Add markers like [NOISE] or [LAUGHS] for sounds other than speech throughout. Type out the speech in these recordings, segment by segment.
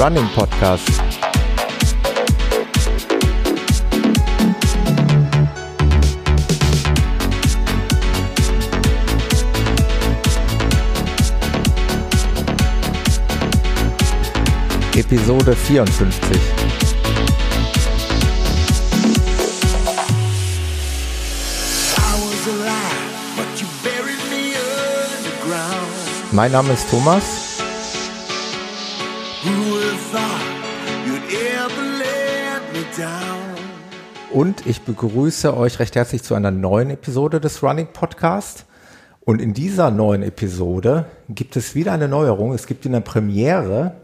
Running Podcast. Episode 54. Mein Name ist Thomas. Und ich begrüße euch recht herzlich zu einer neuen Episode des Running Podcast. Und in dieser neuen Episode gibt es wieder eine Neuerung. Es gibt eine Premiere,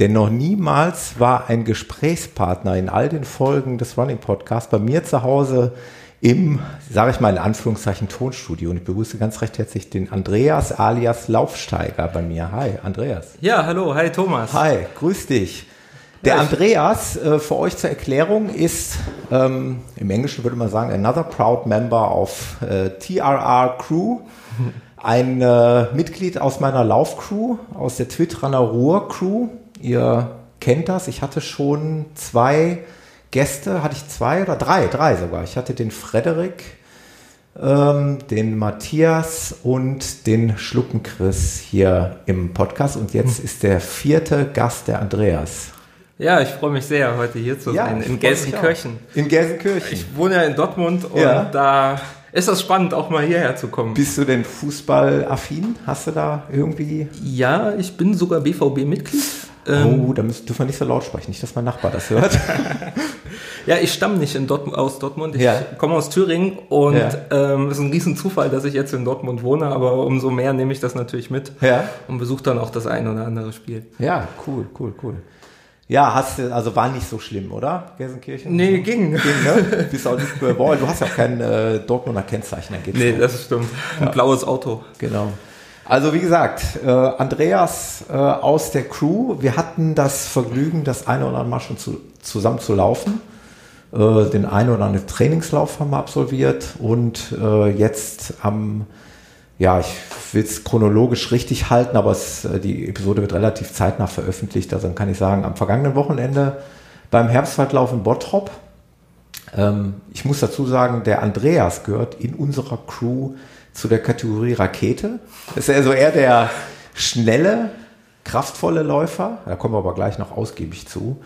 denn noch niemals war ein Gesprächspartner in all den Folgen des Running Podcasts bei mir zu Hause im, sage ich mal in Anführungszeichen, Tonstudio. Und ich begrüße ganz recht herzlich den Andreas alias Laufsteiger bei mir. Hi, Andreas. Ja, hallo, hi Thomas. Hi, grüß dich. Der Andreas, äh, für euch zur Erklärung, ist ähm, im Englischen würde man sagen, another proud member of äh, TRR Crew. [LAUGHS] Ein äh, Mitglied aus meiner Laufcrew, aus der Twittrunner Ruhr Crew. Ihr kennt das. Ich hatte schon zwei Gäste hatte ich zwei oder drei, drei sogar. Ich hatte den Frederik, ähm, den Matthias und den Schluckenchris hier im Podcast. Und jetzt ist der vierte Gast der Andreas. Ja, ich freue mich sehr, heute hier zu ja, sein, in Gelsenkirchen. In Gelsenkirchen. Ich wohne ja in Dortmund und ja. da ist das spannend, auch mal hierher zu kommen. Bist du denn fußballaffin? Hast du da irgendwie? Ja, ich bin sogar BVB-Mitglied. Ähm, oh, da müssen, dürfen wir nicht so laut sprechen, nicht, dass mein Nachbar das hört. [LAUGHS] ja, ich stamme nicht in Dortmund, aus Dortmund, ich ja. komme aus Thüringen und es ja. ähm, ist ein riesen Zufall, dass ich jetzt in Dortmund wohne, aber umso mehr nehme ich das natürlich mit ja. und besuche dann auch das ein oder andere Spiel. Ja, cool, cool, cool. Ja, hast du, also war nicht so schlimm, oder? Gelsenkirchen? Nee, ging. ging ne? Bist auch nicht, boah, du hast ja auch kein äh, Dortmunder Kennzeichen, dann geht's Nee, so. das stimmt. Ein ja. blaues Auto. Genau. Also wie gesagt, äh, Andreas äh, aus der Crew, wir hatten das Vergnügen, das eine oder andere Mal schon zu, zusammen zu laufen. Äh, den einen oder anderen Trainingslauf haben wir absolviert und äh, jetzt am, ja, ich will es chronologisch richtig halten, aber es, äh, die Episode wird relativ zeitnah veröffentlicht. Also dann kann ich sagen, am vergangenen Wochenende beim Herbstwaldlauf in Bottrop. Ähm, ich muss dazu sagen, der Andreas gehört in unserer Crew zu der Kategorie Rakete. Das ist also eher der schnelle, kraftvolle Läufer. Da kommen wir aber gleich noch ausgiebig zu.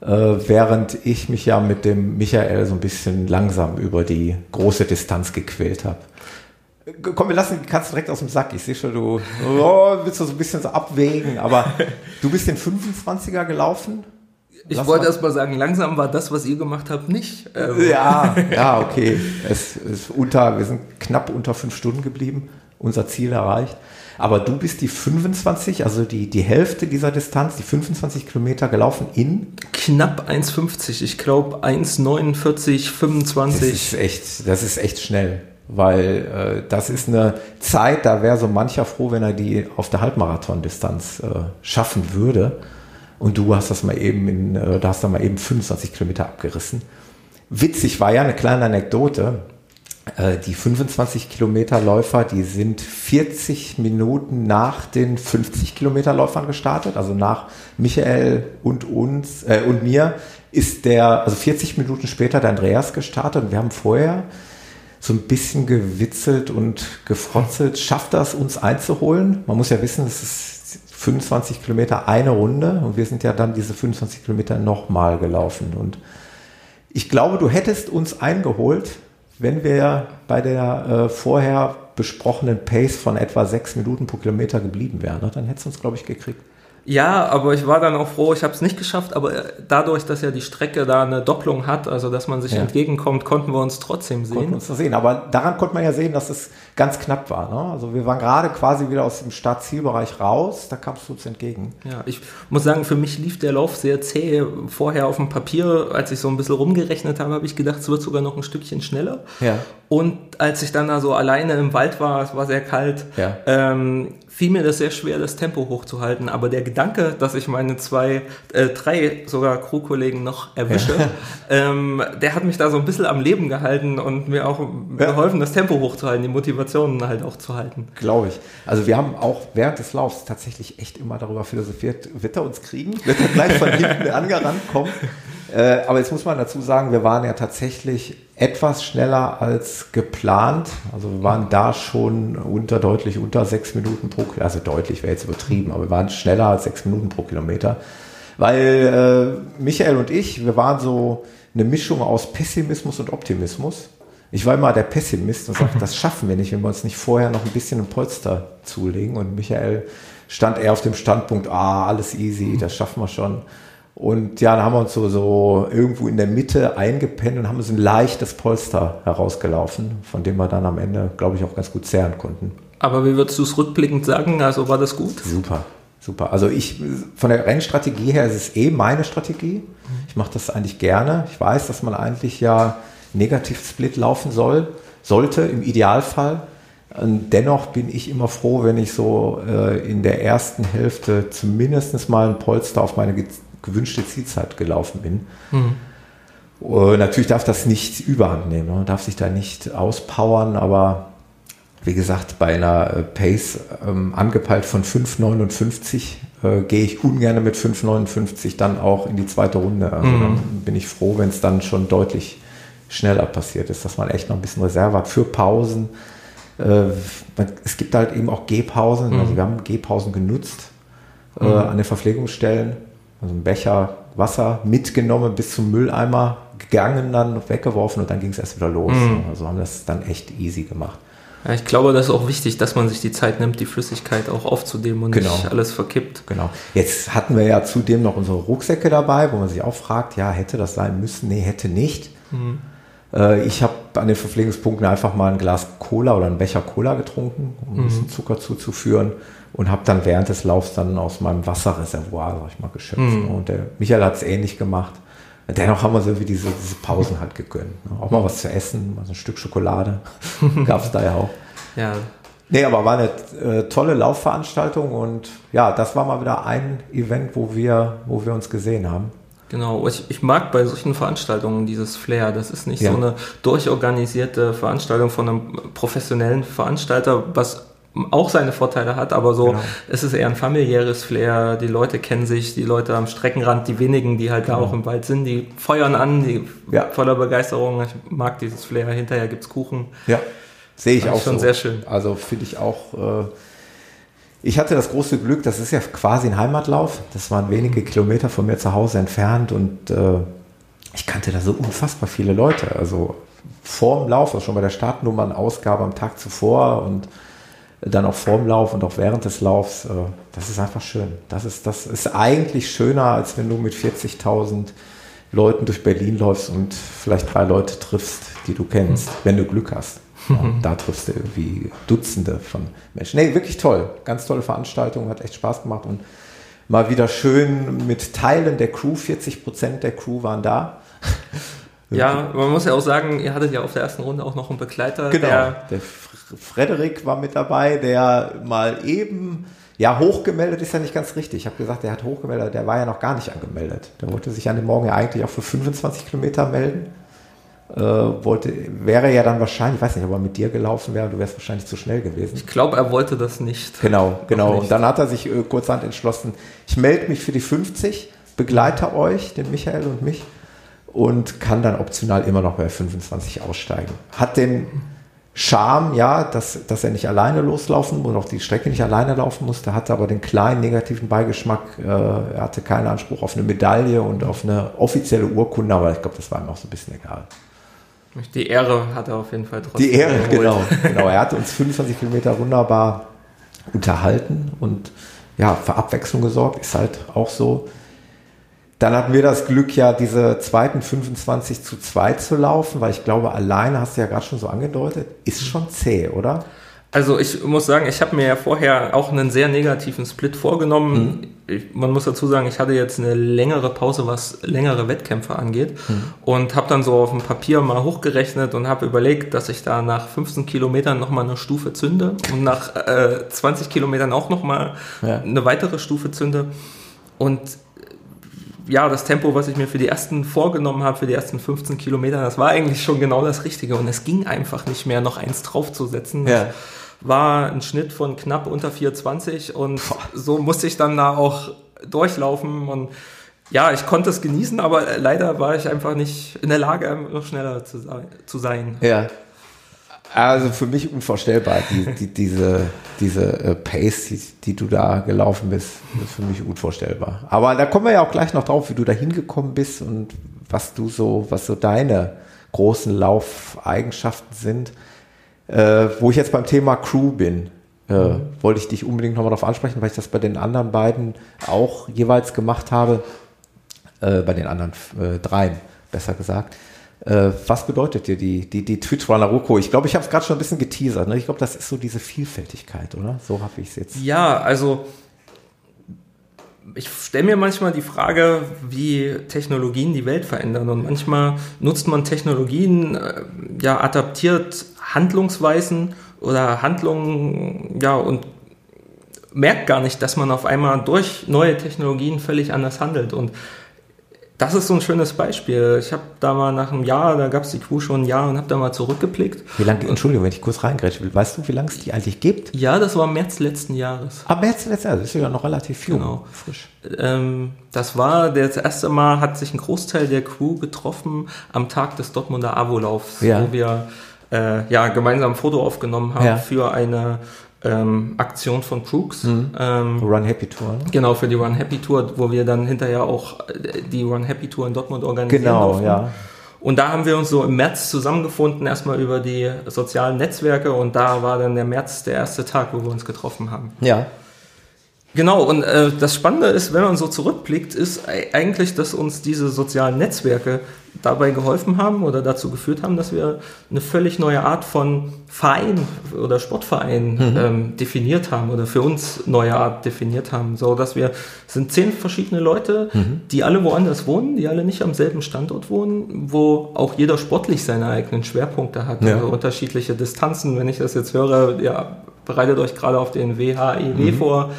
Äh, während ich mich ja mit dem Michael so ein bisschen langsam über die große Distanz gequält habe. Komm, wir lassen die Katze direkt aus dem Sack. Ich sehe schon, du oh, willst du so ein bisschen so abwägen, aber du bist den 25er gelaufen ich Lass wollte erst mal sagen, langsam war das, was ihr gemacht habt, nicht. Ähm. Ja, [LAUGHS] ja, okay. Es ist unter, wir sind knapp unter fünf Stunden geblieben, unser Ziel erreicht. Aber du bist die 25, also die, die Hälfte dieser Distanz, die 25 Kilometer gelaufen in? Knapp 1,50. Ich glaube 1,49, 25. Das ist echt, das ist echt schnell. Weil äh, das ist eine Zeit, da wäre so mancher froh, wenn er die auf der Halbmarathon-Distanz äh, schaffen würde. Und du hast das mal eben in, äh, da hast du mal eben 25 Kilometer abgerissen. Witzig war ja eine kleine Anekdote. Äh, die 25 Kilometer Läufer, die sind 40 Minuten nach den 50 Kilometer Läufern gestartet. Also nach Michael und uns äh, und mir ist der, also 40 Minuten später der Andreas gestartet und wir haben vorher so ein bisschen gewitzelt und gefrotzelt. Schafft das uns einzuholen? Man muss ja wissen, es ist 25 Kilometer eine Runde und wir sind ja dann diese 25 Kilometer nochmal gelaufen. Und ich glaube, du hättest uns eingeholt, wenn wir bei der äh, vorher besprochenen Pace von etwa sechs Minuten pro Kilometer geblieben wären. Dann hättest du uns, glaube ich, gekriegt. Ja, aber ich war dann auch froh, ich habe es nicht geschafft, aber äh, dadurch, dass ja die Strecke da eine Doppelung hat, also dass man sich ja. entgegenkommt, konnten wir uns trotzdem sehen. Konnten uns sehen, aber daran konnte man ja sehen, dass es ganz knapp war. Ne? Also wir waren gerade quasi wieder aus dem Startzielbereich raus, da kamst du uns entgegen. Ja, ich muss sagen, für mich lief der Lauf sehr zäh. Vorher auf dem Papier, als ich so ein bisschen rumgerechnet habe, habe ich gedacht, es wird sogar noch ein Stückchen schneller. Ja. Und als ich dann da so alleine im Wald war, es war sehr kalt, ja. ähm, fiel mir das sehr schwer, das Tempo hochzuhalten. Aber der Gedanke, dass ich meine zwei, äh, drei sogar Crewkollegen noch erwische, ja. [LAUGHS] ähm, der hat mich da so ein bisschen am Leben gehalten und mir auch ja. geholfen, das Tempo hochzuhalten, die Motivationen halt auch zu halten. Glaube ich. Also wir haben auch während des Laufs tatsächlich echt immer darüber philosophiert, wird er uns kriegen? Wird er gleich von hinten [LAUGHS] angerannt kommen? Äh, aber jetzt muss man dazu sagen, wir waren ja tatsächlich etwas schneller als geplant. Also wir waren da schon unter deutlich unter sechs Minuten pro Kilometer. Also deutlich wäre jetzt übertrieben, aber wir waren schneller als sechs Minuten pro Kilometer. Weil äh, Michael und ich, wir waren so eine Mischung aus Pessimismus und Optimismus. Ich war immer der Pessimist und sagte, das schaffen wir nicht, wenn wir uns nicht vorher noch ein bisschen ein Polster zulegen. Und Michael stand eher auf dem Standpunkt, ah, alles easy, das schaffen wir schon. Und ja, dann haben wir uns so, so irgendwo in der Mitte eingepennt und haben uns ein leichtes Polster herausgelaufen, von dem wir dann am Ende, glaube ich, auch ganz gut zehren konnten. Aber wie würdest du es rückblickend sagen? Also war das gut? Super, super. Also ich, von der Rennstrategie her ist es eh meine Strategie. Ich mache das eigentlich gerne. Ich weiß, dass man eigentlich ja Negativ-Split laufen soll, sollte im Idealfall. Und dennoch bin ich immer froh, wenn ich so äh, in der ersten Hälfte zumindest mal ein Polster auf meine gewünschte Zielzeit gelaufen bin. Mhm. Und natürlich darf das nicht überhand nehmen, man darf sich da nicht auspowern, aber wie gesagt, bei einer äh, Pace ähm, angepeilt von 5,59 äh, gehe ich ungern mit 5,59 dann auch in die zweite Runde. Also mhm. dann bin ich froh, wenn es dann schon deutlich schneller passiert ist, dass man echt noch ein bisschen Reserve hat für Pausen. Äh, es gibt halt eben auch Gehpausen, mhm. also wir haben Gehpausen genutzt äh, mhm. an den Verpflegungsstellen also einen Becher Wasser mitgenommen bis zum Mülleimer gegangen, dann weggeworfen und dann ging es erst wieder los. Mhm. Also haben das dann echt easy gemacht. Ja, ich glaube, das ist auch wichtig, dass man sich die Zeit nimmt, die Flüssigkeit auch aufzunehmen und genau. nicht alles verkippt. Genau. Jetzt hatten wir ja zudem noch unsere Rucksäcke dabei, wo man sich auch fragt, ja, hätte das sein müssen? Nee, hätte nicht. Mhm. Äh, ich habe an den Verpflegungspunkten einfach mal ein Glas Cola oder einen Becher Cola getrunken, um ein bisschen mhm. Zucker zuzuführen und habe dann während des Laufs dann aus meinem Wasserreservoir, sag ich mal, geschöpft. Mhm. Und der Michael hat es ähnlich gemacht. Dennoch haben wir so wie diese, diese Pausen halt gegönnt. Ne? Auch mal was zu essen, mal so ein Stück Schokolade [LAUGHS] gab es da ja auch. Ja. Nee, aber war eine äh, tolle Laufveranstaltung und ja, das war mal wieder ein Event, wo wir, wo wir uns gesehen haben. Genau, ich, ich mag bei solchen Veranstaltungen dieses Flair. Das ist nicht ja. so eine durchorganisierte Veranstaltung von einem professionellen Veranstalter, was auch seine Vorteile hat, aber so, genau. es ist eher ein familiäres Flair, die Leute kennen sich, die Leute am Streckenrand, die wenigen, die halt genau. da auch im Wald sind, die feuern an, die ja. voller Begeisterung, ich mag dieses Flair, hinterher gibt's Kuchen. Ja, sehe ich auch schon so. sehr schön. Also finde ich auch, äh, ich hatte das große Glück, das ist ja quasi ein Heimatlauf, das waren wenige Kilometer von mir zu Hause entfernt und äh, ich kannte da so unfassbar viele Leute, also vor dem Lauf, also schon bei der Startnummernausgabe am Tag zuvor und dann auch vorm Lauf und auch während des Laufs. Äh, das ist einfach schön. Das ist, das ist eigentlich schöner, als wenn du mit 40.000 Leuten durch Berlin läufst und vielleicht drei Leute triffst, die du kennst, wenn du Glück hast. Und da triffst du irgendwie Dutzende von Menschen. Nee, wirklich toll. Ganz tolle Veranstaltung, hat echt Spaß gemacht und mal wieder schön mit Teilen der Crew. 40 Prozent der Crew waren da. [LAUGHS] Ja, man muss ja auch sagen, ihr hattet ja auf der ersten Runde auch noch einen Begleiter. Genau, der, der Frederik war mit dabei, der mal eben, ja, hochgemeldet ist ja nicht ganz richtig. Ich habe gesagt, der hat hochgemeldet, der war ja noch gar nicht angemeldet. Der wollte sich an dem Morgen ja eigentlich auch für 25 Kilometer melden. Äh, wollte, wäre ja dann wahrscheinlich, ich weiß nicht, ob er mit dir gelaufen wäre, du wärst wahrscheinlich zu schnell gewesen. Ich glaube, er wollte das nicht. Genau, genau. Nicht. Und dann hat er sich äh, kurzerhand entschlossen, ich melde mich für die 50, begleite euch, den Michael und mich, und kann dann optional immer noch bei 25 aussteigen. Hat den Charme, ja, dass, dass er nicht alleine loslaufen und auch die Strecke nicht alleine laufen musste, hatte aber den kleinen negativen Beigeschmack. Äh, er hatte keinen Anspruch auf eine Medaille und auf eine offizielle Urkunde, aber ich glaube, das war ihm auch so ein bisschen egal. Die Ehre hat er auf jeden Fall trotzdem. Die Ehre, geholt. genau, genau. Er hat uns 25 Kilometer wunderbar unterhalten und ja, für Abwechslung gesorgt, ist halt auch so. Dann hatten wir das Glück, ja diese zweiten 25 zu 2 zu laufen, weil ich glaube, alleine hast du ja gerade schon so angedeutet, ist schon zäh, oder? Also ich muss sagen, ich habe mir ja vorher auch einen sehr negativen Split vorgenommen. Mhm. Ich, man muss dazu sagen, ich hatte jetzt eine längere Pause, was längere Wettkämpfe angeht mhm. und habe dann so auf dem Papier mal hochgerechnet und habe überlegt, dass ich da nach 15 Kilometern nochmal eine Stufe zünde und nach äh, 20 Kilometern auch nochmal ja. eine weitere Stufe zünde. Und ja, das Tempo, was ich mir für die ersten vorgenommen habe, für die ersten 15 Kilometer, das war eigentlich schon genau das Richtige. Und es ging einfach nicht mehr, noch eins draufzusetzen. Ja. War ein Schnitt von knapp unter 4,20 und Boah. so musste ich dann da auch durchlaufen und ja, ich konnte es genießen, aber leider war ich einfach nicht in der Lage, noch schneller zu sein. Ja. Also für mich unvorstellbar, die, die, diese, diese äh, Pace, die, die, du da gelaufen bist, ist für mich unvorstellbar. Aber da kommen wir ja auch gleich noch drauf, wie du da hingekommen bist und was du so, was so deine großen Laufeigenschaften sind. Äh, wo ich jetzt beim Thema Crew bin, äh, mhm. wollte ich dich unbedingt nochmal darauf ansprechen, weil ich das bei den anderen beiden auch jeweils gemacht habe, äh, bei den anderen äh, dreien, besser gesagt. Äh, was bedeutet dir die, die, die Twitch-Runner Ruko? Ich glaube, ich habe es gerade schon ein bisschen geteasert. Ne? Ich glaube, das ist so diese Vielfältigkeit, oder? So habe ich es jetzt. Ja, also ich stelle mir manchmal die Frage, wie Technologien die Welt verändern. Und manchmal nutzt man Technologien, äh, ja, adaptiert Handlungsweisen oder Handlungen, ja, und merkt gar nicht, dass man auf einmal durch neue Technologien völlig anders handelt. Und das ist so ein schönes Beispiel. Ich habe da mal nach einem Jahr, da gab es die Crew schon ein Jahr und habe da mal zurückgeblickt. Wie lange, Entschuldigung, wenn ich kurz reingrätschen will, weißt du, wie lange es die eigentlich gibt? Ja, das war März letzten Jahres. Ah, März letzten Jahres, das ist ja noch relativ jung, genau. frisch. Ähm, das war, das erste Mal hat sich ein Großteil der Crew getroffen am Tag des Dortmunder Avolaufs, ja. wo wir äh, ja, gemeinsam ein Foto aufgenommen haben ja. für eine ähm, Aktion von Crooks. Mhm. Ähm, Run Happy Tour. Ne? Genau, für die Run Happy Tour, wo wir dann hinterher auch äh, die Run Happy Tour in Dortmund organisieren Genau, durften. ja. Und da haben wir uns so im März zusammengefunden, erstmal über die sozialen Netzwerke und da war dann der März der erste Tag, wo wir uns getroffen haben. Ja. Genau, und äh, das Spannende ist, wenn man so zurückblickt, ist eigentlich, dass uns diese sozialen Netzwerke dabei geholfen haben oder dazu geführt haben, dass wir eine völlig neue Art von Verein oder Sportverein mhm. ähm, definiert haben oder für uns neue Art definiert haben. So dass wir sind zehn verschiedene Leute, mhm. die alle woanders wohnen, die alle nicht am selben Standort wohnen, wo auch jeder sportlich seine eigenen Schwerpunkte hat, ja. also unterschiedliche Distanzen. Wenn ich das jetzt höre, ja, bereitet euch gerade auf den WHEW mhm. vor.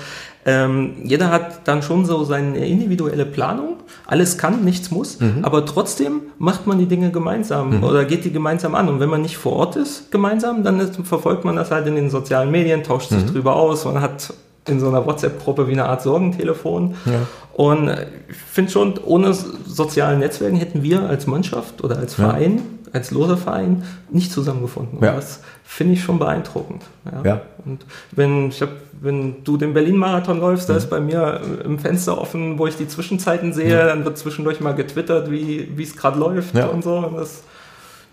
Ähm, jeder hat dann schon so seine individuelle Planung. Alles kann, nichts muss. Mhm. Aber trotzdem macht man die Dinge gemeinsam mhm. oder geht die gemeinsam an. Und wenn man nicht vor Ort ist, gemeinsam, dann ist, verfolgt man das halt in den sozialen Medien, tauscht sich mhm. drüber aus. Man hat in so einer WhatsApp-Gruppe wie eine Art Sorgentelefon. Ja. Und ich finde schon, ohne soziale Netzwerke hätten wir als Mannschaft oder als Verein, ja. als loser Verein nicht zusammengefunden. Ja. das finde ich schon beeindruckend. Und wenn ich habe wenn du den Berlin-Marathon läufst, da ist mhm. bei mir im Fenster offen, wo ich die Zwischenzeiten sehe, ja. dann wird zwischendurch mal getwittert, wie es gerade läuft ja. und so. Und das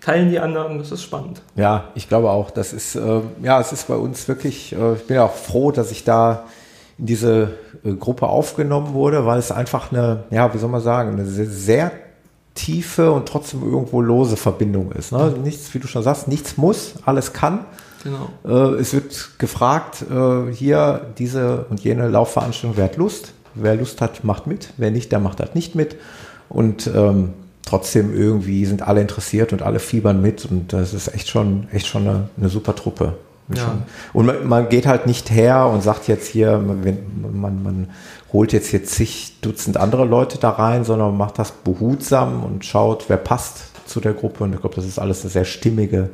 teilen die anderen, das ist spannend. Ja, ich glaube auch, das ist, äh, ja, es ist bei uns wirklich, äh, ich bin auch froh, dass ich da in diese äh, Gruppe aufgenommen wurde, weil es einfach eine, ja, wie soll man sagen, eine sehr, sehr tiefe und trotzdem irgendwo lose Verbindung ist. Ne? Nichts, wie du schon sagst, nichts muss, alles kann. Genau. Äh, es wird gefragt, äh, hier diese und jene Laufveranstaltung, wer hat Lust? Wer Lust hat, macht mit. Wer nicht, der macht halt nicht mit. Und ähm, trotzdem irgendwie sind alle interessiert und alle fiebern mit. Und das ist echt schon, echt schon eine, eine super Truppe. Ja. Und man, man, geht halt nicht her und sagt jetzt hier, man, man, man holt jetzt hier zig Dutzend andere Leute da rein, sondern man macht das behutsam und schaut, wer passt zu der Gruppe. Und ich glaube, das ist alles eine sehr stimmige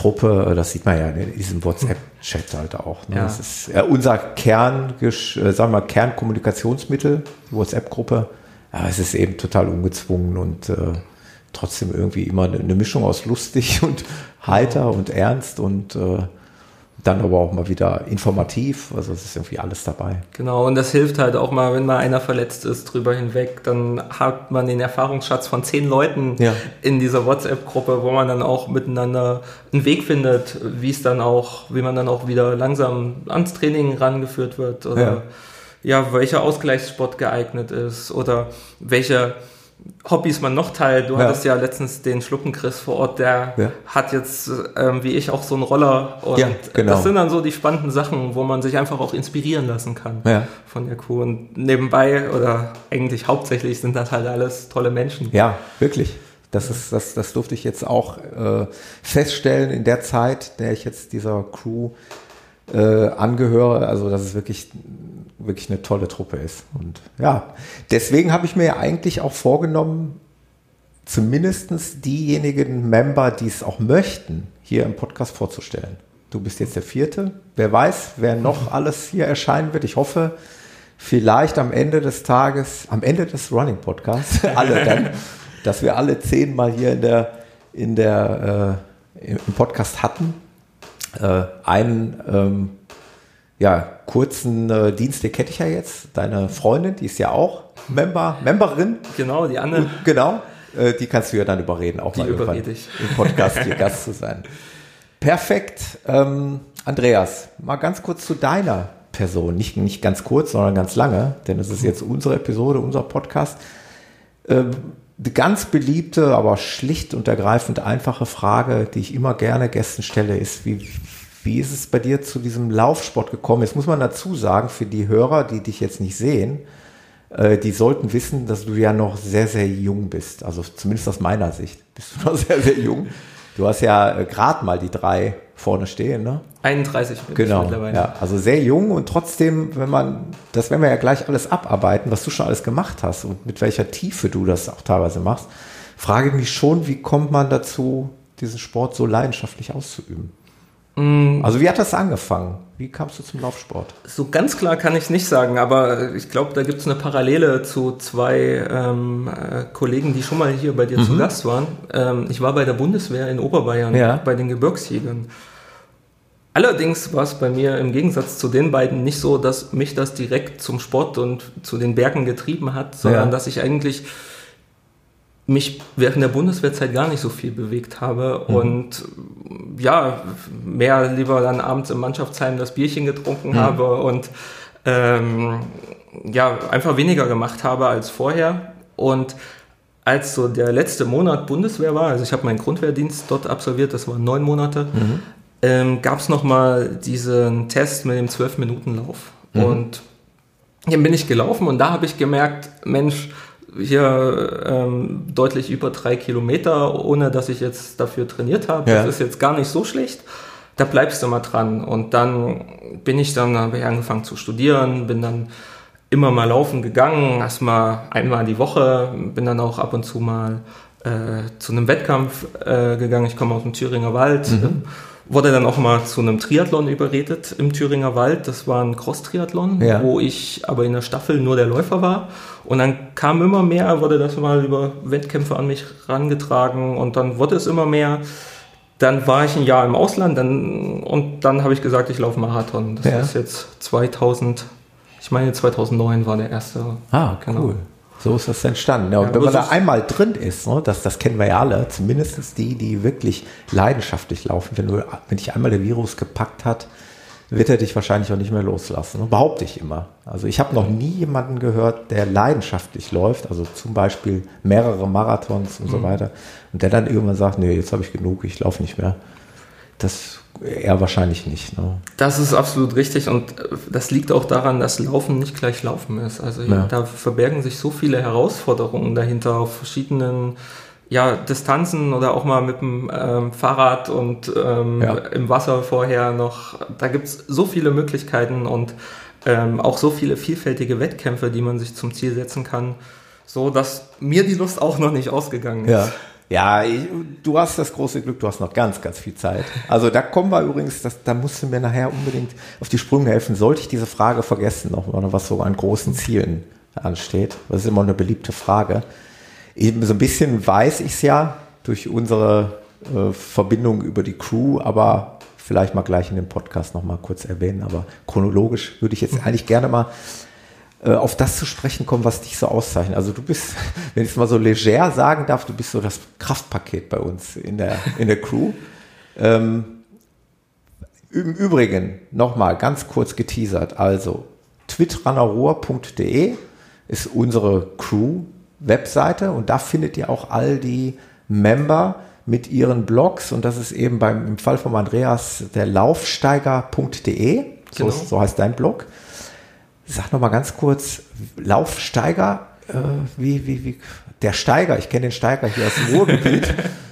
Truppe, das sieht man ja in diesem WhatsApp-Chat halt auch. Ne? Ja. Das ist ja, unser Kern, äh, sagen wir Kernkommunikationsmittel, die WhatsApp-Gruppe. Ja, es ist eben total ungezwungen und äh, trotzdem irgendwie immer eine Mischung aus lustig [LAUGHS] und heiter und ernst und äh, dann aber auch mal wieder informativ. Also es ist irgendwie alles dabei. Genau, und das hilft halt auch mal, wenn mal einer verletzt ist, drüber hinweg. Dann hat man den Erfahrungsschatz von zehn Leuten ja. in dieser WhatsApp-Gruppe, wo man dann auch miteinander einen Weg findet, wie es dann auch, wie man dann auch wieder langsam ans Training rangeführt wird oder ja, ja welcher Ausgleichssport geeignet ist oder welcher Hobbys man noch teilt. Du ja. hattest ja letztens den Schluckenchris vor Ort, der ja. hat jetzt, ähm, wie ich, auch so einen Roller. Und ja, genau. das sind dann so die spannenden Sachen, wo man sich einfach auch inspirieren lassen kann ja. von der Crew. Und nebenbei oder eigentlich hauptsächlich sind das halt alles tolle Menschen. Ja, wirklich. Das, ist, das, das durfte ich jetzt auch äh, feststellen in der Zeit, der ich jetzt dieser Crew äh, angehöre. Also, dass es wirklich, wirklich eine tolle Truppe ist. Und ja, deswegen habe ich mir ja eigentlich auch vorgenommen, zumindest diejenigen Member, die es auch möchten, hier im Podcast vorzustellen. Du bist jetzt der vierte. Wer weiß, wer noch [LAUGHS] alles hier erscheinen wird. Ich hoffe, vielleicht am Ende des Tages, am Ende des Running Podcasts, [LAUGHS] alle dann [LAUGHS] dass wir alle zehnmal hier in der, in der, äh, im Podcast hatten. Äh, einen ähm, ja, kurzen äh, Dienst, den kenne ich ja jetzt. Deine Freundin, die ist ja auch Member, Memberin. Genau, die Anne. Und, genau, äh, die kannst du ja dann überreden, auch die mal irgendwann ich. im Podcast hier Gast zu sein. Perfekt. Ähm, Andreas, mal ganz kurz zu deiner Person. Nicht, nicht ganz kurz, sondern ganz lange, denn es ist jetzt unsere Episode, unser Podcast. Ähm, die ganz beliebte, aber schlicht und ergreifend einfache Frage, die ich immer gerne Gästen stelle, ist, wie, wie ist es bei dir zu diesem Laufsport gekommen? Jetzt muss man dazu sagen, für die Hörer, die dich jetzt nicht sehen, äh, die sollten wissen, dass du ja noch sehr, sehr jung bist. Also zumindest aus meiner Sicht [LAUGHS] bist du noch sehr, sehr jung. Du hast ja äh, gerade mal die drei vorne stehen, ne? 31 bin genau, ich mittlerweile. Ja, also sehr jung und trotzdem, wenn man, das werden wir ja gleich alles abarbeiten, was du schon alles gemacht hast und mit welcher Tiefe du das auch teilweise machst, frage mich schon, wie kommt man dazu, diesen Sport so leidenschaftlich auszuüben? Mm. Also wie hat das angefangen? Wie kamst du zum Laufsport? So ganz klar kann ich es nicht sagen, aber ich glaube, da gibt es eine Parallele zu zwei ähm, äh, Kollegen, die schon mal hier bei dir mhm. zu Gast waren. Ähm, ich war bei der Bundeswehr in Oberbayern, ja. bei den Gebirgsjägern. Allerdings war es bei mir im Gegensatz zu den beiden nicht so, dass mich das direkt zum Sport und zu den Bergen getrieben hat, sondern ja. dass ich eigentlich mich während der Bundeswehrzeit gar nicht so viel bewegt habe mhm. und ja, mehr lieber dann abends im Mannschaftsheim das Bierchen getrunken mhm. habe und ähm, ja, einfach weniger gemacht habe als vorher. Und als so der letzte Monat Bundeswehr war, also ich habe meinen Grundwehrdienst dort absolviert, das waren neun Monate, mhm ähm, gab es nochmal diesen Test mit dem 12-Minuten-Lauf. Mhm. Und hier bin ich gelaufen und da habe ich gemerkt, Mensch, hier ähm, deutlich über drei Kilometer, ohne dass ich jetzt dafür trainiert habe. Ja. Das ist jetzt gar nicht so schlecht. Da bleibst du mal dran. Und dann bin ich dann, habe ich angefangen zu studieren, bin dann immer mal laufen gegangen, erstmal einmal die Woche, bin dann auch ab und zu mal äh, zu einem Wettkampf äh, gegangen. Ich komme aus dem Thüringer Wald. Mhm wurde dann auch mal zu einem Triathlon überredet im Thüringer Wald. Das war ein Cross-Triathlon, ja. wo ich aber in der Staffel nur der Läufer war. Und dann kam immer mehr, wurde das mal über Wettkämpfe an mich rangetragen und dann wurde es immer mehr. Dann war ich ein Jahr im Ausland dann, und dann habe ich gesagt, ich laufe Marathon. Das ja. ist jetzt 2000, ich meine 2009 war der erste. Ah, genau. cool. So ist das entstanden. Ja, und ja, wenn man da einmal drin ist, ne, das, das kennen wir ja alle, zumindest die, die wirklich leidenschaftlich laufen, wenn, du, wenn dich einmal der Virus gepackt hat, wird er dich wahrscheinlich auch nicht mehr loslassen. Ne? Behaupte ich immer. Also ich habe noch nie jemanden gehört, der leidenschaftlich läuft, also zum Beispiel mehrere Marathons und mhm. so weiter, und der dann irgendwann sagt, nee, jetzt habe ich genug, ich laufe nicht mehr. Das eher wahrscheinlich nicht. Ne? Das ist absolut richtig und äh, das liegt auch daran, dass Laufen nicht gleich Laufen ist. Also ja. da verbergen sich so viele Herausforderungen dahinter auf verschiedenen ja, Distanzen oder auch mal mit dem ähm, Fahrrad und ähm, ja. im Wasser vorher noch. Da gibt es so viele Möglichkeiten und ähm, auch so viele vielfältige Wettkämpfe, die man sich zum Ziel setzen kann, so dass mir die Lust auch noch nicht ausgegangen ist. Ja. Ja, ich, du hast das große Glück, du hast noch ganz, ganz viel Zeit. Also da kommen wir übrigens, das, da musst du mir nachher unbedingt auf die Sprünge helfen. Sollte ich diese Frage vergessen, noch, was so an großen Zielen ansteht? Das ist immer eine beliebte Frage. Eben so ein bisschen weiß ich es ja durch unsere äh, Verbindung über die Crew, aber vielleicht mal gleich in dem Podcast noch mal kurz erwähnen. Aber chronologisch würde ich jetzt mhm. eigentlich gerne mal äh, auf das zu sprechen kommen, was dich so auszeichnet. Also du bist, [LAUGHS] wenn ich es mal so leger sagen darf, du bist so das Kraftpaket bei uns in der, in der Crew. [LAUGHS] Ähm, Im Übrigen, nochmal ganz kurz geteasert, also twitrunnerrohr.de ist unsere Crew, Webseite und da findet ihr auch all die Member mit ihren Blogs und das ist eben beim im Fall von Andreas der laufsteiger.de, so, genau. so heißt dein Blog. Sag noch mal ganz kurz, Laufsteiger, äh, wie, wie, wie, der Steiger, ich kenne den Steiger hier aus dem Ruhrgebiet. [LAUGHS]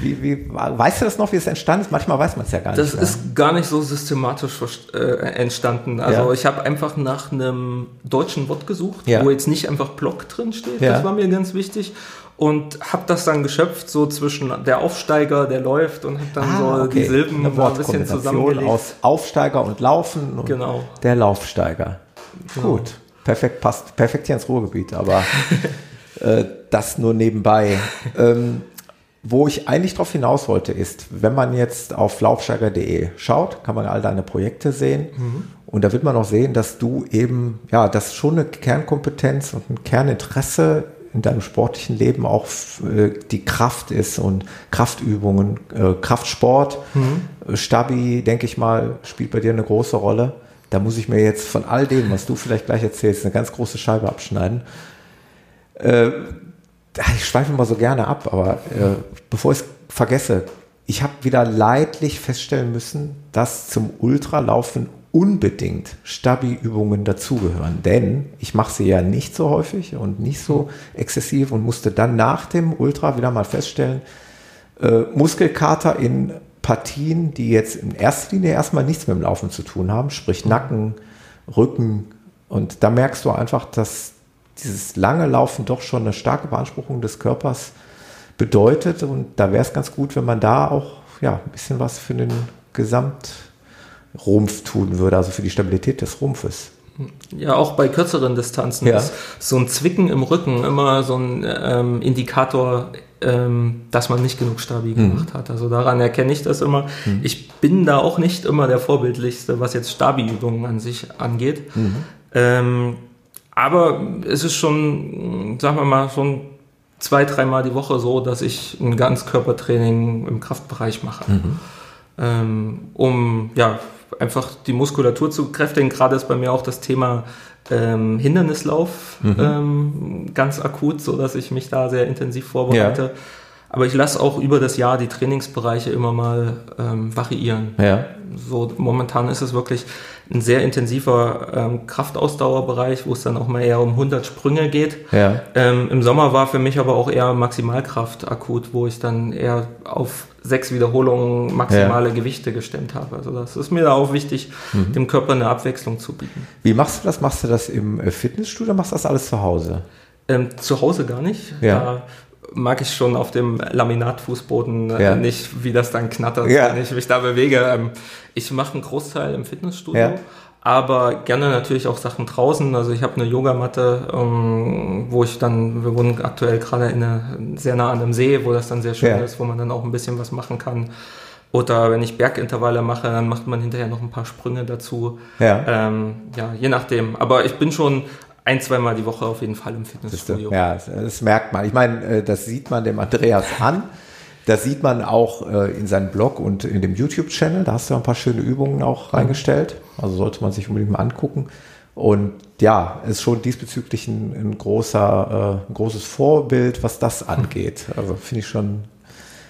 Wie, wie, weißt du das noch, wie es entstanden ist? Manchmal weiß man es ja gar das nicht. Das ist gar nicht so systematisch äh, entstanden. Also ja. ich habe einfach nach einem deutschen Wort gesucht, ja. wo jetzt nicht einfach Block drin steht. Ja. Das war mir ganz wichtig. Und habe das dann geschöpft, so zwischen der Aufsteiger, der läuft und habe dann ah, so okay. die Silben Eine ein bisschen zusammengelegt. aus Aufsteiger und Laufen und genau. der Laufsteiger. Gut, perfekt, passt perfekt hier ins Ruhrgebiet, aber [LAUGHS] äh, das nur nebenbei. ähm, wo ich eigentlich darauf hinaus wollte, ist, wenn man jetzt auf laufsteiger.de schaut, kann man all deine Projekte sehen. Mhm. Und da wird man auch sehen, dass du eben, ja, das schon eine Kernkompetenz und ein Kerninteresse in deinem sportlichen Leben auch äh, die Kraft ist und Kraftübungen, äh, Kraftsport, mhm. Stabi, denke ich mal, spielt bei dir eine große Rolle. Da muss ich mir jetzt von all dem, was du vielleicht gleich erzählst, eine ganz große Scheibe abschneiden. Äh, ich schweife immer so gerne ab, aber äh, bevor ich es vergesse, ich habe wieder leidlich feststellen müssen, dass zum Ultralaufen unbedingt Stabi-Übungen dazugehören, denn ich mache sie ja nicht so häufig und nicht so exzessiv und musste dann nach dem Ultra wieder mal feststellen, äh, Muskelkater in Partien, die jetzt in erster Linie erstmal nichts mit dem Laufen zu tun haben, sprich Nacken, Rücken. Und da merkst du einfach, dass dieses lange Laufen doch schon eine starke Beanspruchung des Körpers bedeutet. Und da wäre es ganz gut, wenn man da auch ja, ein bisschen was für den Gesamtrumpf tun würde, also für die Stabilität des Rumpfes. Ja, auch bei kürzeren Distanzen ja. ist so ein Zwicken im Rücken immer so ein ähm, Indikator, ähm, dass man nicht genug Stabi mhm. gemacht hat. Also daran erkenne ich das immer. Mhm. Ich bin da auch nicht immer der Vorbildlichste, was jetzt Stabi-Übungen an sich angeht. Mhm. Ähm, aber es ist schon, sagen wir mal, schon zwei, dreimal die Woche so, dass ich ein Ganzkörpertraining im Kraftbereich mache. Mhm. Ähm, um ja einfach die Muskulatur zu kräftigen. Gerade ist bei mir auch das Thema ähm, Hindernislauf mhm. ähm, ganz akut, so dass ich mich da sehr intensiv vorbereite. Ja. Aber ich lasse auch über das Jahr die Trainingsbereiche immer mal ähm, variieren. Ja. So momentan ist es wirklich ein sehr intensiver ähm, Kraftausdauerbereich, wo es dann auch mal eher um 100 Sprünge geht. Ja. Ähm, Im Sommer war für mich aber auch eher Maximalkraft akut, wo ich dann eher auf sechs Wiederholungen maximale ja. Gewichte gestemmt habe. Also das ist mir da auch wichtig, mhm. dem Körper eine Abwechslung zu bieten. Wie machst du das? Machst du das im äh, Fitnessstudio machst du das alles zu Hause? Ähm, zu Hause gar nicht. Ja. Da mag ich schon auf dem Laminatfußboden äh, ja. nicht, wie das dann knattert, ja. wenn ich mich da bewege. Ähm, ich mache einen Großteil im Fitnessstudio. Ja. Aber gerne natürlich auch Sachen draußen. Also ich habe eine Yogamatte, ähm, wo ich dann, wir wohnen aktuell gerade in eine, sehr nah an einem See, wo das dann sehr schön ist, wo man dann auch ein bisschen was machen kann. Oder wenn ich Bergintervalle mache, dann macht man hinterher noch ein paar Sprünge dazu. Ja. Ähm, ja, je nachdem. Aber ich bin schon ein, zweimal die Woche auf jeden Fall im Fitnessstudio. Ja, das merkt man. Ich meine, äh, das sieht man dem Andreas an. Das sieht man auch äh, in seinem Blog und in dem YouTube-Channel. Da hast du ein paar schöne Übungen auch mhm. reingestellt. Also sollte man sich unbedingt mal angucken. Und ja, ist schon diesbezüglich ein, ein großer, äh, ein großes Vorbild, was das angeht. Also finde ich schon,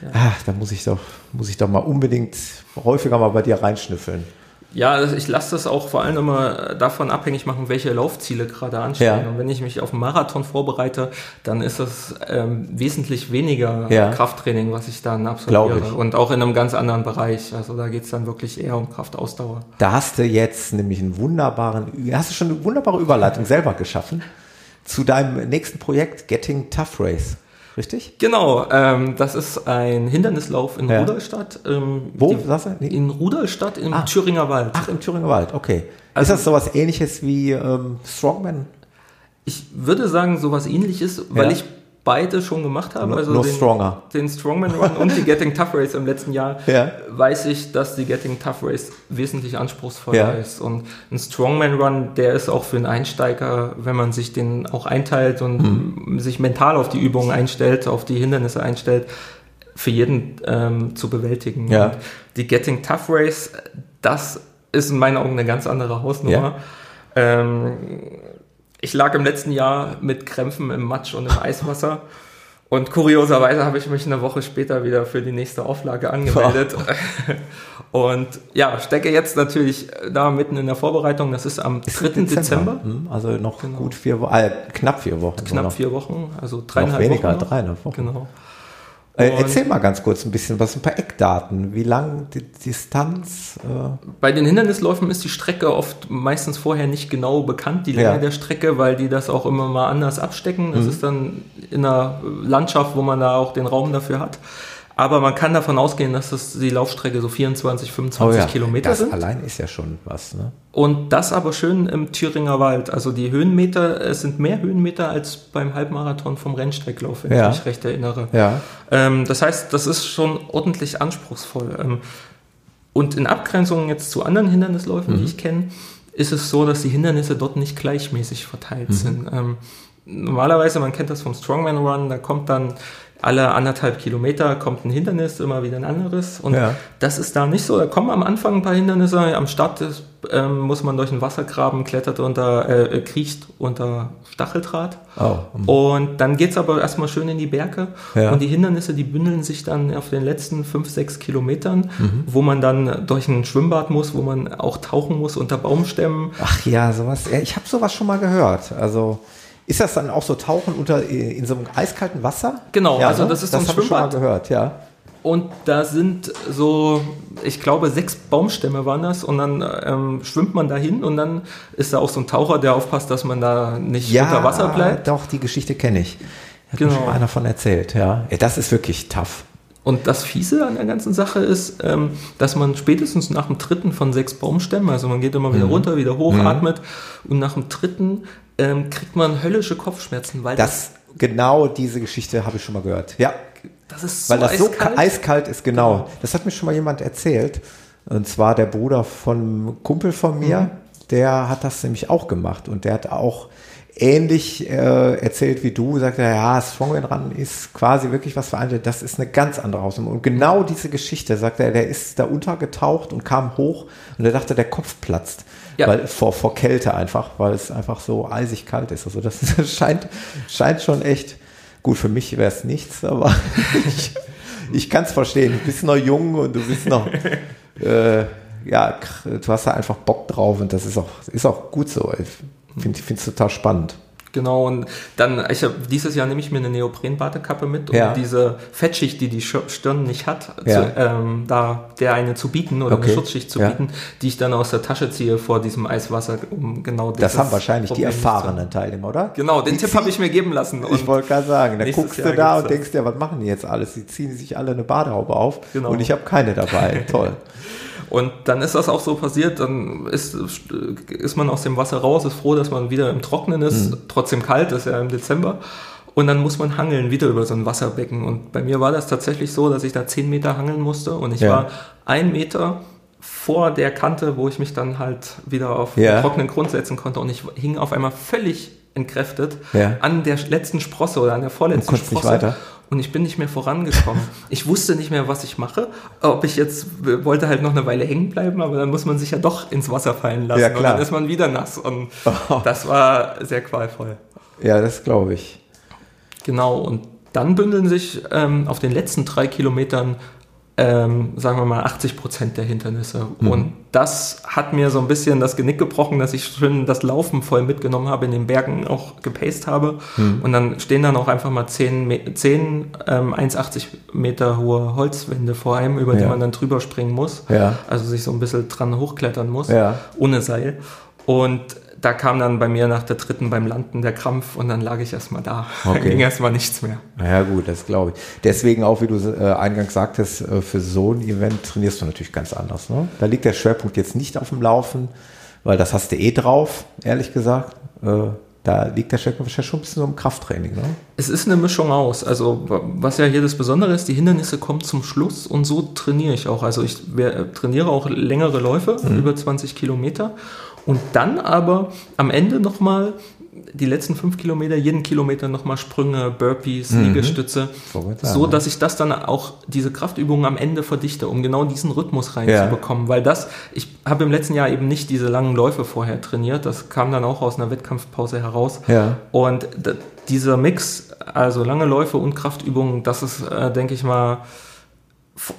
ja. ach, da muss ich doch, muss ich doch mal unbedingt häufiger mal bei dir reinschnüffeln. Ja, ich lasse das auch vor allem immer davon abhängig machen, welche Laufziele gerade anstehen. Ja. Und wenn ich mich auf einen Marathon vorbereite, dann ist das ähm, wesentlich weniger ja. Krafttraining, was ich dann absolviere. Und auch in einem ganz anderen Bereich. Also da geht's dann wirklich eher um Kraftausdauer. Da hast du jetzt nämlich einen wunderbaren, hast du schon eine wunderbare Überleitung selber geschaffen zu deinem nächsten Projekt Getting Tough Race richtig? Genau, ähm, das ist ein Hindernislauf in ja. Rudolstadt. Ähm, Wo? sagst du? In Rudolstadt im ah. Thüringer Wald. Ach, im Thüringer Wald, okay. Also, ist das sowas ähnliches wie ähm, Strongman? Ich würde sagen, sowas ähnliches, weil ja. ich beide schon gemacht habe, also den, stronger. den Strongman Run und die Getting Tough Race im letzten Jahr, ja. weiß ich, dass die Getting Tough Race wesentlich anspruchsvoller ja. ist. Und ein Strongman Run, der ist auch für einen Einsteiger, wenn man sich den auch einteilt und mhm. sich mental auf die Übungen einstellt, auf die Hindernisse einstellt, für jeden ähm, zu bewältigen. Ja. Die Getting Tough Race, das ist in meinen Augen eine ganz andere Hausnummer. Ähm, ich lag im letzten Jahr mit Krämpfen im Matsch und im Eiswasser. Und kurioserweise habe ich mich eine Woche später wieder für die nächste Auflage angemeldet. [LAUGHS] Und ja, stecke jetzt natürlich da mitten in der Vorbereitung. Das ist am 3. Dezember. Dezember. Hm, also noch genau. gut vier Wochen, äh, knapp vier Wochen. Knapp vier Wochen, also dreieinhalb noch weniger, Wochen. Noch. dreieinhalb Wochen. Genau. Äh, erzähl mal ganz kurz ein bisschen, was ein paar Eckdaten. Wie lang die Distanz? Äh Bei den Hindernisläufen ist die Strecke oft meistens vorher nicht genau bekannt, die Länge ja. der Strecke, weil die das auch immer mal anders abstecken. Das mhm. ist dann in einer Landschaft, wo man da auch den Raum dafür hat. Aber man kann davon ausgehen, dass das die Laufstrecke so 24, 25 oh ja, Kilometer das sind. Das allein ist ja schon was. Ne? Und das aber schön im Thüringer Wald. Also die Höhenmeter, es sind mehr Höhenmeter als beim Halbmarathon vom Rennstrecklauf, wenn ja. ich mich recht erinnere. Ja. Ähm, das heißt, das ist schon ordentlich anspruchsvoll. Ähm, und in Abgrenzung jetzt zu anderen Hindernisläufen, mhm. die ich kenne, ist es so, dass die Hindernisse dort nicht gleichmäßig verteilt mhm. sind. Ähm, normalerweise, man kennt das vom Strongman Run, da kommt dann alle anderthalb Kilometer kommt ein Hindernis, immer wieder ein anderes. Und ja. das ist da nicht so. Da kommen am Anfang ein paar Hindernisse. Am Start ist, ähm, muss man durch einen Wassergraben, klettert unter, äh, kriecht unter Stacheldraht. Oh. Mhm. Und dann geht es aber erstmal schön in die Berge. Ja. Und die Hindernisse, die bündeln sich dann auf den letzten fünf, sechs Kilometern, mhm. wo man dann durch ein Schwimmbad muss, wo man auch tauchen muss unter Baumstämmen. Ach ja, sowas. Ich habe sowas schon mal gehört. Also ist das dann auch so Tauchen unter in so einem eiskalten Wasser? Genau, ja, also ne? das ist so ein das Schwimmbad. Mal gehört, ja. Und da sind so, ich glaube, sechs Baumstämme waren das. Und dann ähm, schwimmt man dahin und dann ist da auch so ein Taucher, der aufpasst, dass man da nicht ja, unter Wasser bleibt. Doch, die Geschichte kenne ich. Hat genau. mir schon mal einer von erzählt, ja. ja. Das ist wirklich tough. Und das Fiese an der ganzen Sache ist, ähm, dass man spätestens nach dem dritten von sechs Baumstämmen, also man geht immer wieder mhm. runter, wieder hoch, mhm. atmet und nach dem dritten ähm, kriegt man höllische Kopfschmerzen, weil das, das genau diese Geschichte habe ich schon mal gehört. Ja, das ist so weil das eiskalt. so eiskalt ist. Genau. genau. Das hat mir schon mal jemand erzählt. Und zwar der Bruder von einem Kumpel von mir, mhm. der hat das nämlich auch gemacht und der hat auch ähnlich äh, erzählt wie du, sagt er, ja, das Strongman ist quasi wirklich was für eine, das ist eine ganz andere Hausnummer. Und genau diese Geschichte, sagt er, der ist da untergetaucht und kam hoch und er dachte, der Kopf platzt. Ja. Weil, vor, vor Kälte einfach, weil es einfach so eisig kalt ist. Also das, [LAUGHS] scheint, scheint schon echt, gut, für mich wäre es nichts, aber [LAUGHS] ich, ich kann es verstehen. Du bist noch jung und du bist noch, [LAUGHS] äh, ja, du hast da einfach Bock drauf und das ist auch, ist auch gut so. Ich finde es total spannend. Genau, und dann, ich habe dieses Jahr nehme ich mir eine Neoprenbadekappe mit, um ja. diese Fettschicht, die die Stirn nicht hat, ja. zu, ähm, da der eine zu bieten oder okay. eine Schutzschicht zu ja. bieten, die ich dann aus der Tasche ziehe vor diesem Eiswasser, um genau Das haben wahrscheinlich Problem die erfahrenen Teilnehmer, oder? Genau, den die Tipp habe ich mir geben lassen. ich wollte gerade sagen, da guckst Jahr du da und denkst dir, was machen die jetzt alles? Die ziehen sich alle eine Badehaube auf genau. und ich habe keine dabei. [LAUGHS] Toll. Und dann ist das auch so passiert, dann ist, ist man aus dem Wasser raus, ist froh, dass man wieder im Trocknen ist, mhm. trotzdem kalt, ist ja im Dezember. Und dann muss man hangeln, wieder über so ein Wasserbecken. Und bei mir war das tatsächlich so, dass ich da zehn Meter hangeln musste und ich ja. war ein Meter vor der Kante, wo ich mich dann halt wieder auf ja. trockenen Grund setzen konnte und ich hing auf einmal völlig entkräftet ja. an der letzten Sprosse oder an der vorletzten Sprosse. Und ich bin nicht mehr vorangekommen. [LAUGHS] Ich wusste nicht mehr, was ich mache. Ob ich jetzt wollte halt noch eine Weile hängen bleiben, aber dann muss man sich ja doch ins Wasser fallen lassen. Ja, klar. Und dann ist man wieder nass. Und oh. das war sehr qualvoll. Ja, das glaube ich. Genau, und dann bündeln sich ähm, auf den letzten drei Kilometern ähm, sagen wir mal, 80 Prozent der Hindernisse. Mhm. Und das hat mir so ein bisschen das Genick gebrochen, dass ich schön das Laufen voll mitgenommen habe, in den Bergen auch gepaced habe. Mhm. Und dann stehen dann auch einfach mal 10, 10 ähm, 1,80 Meter hohe Holzwände vor einem, über ja. die man dann drüber springen muss. Ja. Also sich so ein bisschen dran hochklettern muss, ja. ohne Seil. Und da kam dann bei mir nach der dritten beim Landen der Krampf und dann lag ich erstmal da. [LAUGHS] Okay. Dann ging erstmal nichts mehr. Ja gut, das glaube ich. Deswegen auch, wie du äh, eingangs sagtest, äh, für so ein Event trainierst du natürlich ganz anders. Ne? Da liegt der Schwerpunkt jetzt nicht auf dem Laufen, weil das hast du eh drauf, ehrlich gesagt. Äh, da liegt der Schwerpunkt wahrscheinlich schon ein bisschen so im Krafttraining. Ne? Es ist eine Mischung aus. Also was ja hier das Besondere ist, die Hindernisse kommen zum Schluss und so trainiere ich auch. Also ich trainiere auch längere Läufe, mhm. über 20 Kilometer und dann aber am Ende nochmal die letzten fünf Kilometer, jeden Kilometer nochmal Sprünge, Burpees, mhm. Liegestütze, so, dass ich das dann auch, diese Kraftübungen am Ende verdichte, um genau diesen Rhythmus reinzubekommen. Ja. Weil das, ich habe im letzten Jahr eben nicht diese langen Läufe vorher trainiert, das kam dann auch aus einer Wettkampfpause heraus. Ja. Und dieser Mix, also lange Läufe und Kraftübungen, das ist, äh, denke ich mal,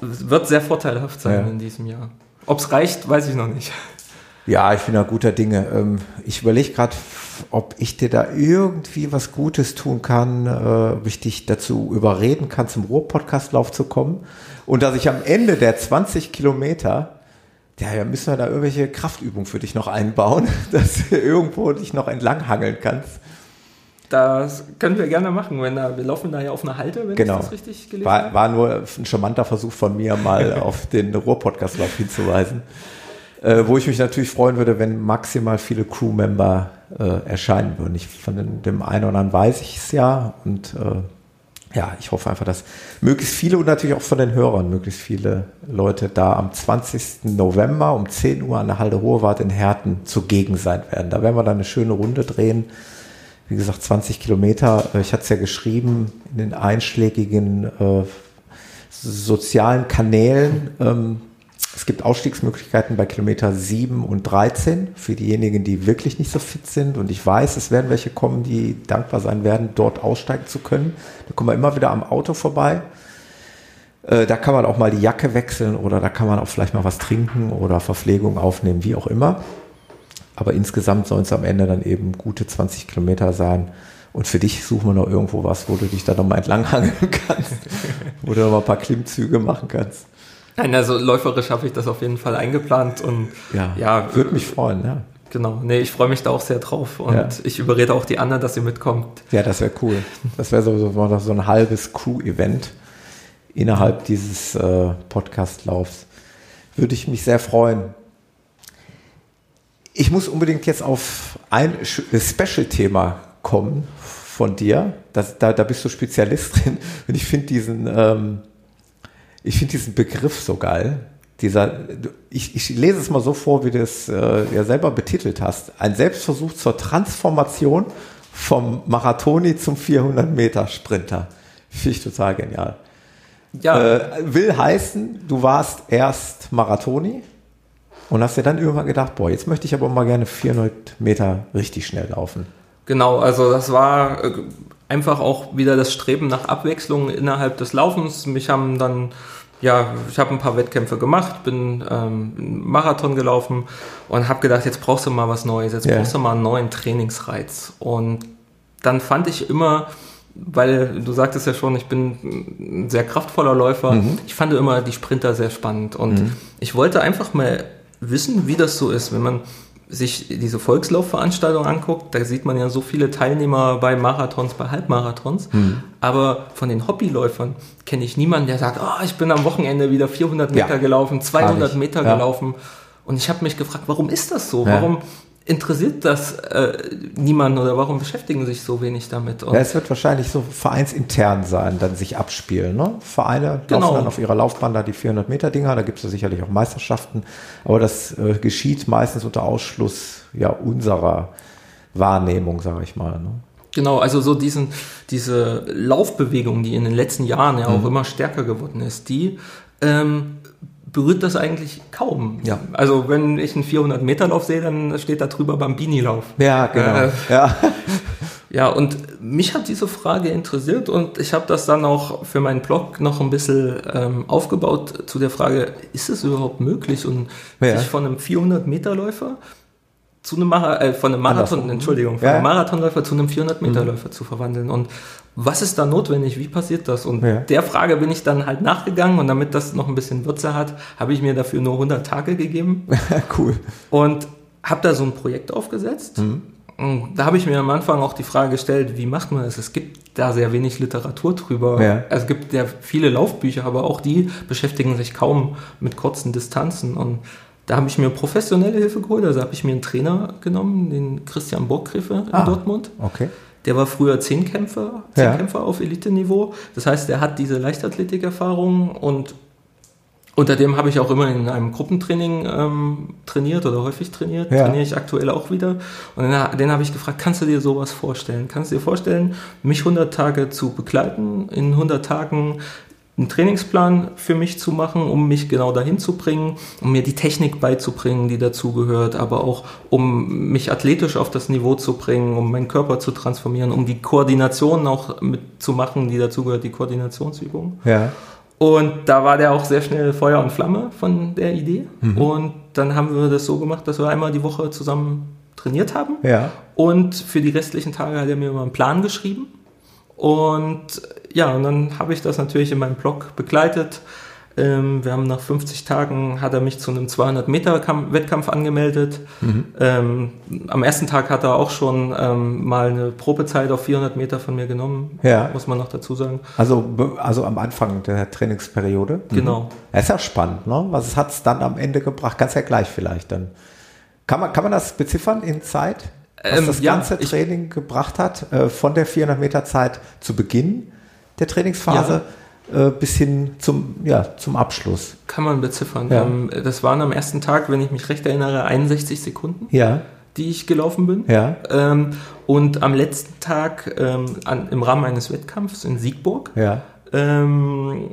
wird sehr vorteilhaft sein ja. in diesem Jahr. Ob es reicht, weiß ich noch nicht. Ja, ich bin da guter Dinge. Ähm, ich überlege gerade, ob ich dir da irgendwie was Gutes tun kann, äh, ob ich dich dazu überreden kann, zum Ruhr-Podcastlauf zu kommen. Und dass ich am Ende der 20 Kilometer, ja, müssen wir da irgendwelche Kraftübungen für dich noch einbauen, [LAUGHS] dass du irgendwo dich noch entlanghangeln kannst. Das können wir gerne machen, wenn da, wir laufen da ja auf einer Halte, wenn genau. ich das richtig gelesen war, habe. War nur ein charmanter Versuch von mir, mal [LAUGHS] auf den Ruhr-Podcastlauf hinzuweisen äh, wo ich mich natürlich freuen würde, wenn maximal viele Crewmember äh, erscheinen würden. Ich, von dem, einen oder anderen weiß ich es ja und äh, ja, ich hoffe einfach, dass möglichst viele und natürlich auch von den Hörern möglichst viele Leute da am 20. November um 10 Uhr an der Halde Ruhrwart in Herten zugegen sein werden. Da werden wir dann eine schöne Runde drehen. Wie gesagt, 20 Kilometer. Äh, ich hatte es ja geschrieben in den einschlägigen äh, sozialen Kanälen. Ähm, es gibt Ausstiegsmöglichkeiten bei Kilometer 7 und 13 für diejenigen, die wirklich nicht so fit sind. Und ich weiß, es werden welche kommen, die dankbar sein werden, dort aussteigen zu können. Da kommen wir immer wieder am Auto vorbei. Äh, da kann man auch mal die Jacke wechseln oder da kann man auch vielleicht mal was trinken oder Verpflegung aufnehmen, wie auch immer. Aber insgesamt sollen es am Ende dann eben gute 20 Kilometer sein. Und für dich suchen wir noch irgendwo was, wo du dich da nochmal [LAUGHS] entlanghangeln kannst, wo du nochmal ein paar Klimmzüge machen kannst. Nein, also läuferisch habe ich das auf jeden Fall eingeplant und ja, ja würde mich freuen, ja. Genau, nee, ich freue mich da auch sehr drauf und ja. ich überrede auch die anderen, dass sie mitkommt. Ja, das wäre cool. Das wäre so, so, so ein halbes Crew-Event innerhalb dieses äh, Podcast-Laufs. Würde ich mich sehr freuen. Ich muss unbedingt jetzt auf ein Special-Thema kommen von dir. Das, da, da bist du Spezialist drin. [LAUGHS] Und ich finde diesen ähm, ich finde diesen Begriff so geil. Dieser, ich, ich lese es mal so vor, wie du es äh, ja selber betitelt hast. Ein Selbstversuch zur Transformation vom Marathoni zum 400 Meter Sprinter. Finde ich total genial. Ja. Äh, will heißen, du warst erst Marathoni und hast dir dann irgendwann gedacht, boah, jetzt möchte ich aber mal gerne 400 Meter richtig schnell laufen. Genau, also das war äh, einfach auch wieder das Streben nach Abwechslung innerhalb des Laufens. Mich haben dann ja, ich habe ein paar Wettkämpfe gemacht, bin ähm, Marathon gelaufen und habe gedacht, jetzt brauchst du mal was Neues, jetzt yeah. brauchst du mal einen neuen Trainingsreiz. Und dann fand ich immer, weil du sagtest ja schon, ich bin ein sehr kraftvoller Läufer, mhm. ich fand immer die Sprinter sehr spannend und mhm. ich wollte einfach mal wissen, wie das so ist, wenn man sich diese Volkslaufveranstaltung anguckt, da sieht man ja so viele Teilnehmer bei Marathons, bei Halbmarathons. Mhm. Aber von den Hobbyläufern kenne ich niemanden, der sagt, oh, ich bin am Wochenende wieder 400 Meter ja, gelaufen, 200 Meter ja. gelaufen. Und ich habe mich gefragt, warum ist das so? Ja. Warum interessiert das äh, niemanden oder warum beschäftigen sich so wenig damit? Und ja, es wird wahrscheinlich so vereinsintern sein, dann sich abspielen. Ne? Vereine genau. laufen dann auf ihrer Laufbahn da die 400 Meter Dinger, da gibt es sicherlich auch Meisterschaften, aber das äh, geschieht meistens unter Ausschluss ja unserer Wahrnehmung, sage ich mal. Ne? Genau, also so diesen, diese Laufbewegung, die in den letzten Jahren ja auch mhm. immer stärker geworden ist, die ähm, berührt das eigentlich kaum. Ja. Also wenn ich einen 400 Meter Lauf sehe, dann steht da drüber Bambini-Lauf. Ja, genau. Äh, ja. [LAUGHS] ja, und mich hat diese Frage interessiert und ich habe das dann auch für meinen Blog noch ein bisschen ähm, aufgebaut zu der Frage, ist es überhaupt möglich und ja. sich von einem 400 Meter Läufer zu einem, Mara äh, von einem Marathon. Entschuldigung, von ja. einem Marathonläufer zu einem 400 Meter Läufer mhm. zu verwandeln und was ist da notwendig, wie passiert das? Und ja. der Frage bin ich dann halt nachgegangen und damit das noch ein bisschen Würze hat, habe ich mir dafür nur 100 Tage gegeben. [LAUGHS] cool. Und habe da so ein Projekt aufgesetzt. Mhm. Und da habe ich mir am Anfang auch die Frage gestellt, wie macht man das? Es gibt da sehr wenig Literatur drüber. Ja. Es gibt ja viele Laufbücher, aber auch die beschäftigen sich kaum mit kurzen Distanzen. Und da habe ich mir professionelle Hilfe geholt. Also habe ich mir einen Trainer genommen, den Christian Burggriffe in ah, Dortmund. Okay. Der war früher Zehnkämpfer, Zehnkämpfer ja. auf Elite-Niveau. Das heißt, er hat diese Leichtathletikerfahrung und unter dem habe ich auch immer in einem Gruppentraining ähm, trainiert oder häufig trainiert. Ja. Trainiere ich aktuell auch wieder. Und den, den habe ich gefragt, kannst du dir sowas vorstellen? Kannst du dir vorstellen, mich 100 Tage zu begleiten, in 100 Tagen einen Trainingsplan für mich zu machen, um mich genau dahin zu bringen, um mir die Technik beizubringen, die dazugehört, aber auch um mich athletisch auf das Niveau zu bringen, um meinen Körper zu transformieren, um die Koordination auch mitzumachen, die dazugehört, die Koordinationsübung. Ja. Und da war der auch sehr schnell Feuer und Flamme von der Idee. Mhm. Und dann haben wir das so gemacht, dass wir einmal die Woche zusammen trainiert haben. Ja. Und für die restlichen Tage hat er mir immer einen Plan geschrieben. Und ja, und dann habe ich das natürlich in meinem Blog begleitet. Ähm, wir haben nach 50 Tagen hat er mich zu einem 200 Meter Wettkampf angemeldet. Mhm. Ähm, am ersten Tag hat er auch schon ähm, mal eine Probezeit auf 400 Meter von mir genommen, ja. muss man noch dazu sagen. Also, also am Anfang der Trainingsperiode? Mhm. Genau. Das ist ja spannend, ne? Was hat es dann am Ende gebracht? Ganz ja gleich vielleicht dann. Kann man, kann man das beziffern in Zeit? Was ähm, das ganze ja, Training gebracht hat, äh, von der 400 Meter Zeit zu Beginn der Trainingsphase? Ja äh, bis hin zum, ja, zum Abschluss. Kann man beziffern. Ja. Ähm, das waren am ersten Tag, wenn ich mich recht erinnere, 61 Sekunden. Ja. Die ich gelaufen bin. Ja. Ähm, und am letzten Tag ähm, an, im Rahmen eines Wettkampfs in Siegburg, ja. ähm,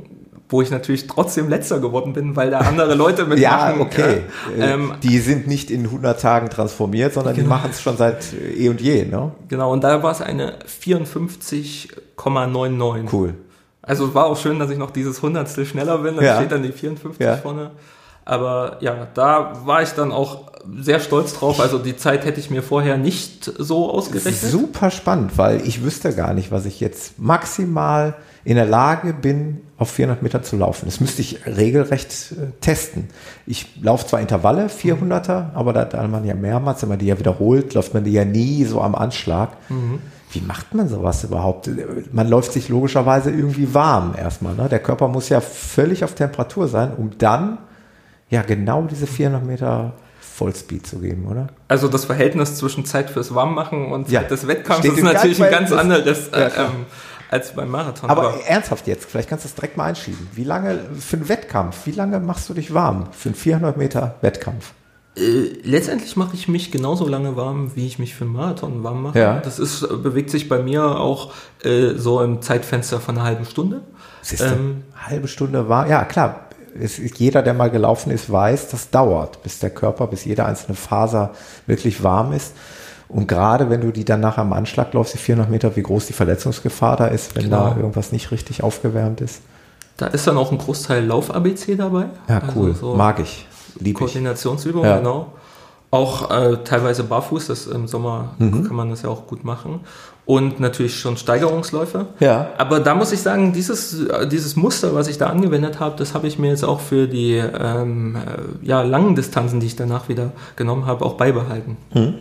wo ich natürlich trotzdem letzter geworden bin, weil da andere Leute [LAUGHS] mitmachen. ja, okay. Ja. Ähm, die sind nicht in 100 Tagen transformiert, sondern genau. die machen es schon seit eh und je, ne? Genau, und da war es eine 54,99. Cool. Also war auch schön, dass ich noch dieses Hundertstel schneller bin. Dann ja. steht dann die 54 ja. vorne. Aber ja, da war ich dann auch sehr stolz drauf. Also die Zeit hätte ich mir vorher nicht so ausgerechnet. Super spannend, weil ich wüsste gar nicht, was ich jetzt maximal in der Lage bin, auf 400 Meter zu laufen. Das müsste ich regelrecht äh, testen. Ich laufe zwar Intervalle, 400er, aber da, da man ja mehrmals, wenn man die ja wiederholt, läuft man die ja nie so am Anschlag. Mhm wie macht man sowas überhaupt? Man läuft sich logischerweise irgendwie warm erstmal. Ne? Der Körper muss ja völlig auf Temperatur sein, um dann ja genau diese 400 Meter Vollspeed zu geben, oder? Also das Verhältnis zwischen Zeit fürs Warmmachen und Zeit ja. des Wettkampfs ist natürlich ein ganz anderes äh, ähm, als beim Marathon. Aber, aber, ernsthaft jetzt, vielleicht kannst du das direkt mal einschieben. Wie lange für einen Wettkampf, wie lange machst du dich warm für einen 400 Meter Wettkampf? Äh, letztendlich mache ich mich genauso lange warm, wie ich mich für einen Marathon warm mache. Ja. Das ist, bewegt sich bei mir auch äh, so im Zeitfenster von einer halben Stunde. Ähm, halbe Stunde war, ja klar. Es, jeder, der mal gelaufen ist, weiß, das dauert, bis der Körper, bis jede einzelne Faser wirklich warm ist. Und gerade wenn du die dann nachher am Anschlag läufst, die 400 Meter, wie groß die Verletzungsgefahr da ist, wenn genau. da irgendwas nicht richtig aufgewärmt ist. Da ist dann auch ein Großteil Lauf-ABC dabei. Ja, cool. Also so Mag ich. Lieb Koordinationsübungen, ja. genau. Auch äh, teilweise barfuß, das im Sommer mhm. kann man das ja auch gut machen. Und natürlich schon Steigerungsläufe. Ja. Aber da muss ich sagen, dieses, dieses Muster, was ich da angewendet habe, das habe ich mir jetzt auch für die ähm, äh, ja, langen Distanzen, die ich danach wieder genommen habe, auch beibehalten. Mhm.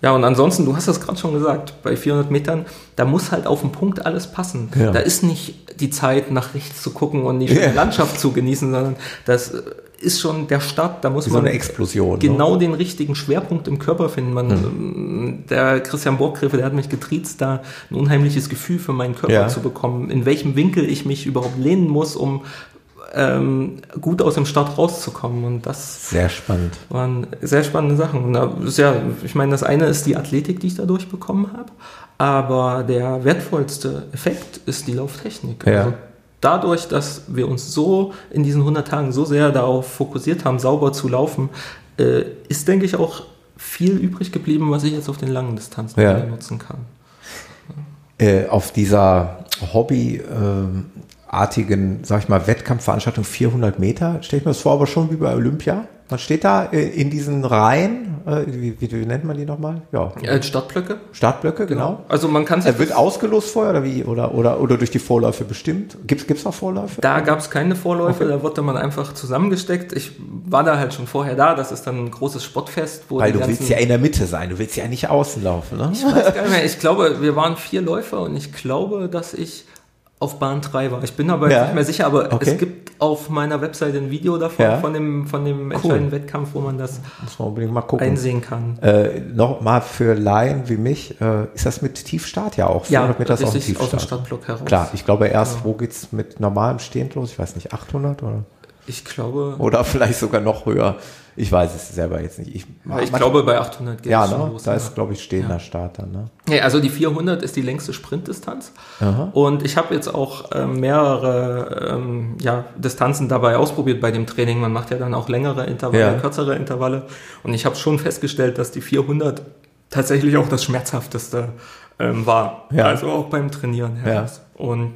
Ja, und ansonsten, du hast das gerade schon gesagt, bei 400 Metern, da muss halt auf den Punkt alles passen. Ja. Da ist nicht die Zeit, nach rechts zu gucken und die ja. Landschaft zu genießen, sondern das ist schon der Start, da muss Wie man so eine Explosion, ne? genau ne? den richtigen Schwerpunkt im Körper finden. Man, mhm. Der Christian Borggriffe, der hat mich getriezt, da ein unheimliches Gefühl für meinen Körper ja. zu bekommen, in welchem Winkel ich mich überhaupt lehnen muss, um ähm, gut aus dem Start rauszukommen. Und das sehr spannend. waren sehr spannende Sachen. Und da ja, ich meine, das eine ist die Athletik, die ich dadurch bekommen habe, aber der wertvollste Effekt ist die Lauftechnik. Ja. Also dadurch, dass wir uns so in diesen 100 Tagen so sehr darauf fokussiert haben, sauber zu laufen, äh, ist, denke ich, auch viel übrig geblieben, was ich jetzt auf den langen Distanzen ja. nutzen kann. Äh, auf dieser Hobby, äh, artigen, sag ich mal, Wettkampfveranstaltung 400 Meter. Stelle ich mir das vor, aber schon wie bei Olympia. Man steht da äh, in diesen Reihen, äh, wie, wie, wie nennt man die nochmal? Ja. ja Startblöcke. Startblöcke, genau. genau. Also man kann sich. Er wird ausgelost vorher oder wie? Oder, oder, oder durch die Vorläufe bestimmt? Gibt es noch Vorläufe? Da gab es keine Vorläufe, okay. da wurde man einfach zusammengesteckt. Ich war da halt schon vorher da, das ist dann ein großes Sportfest. Wo Weil du willst ja in der Mitte sein, du willst ja nicht außen laufen, ne? Ich weiß gar nicht [LAUGHS] mehr. Ich glaube, wir waren vier Läufer und ich glaube, dass ich auf Bahn 3 war. Ich bin aber ja. nicht mehr sicher, aber okay. es gibt auf meiner Webseite ein Video davon, ja. von dem, von dem cool. entscheidenden Wettkampf, wo man das man einsehen kann. Äh, Nochmal für Laien wie mich, äh, ist das mit Tiefstart ja auch? Ja, das ist auch Tiefstart. aus dem Stadtblock heraus. Klar, ich glaube erst, ja. wo geht's mit normalem Stehend los? Ich weiß nicht, 800 oder? Ich glaube. Oder vielleicht sogar noch höher. Ich weiß es selber jetzt nicht. Ich, ja, ich glaube, bei 800 geht ja, es ne? los. Da ist, glaube ich, stehender ja. Starter. Ne? Ja, also die 400 ist die längste Sprintdistanz. Aha. Und ich habe jetzt auch äh, mehrere ähm, ja, Distanzen dabei ausprobiert bei dem Training. Man macht ja dann auch längere Intervalle, ja. kürzere Intervalle. Und ich habe schon festgestellt, dass die 400 tatsächlich auch das schmerzhafteste ähm, war. Ja. Also auch beim Trainieren. Ja. Und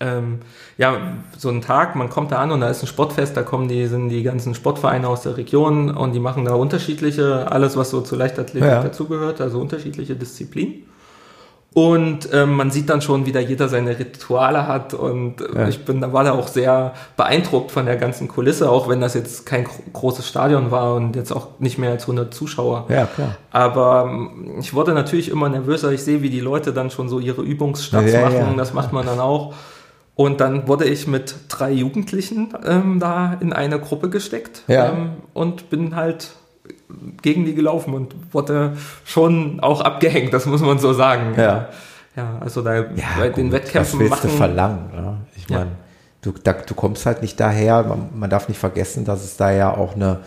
ähm, ja, so ein Tag, man kommt da an und da ist ein Sportfest, da kommen die, sind die ganzen Sportvereine aus der Region und die machen da unterschiedliche, alles was so zur Leichtathletik ja. dazugehört, also unterschiedliche Disziplinen. Und ähm, man sieht dann schon, wie da jeder seine Rituale hat. Und äh, ja. ich bin, da war da auch sehr beeindruckt von der ganzen Kulisse, auch wenn das jetzt kein großes Stadion war und jetzt auch nicht mehr als 100 Zuschauer. Ja, klar. Aber ähm, ich wurde natürlich immer nervöser. Ich sehe, wie die Leute dann schon so ihre Übungsstarts ja, machen. Ja. Das macht man dann auch. Und dann wurde ich mit drei Jugendlichen ähm, da in eine Gruppe gesteckt ja. ähm, und bin halt gegen die gelaufen und wurde schon auch abgehängt, das muss man so sagen. Ja, ja also da ja, bei den gut, Wettkämpfen. Was willst machen, du verlangen? Ne? Ich meine, du, du kommst halt nicht daher, man, man darf nicht vergessen, dass es da ja auch eine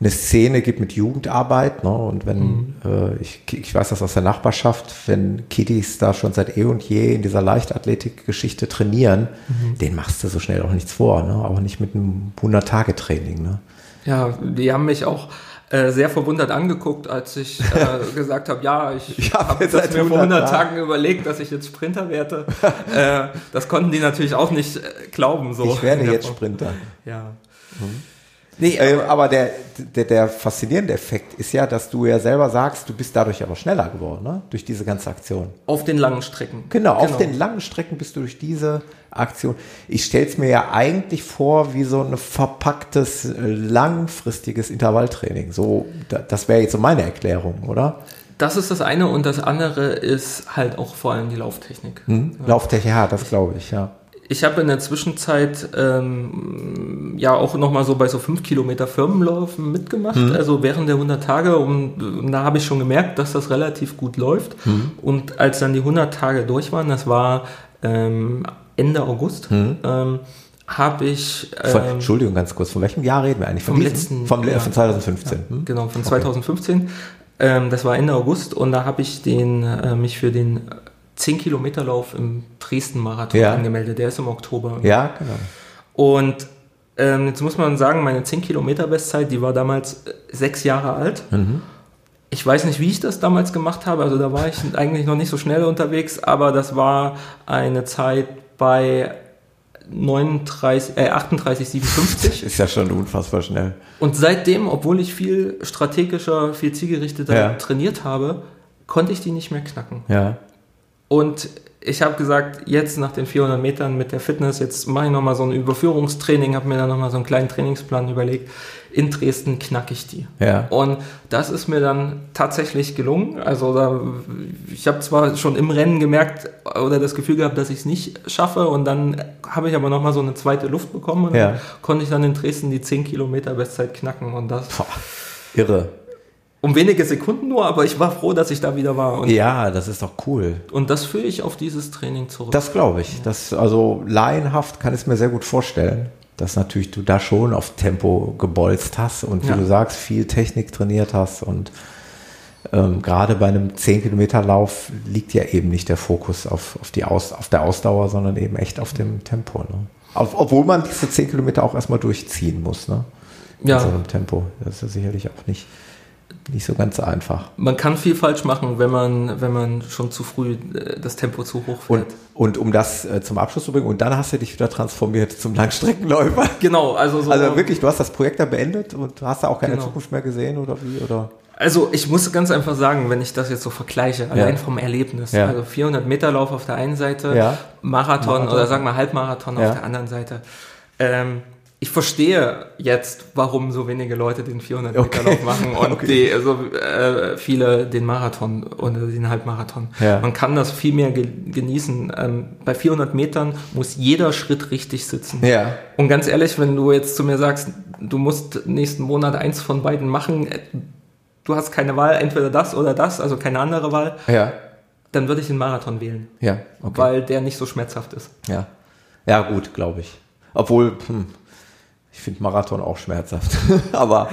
eine Szene gibt mit Jugendarbeit. Ne? Und wenn, mhm. äh, ich, ich weiß das aus der Nachbarschaft, wenn Kiddies da schon seit eh und je in dieser Leichtathletik-Geschichte trainieren, mhm. den machst du so schnell auch nichts vor. Ne? Auch nicht mit einem 100-Tage-Training. Ne? Ja, die haben mich auch äh, sehr verwundert angeguckt, als ich äh, [LAUGHS] gesagt habe, ja, ich, ich habe mir vor 100 Tagen überlegt, dass ich jetzt Sprinter werde. [LAUGHS] äh, das konnten die natürlich auch nicht äh, glauben. So ich werde [LAUGHS] jetzt Sprinter. Ja. Mhm. Nee, äh, aber der, der, der faszinierende Effekt ist ja, dass du ja selber sagst, du bist dadurch aber schneller geworden, ne? durch diese ganze Aktion. Auf den langen Strecken. Genau, genau. auf den langen Strecken bist du durch diese Aktion. Ich stelle es mir ja eigentlich vor wie so ein verpacktes, äh, langfristiges Intervalltraining. So, das wäre jetzt so meine Erklärung, oder? Das ist das eine und das andere ist halt auch vor allem die Lauftechnik. Hm? Ja. Lauftechnik, ja, das glaube ich, ja. Ich habe in der Zwischenzeit ähm, ja auch nochmal so bei so 5 Kilometer Firmenlaufen mitgemacht, mhm. also während der 100 Tage. Und, und da habe ich schon gemerkt, dass das relativ gut läuft. Mhm. Und als dann die 100 Tage durch waren, das war ähm, Ende August, mhm. ähm, habe ich. Von, ähm, Entschuldigung, ganz kurz, von welchem Jahr reden wir eigentlich? Von vom letzten. Vom, ja, von 2015. Ja, hm? genau, von 2015. Okay. Ähm, das war Ende August und da habe ich den, äh, mich für den 10 Kilometer Lauf im Dresden-Marathon ja. angemeldet. Der ist im Oktober. Ja, genau. Und ähm, jetzt muss man sagen, meine 10 Kilometer Bestzeit, die war damals äh, sechs Jahre alt. Mhm. Ich weiß nicht, wie ich das damals gemacht habe. Also da war ich eigentlich noch nicht so schnell unterwegs, aber das war eine Zeit bei 39, äh, 38, 57. [LAUGHS] Ist ja schon unfassbar schnell. Und seitdem, obwohl ich viel strategischer, viel zielgerichteter ja. trainiert habe, konnte ich die nicht mehr knacken. Ja. Und ich habe gesagt, jetzt nach den 400 Metern mit der Fitness, jetzt mache ich nochmal so ein Überführungstraining, habe mir dann nochmal so einen kleinen Trainingsplan überlegt. In Dresden knacke ich die. Ja. Und das ist mir dann tatsächlich gelungen. Also da, ich habe zwar schon im Rennen gemerkt oder das Gefühl gehabt, dass ich es nicht schaffe und dann habe ich aber nochmal so eine zweite Luft bekommen und ja. dann konnte ich dann in Dresden die 10 Kilometer Bestzeit knacken und das... Boah, irre um wenige Sekunden nur, aber ich war froh, dass ich da wieder war. Und ja, das ist doch cool. Und das führe ich auf dieses Training zurück. Das glaube ich. Das, also laienhaft kann ich es mir sehr gut vorstellen, dass natürlich du da schon auf Tempo gebolzt hast und wie ja. du sagst, viel Technik trainiert hast und ähm, gerade bei einem 10 Kilometer Lauf liegt ja eben nicht der Fokus auf, auf, die Aus, auf der Ausdauer, sondern eben echt auf dem Tempo. Ne? Auf, obwohl man diese 10 Kilometer auch erstmal durchziehen muss. Ne? Ja. In so einem Tempo. Das ist ja sicherlich auch nicht nicht so ganz einfach. Man kann viel falsch machen, wenn man, wenn man schon zu früh äh, das Tempo zu hoch fährt. Und, und um das äh, zum Abschluss zu bringen, und dann hast du dich wieder transformiert zum Langstreckenläufer. [LAUGHS] Genau, also so. Also wirklich, du hast das Projekt da beendet und hast da auch keine genau. Zukunft mehr gesehen oder wie? Oder? Also ich muss ganz einfach sagen, wenn ich das jetzt so vergleiche, ja. allein vom Erlebnis, ja. also 400 Meter Lauf auf der einen Seite, ja. Marathon, Marathon, oder sagen wir Halbmarathon auf der anderen Seite. Ähm, ich verstehe jetzt, warum so wenige Leute den 400 Meter okay. Lauf machen und [LAUGHS] okay. die, also, äh, viele den Marathon oder den Halbmarathon. Ja. Man kann das viel mehr ge genießen. Ähm, bei 400 Metern muss jeder Schritt richtig sitzen. Ja. Und ganz ehrlich, wenn du jetzt zu mir sagst, du musst nächsten Monat eins von beiden machen, äh, du hast keine Wahl, entweder das oder das, also keine andere Wahl. Ja. Dann würde ich den Marathon wählen. Ja. Okay. Weil der nicht so schmerzhaft ist. Ja. Ja, gut, glaube ich. Obwohl, hm, Ich finde Marathon auch schmerzhaft. [LAUGHS] aber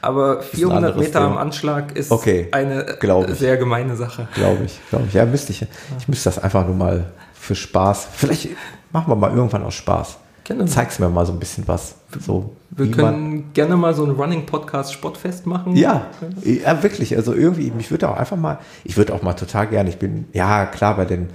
aber 400 Meter Thema. am Anschlag ist okay, eine sehr gemeine Sache. Glaube ich, glaube ich. Ja, müsste ich. Ich müsste das einfach nur mal für Spaß. Vielleicht machen wir mal irgendwann aus Spaß. Gerne. Zeig's mir mal so ein bisschen was. So, wir können gerne mal so einen Running Podcast Sportfest machen. Ja, ja, wirklich. Also irgendwie, mich würde auch einfach mal, ich würde auch mal total gerne, ich bin, ja klar, bei den,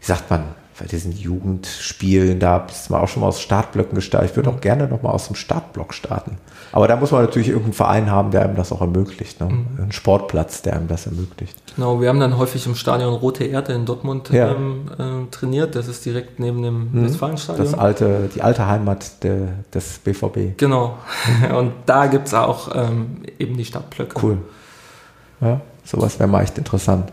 wie sagt man, bei diesen Jugendspielen, da bist du mal auch schon mal aus Startblöcken gestartet. Ich würde auch gerne noch mal aus dem Startblock starten. Aber da muss man natürlich irgendeinen Verein haben, der einem das auch ermöglicht. Ne? Mhm. Einen Sportplatz, der einem das ermöglicht. Genau, wir haben dann häufig im Stadion Rote Erde in Dortmund ja. ähm, äh, trainiert. Das ist direkt neben dem mhm. Westfalenstadion. Das alte, die alte Heimat de, des BVB. Genau. [LAUGHS] Und da gibt es auch ähm, eben die Startblöcke. Cool. Ja, sowas wäre mal echt interessant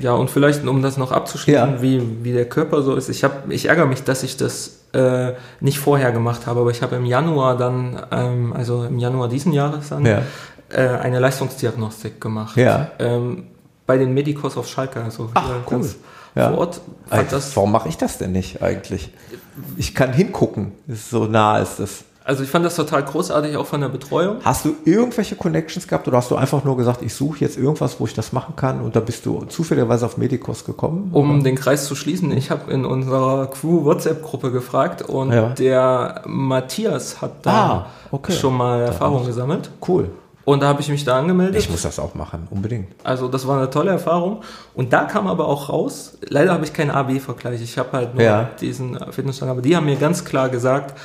ja, und vielleicht, um das noch abzuschließen, ja. wie, wie der Körper so ist. Ich, hab, ich ärgere mich, dass ich das äh, nicht vorher gemacht habe, aber ich habe im Januar dann, ähm, also im Januar diesen Jahres dann, ja. äh, eine Leistungsdiagnostik gemacht. Ja. Ähm, bei den Medikos auf Schalke. Also Ach, cool. Ja. Vor Ort. Also, warum mache ich das denn nicht eigentlich? Ich kann hingucken, so nah ist es. Also ich fand das total großartig, auch von der Betreuung. Hast du irgendwelche Connections gehabt oder hast du einfach nur gesagt, ich suche jetzt irgendwas, wo ich das machen kann und da bist du zufälligerweise auf Medikos gekommen? Um oder? den Kreis zu schließen, ich habe in unserer Crew WhatsApp-Gruppe gefragt und ja. der Matthias hat da ah, okay. schon mal Erfahrung gesammelt. Cool. Und da habe ich mich da angemeldet. Ich muss das auch machen, unbedingt. Also das war eine tolle Erfahrung. Und da kam aber auch raus, leider habe ich keinen AB-Vergleich. Ich habe halt nur ja. diesen Fitnessstand, aber die haben mir ganz klar gesagt,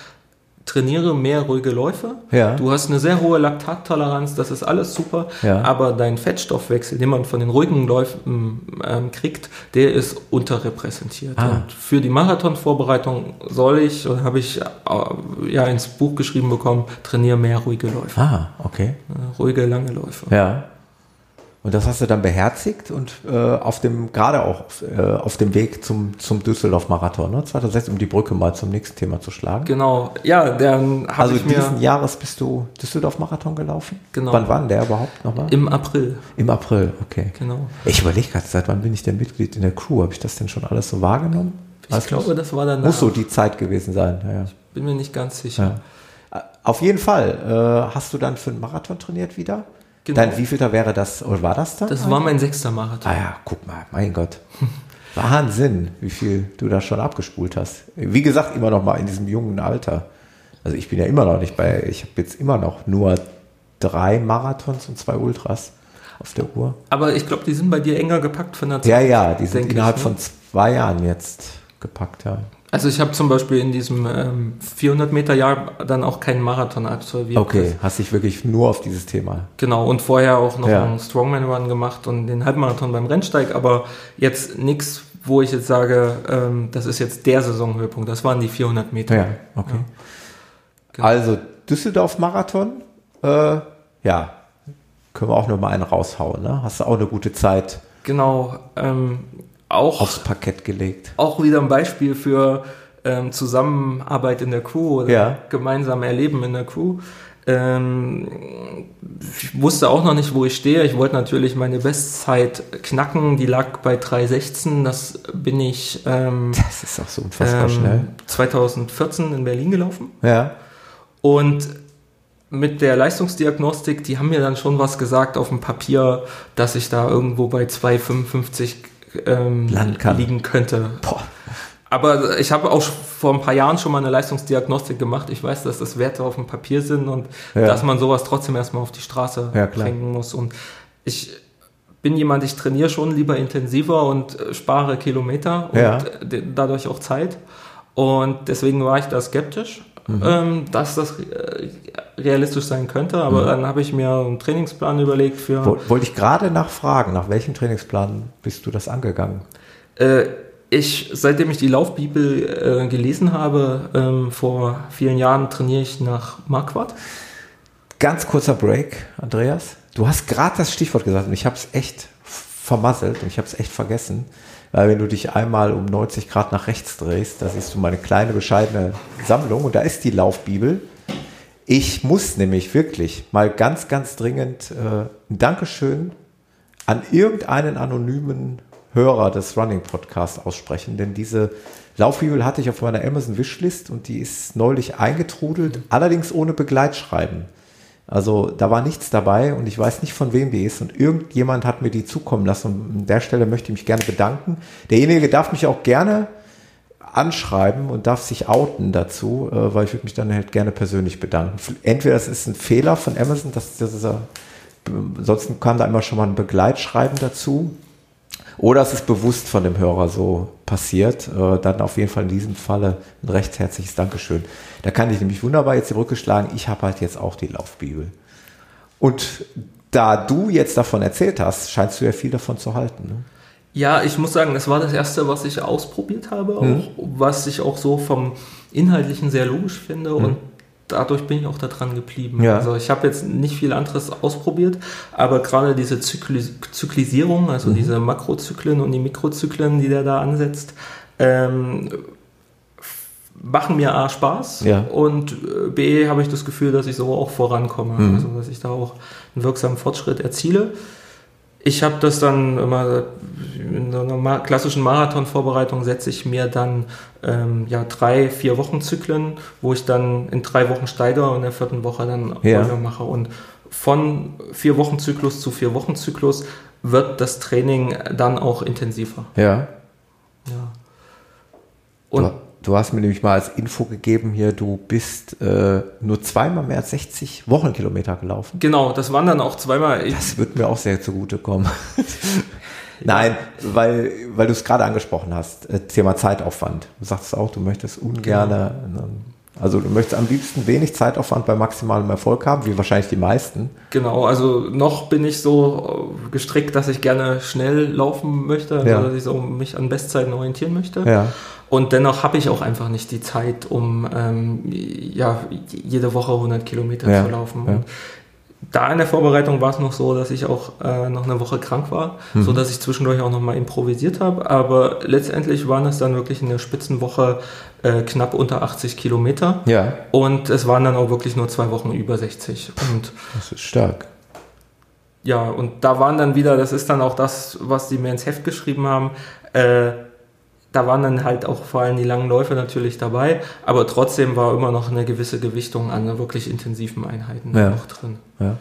trainiere mehr ruhige Läufe. Ja. Du hast eine sehr hohe Laktattoleranz, das ist alles super. Ja. Aber dein Fettstoffwechsel, den man von den ruhigen Läufen ähm, kriegt, der ist unterrepräsentiert. Ah. Und für die Marathonvorbereitung soll ich, oder habe ich äh, ja ins Buch geschrieben bekommen, trainiere mehr ruhige Läufe. Ah, okay. Äh, ruhige, lange Läufe. Ja. Und das hast du dann beherzigt und äh, auf dem, gerade auch äh, auf dem Weg zum, zum Düsseldorf-Marathon, ne? 2006, um die Brücke mal zum nächsten Thema zu schlagen. Genau, ja, dann habe also ich mir... Also diesen Jahres bist du Düsseldorf-Marathon gelaufen? Genau. Wann war denn der überhaupt nochmal? Im April. Im April, okay. Genau. Ich überlege gerade, seit wann bin ich denn Mitglied in der Crew? Habe ich das denn schon alles so wahrgenommen? Ich weißt glaube, das war dann. Muss so die Zeit gewesen sein, ja. Ich bin mir nicht ganz sicher. Ja. Auf jeden Fall. Äh, hast du dann für einen Marathon trainiert wieder? Genau. Dein wievielter wäre das, oder war das dann? Das war mein sechster Marathon. Ah ja, guck mal, mein Gott. Wahnsinn, wie viel du da schon abgespult hast. Wie gesagt, immer noch mal in diesem jungen Alter. Also ich bin ja immer noch nicht bei, ich habe jetzt immer noch nur drei Marathons und zwei Ultras auf der Uhr. Aber ich glaube, die sind bei dir enger gepackt von der Zeit. Ja, ja, die sind innerhalb ich, ne? von zwei Jahren jetzt gepackt, ja. Also ich habe zum Beispiel in diesem ähm, 400 Meter Jahr dann auch keinen Marathon absolviert. Okay, hast dich wirklich nur auf dieses Thema. Genau, und vorher auch noch ja. einen Strongman Run gemacht und den Halbmarathon beim Rennsteig, aber jetzt nichts, wo ich jetzt sage, ähm, das ist jetzt der Saisonhöhepunkt. Das waren die 400 Meter. Ja, okay. Ja. Genau. Also Düsseldorf Marathon, äh, ja, können wir auch noch mal einen raushauen. Ne? Hast du auch eine gute Zeit? Genau. Ähm, auch aufs Parkett gelegt. Auch wieder ein Beispiel für ähm, Zusammenarbeit in der Crew oder ja. gemeinsam Erleben in der Crew. Ähm, ich wusste auch noch nicht, wo ich stehe. Ich wollte natürlich meine Bestzeit knacken. Die lag bei 3,16. Das bin ich. Ähm, [LAUGHS] das ist auch so unfassbar schnell. 2014 in Berlin gelaufen. Ja. Und mit der Leistungsdiagnostik, die haben mir dann schon was gesagt auf dem Papier, dass ich da irgendwo bei 2,55 ähm, liegen könnte. Boah. Aber ich habe auch vor ein paar Jahren schon mal eine Leistungsdiagnostik gemacht. Ich weiß, dass das Werte auf dem Papier sind und ja. dass man sowas trotzdem erstmal auf die Straße ja, bringen muss. Und ich bin jemand, ich trainiere schon lieber intensiver und äh, spare Kilometer und ja. dadurch auch Zeit. Und deswegen war ich da skeptisch, mhm. ähm, dass das äh, realistisch sein könnte. Aber mhm. dann habe ich mir einen Trainingsplan überlegt für. Wollte ich gerade nachfragen, nach welchem Trainingsplan bist du das angegangen? Äh, ich, seitdem ich die Laufbibel äh, gelesen habe, ähm, vor vielen Jahren trainiere ich nach Marquardt. Ganz kurzer Break, Andreas. Du hast gerade das Stichwort gesagt und ich habe es echt vermasselt und ich habe es echt vergessen. Weil wenn du dich einmal um 90 Grad nach rechts drehst, da siehst du meine kleine bescheidene Sammlung und da ist die Laufbibel. Ich muss nämlich wirklich mal ganz, ganz dringend äh, ein Dankeschön an irgendeinen anonymen Hörer des Running Podcasts aussprechen, denn diese Laufbibel hatte ich auf meiner Amazon Wishlist und die ist neulich eingetrudelt, allerdings ohne Begleitschreiben. Also da war nichts dabei und ich weiß nicht von wem die ist und irgendjemand hat mir die zukommen lassen und an der Stelle möchte ich mich gerne bedanken. Derjenige darf mich auch gerne anschreiben und darf sich outen dazu, äh, weil ich würde mich dann halt gerne persönlich bedanken. Entweder es ist ein Fehler von Amazon, dass das ist, ansonsten kam da immer schon mal ein Begleitschreiben dazu. Oder es ist bewusst von dem Hörer so passiert. Äh, dann auf jeden Fall in diesem Falle ein recht herzliches Dankeschön. Da kann ich nämlich wunderbar jetzt die Brücke schlagen. Ich habe halt jetzt auch die Laufbibel. Und da du jetzt davon erzählt hast, scheinst du ja viel davon zu halten. Ne? Ja, ich muss sagen, das war das erste, was ich ausprobiert habe, auch, mhm. was ich auch so vom Inhaltlichen sehr logisch finde mhm. und dadurch bin ich auch daran geblieben. Ja. Also ich habe jetzt nicht viel anderes ausprobiert, aber gerade diese Zykli Zyklisierung, also mhm. diese Makrozyklen und die Mikrozyklen, die der da ansetzt, ähm, machen mir A Spaß ja. und äh, B habe ich das Gefühl, dass ich so auch vorankomme, mhm. also dass ich da auch einen wirksamen Fortschritt erziele. Ich habe das dann immer in so einer klassischen Marathonvorbereitung setze ich mir dann ähm, ja drei, vier Wochen Zyklen, wo ich dann in drei Wochen steige und in der vierten Woche dann ja. mache. Und von vier Wochen Zyklus zu vier Wochen Zyklus wird das Training dann auch intensiver. Ja. Ja. Und Du hast mir nämlich mal als Info gegeben hier, du bist äh, nur zweimal mehr als 60 Wochenkilometer gelaufen. Genau, das waren dann auch zweimal. Das wird mir auch sehr zugutekommen. [LAUGHS] Nein, weil, weil du es gerade angesprochen hast, äh, Thema Zeitaufwand. Du sagst auch, du möchtest ungern, genau. also du möchtest am liebsten wenig Zeitaufwand bei maximalem Erfolg haben, wie wahrscheinlich die meisten. Genau, also noch bin ich so gestrickt, dass ich gerne schnell laufen möchte, also ja. dass ich so mich an Bestzeiten orientieren möchte. Ja. Und dennoch habe ich auch einfach nicht die Zeit, um ähm, ja, jede Woche 100 Kilometer ja, zu laufen. Ja. da in der Vorbereitung war es noch so, dass ich auch äh, noch eine Woche krank war, mhm. so dass ich zwischendurch auch noch mal improvisiert habe. Aber letztendlich waren es dann wirklich in der Spitzenwoche äh, knapp unter 80 Kilometer. Ja. Und es waren dann auch wirklich nur zwei Wochen über 60. Und das ist stark. Ja, und da waren dann wieder, das ist dann auch das, was sie mir ins Heft geschrieben haben, äh, da waren dann halt auch vor allem die langen Läufe natürlich dabei, aber trotzdem war immer noch eine gewisse Gewichtung an wirklich intensiven Einheiten ja. noch drin. Ja.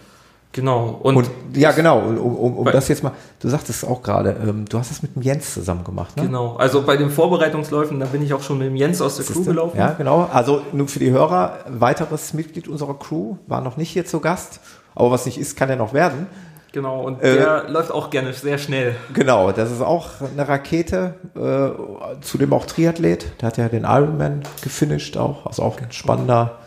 Genau. Und, und ja, genau. Um, um, um das jetzt mal, du sagtest auch gerade, ähm, du hast es mit dem Jens zusammen gemacht, ne? Genau. Also bei den Vorbereitungsläufen, da bin ich auch schon mit dem Jens aus der Crew gelaufen. Ja, genau. Also nur für die Hörer, weiteres Mitglied unserer Crew war noch nicht hier zu Gast, aber was nicht ist, kann ja noch werden. Genau, und äh, der läuft auch gerne sehr schnell. Genau, das ist auch eine Rakete, äh, zudem auch Triathlet. Der hat ja den Ironman gefinisht auch, also auch ein spannender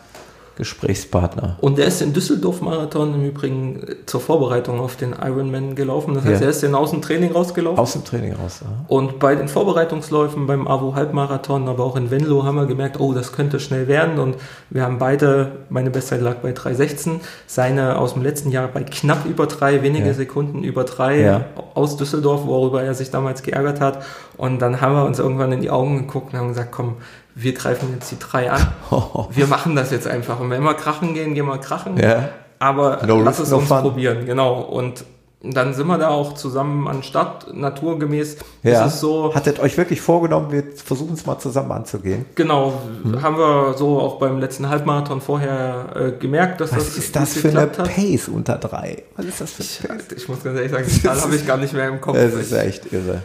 Gesprächspartner. Und der ist den Düsseldorf-Marathon im Übrigen zur Vorbereitung auf den Ironman gelaufen. Das heißt, ja. er ist den aus dem Training rausgelaufen. Aus dem Training raus, ja. Und bei den Vorbereitungsläufen beim AWO-Halbmarathon, aber auch in Venlo haben wir gemerkt, oh, das könnte schnell werden. Und wir haben beide, meine Bestzeit lag bei 3,16, seine aus dem letzten Jahr bei knapp über drei, wenige ja. Sekunden über drei aus Düsseldorf, worüber er sich damals geärgert hat. Und dann haben wir uns irgendwann in die Augen geguckt und haben gesagt, komm, wir greifen jetzt die drei an. [LAUGHS] Wir machen das jetzt einfach. Und wenn wir krachen gehen, gehen wir krachen. Ja. Aber no lass es no uns fun. probieren, genau. Und dann sind wir da auch zusammen an Start, naturgemäß. Ja. Ist es so, Hattet euch wirklich vorgenommen, wir versuchen es mal zusammen anzugehen? Genau, hm. haben wir so auch beim letzten Halbmarathon vorher äh, gemerkt, dass Was das. Was ist das für eine hat. Pace unter drei? Was ist das für eine Pace? Ich, ich muss ganz ehrlich sagen, die Zahl [LAUGHS] habe ich gar nicht mehr im Kopf. Das ist echt irre.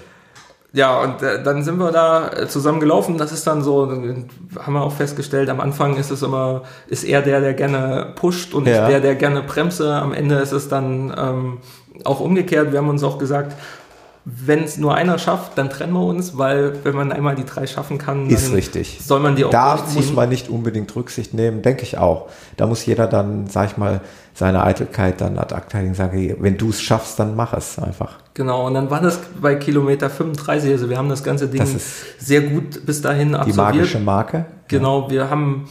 Ja, und äh, dann sind wir da äh, zusammen gelaufen. Das ist dann so, haben wir auch festgestellt, am Anfang ist es immer, ist er der, der gerne pusht und ja. der, der gerne bremse. Am Ende ist es dann ähm, auch umgekehrt. Wir haben uns auch gesagt, wenn es nur einer schafft, dann trennen wir uns, weil wenn man einmal die drei schaffen kann, ist richtig. soll man die auch Da muss man nicht unbedingt Rücksicht nehmen, denke ich auch. Da muss jeder dann, sag ich mal, seine Eitelkeit dann ad acta legen, sage, wenn du es schaffst, dann mach es einfach. Genau, und dann war das bei Kilometer 35, also wir haben das ganze Ding das sehr gut bis dahin absolviert. Die magische Marke. Genau, wir haben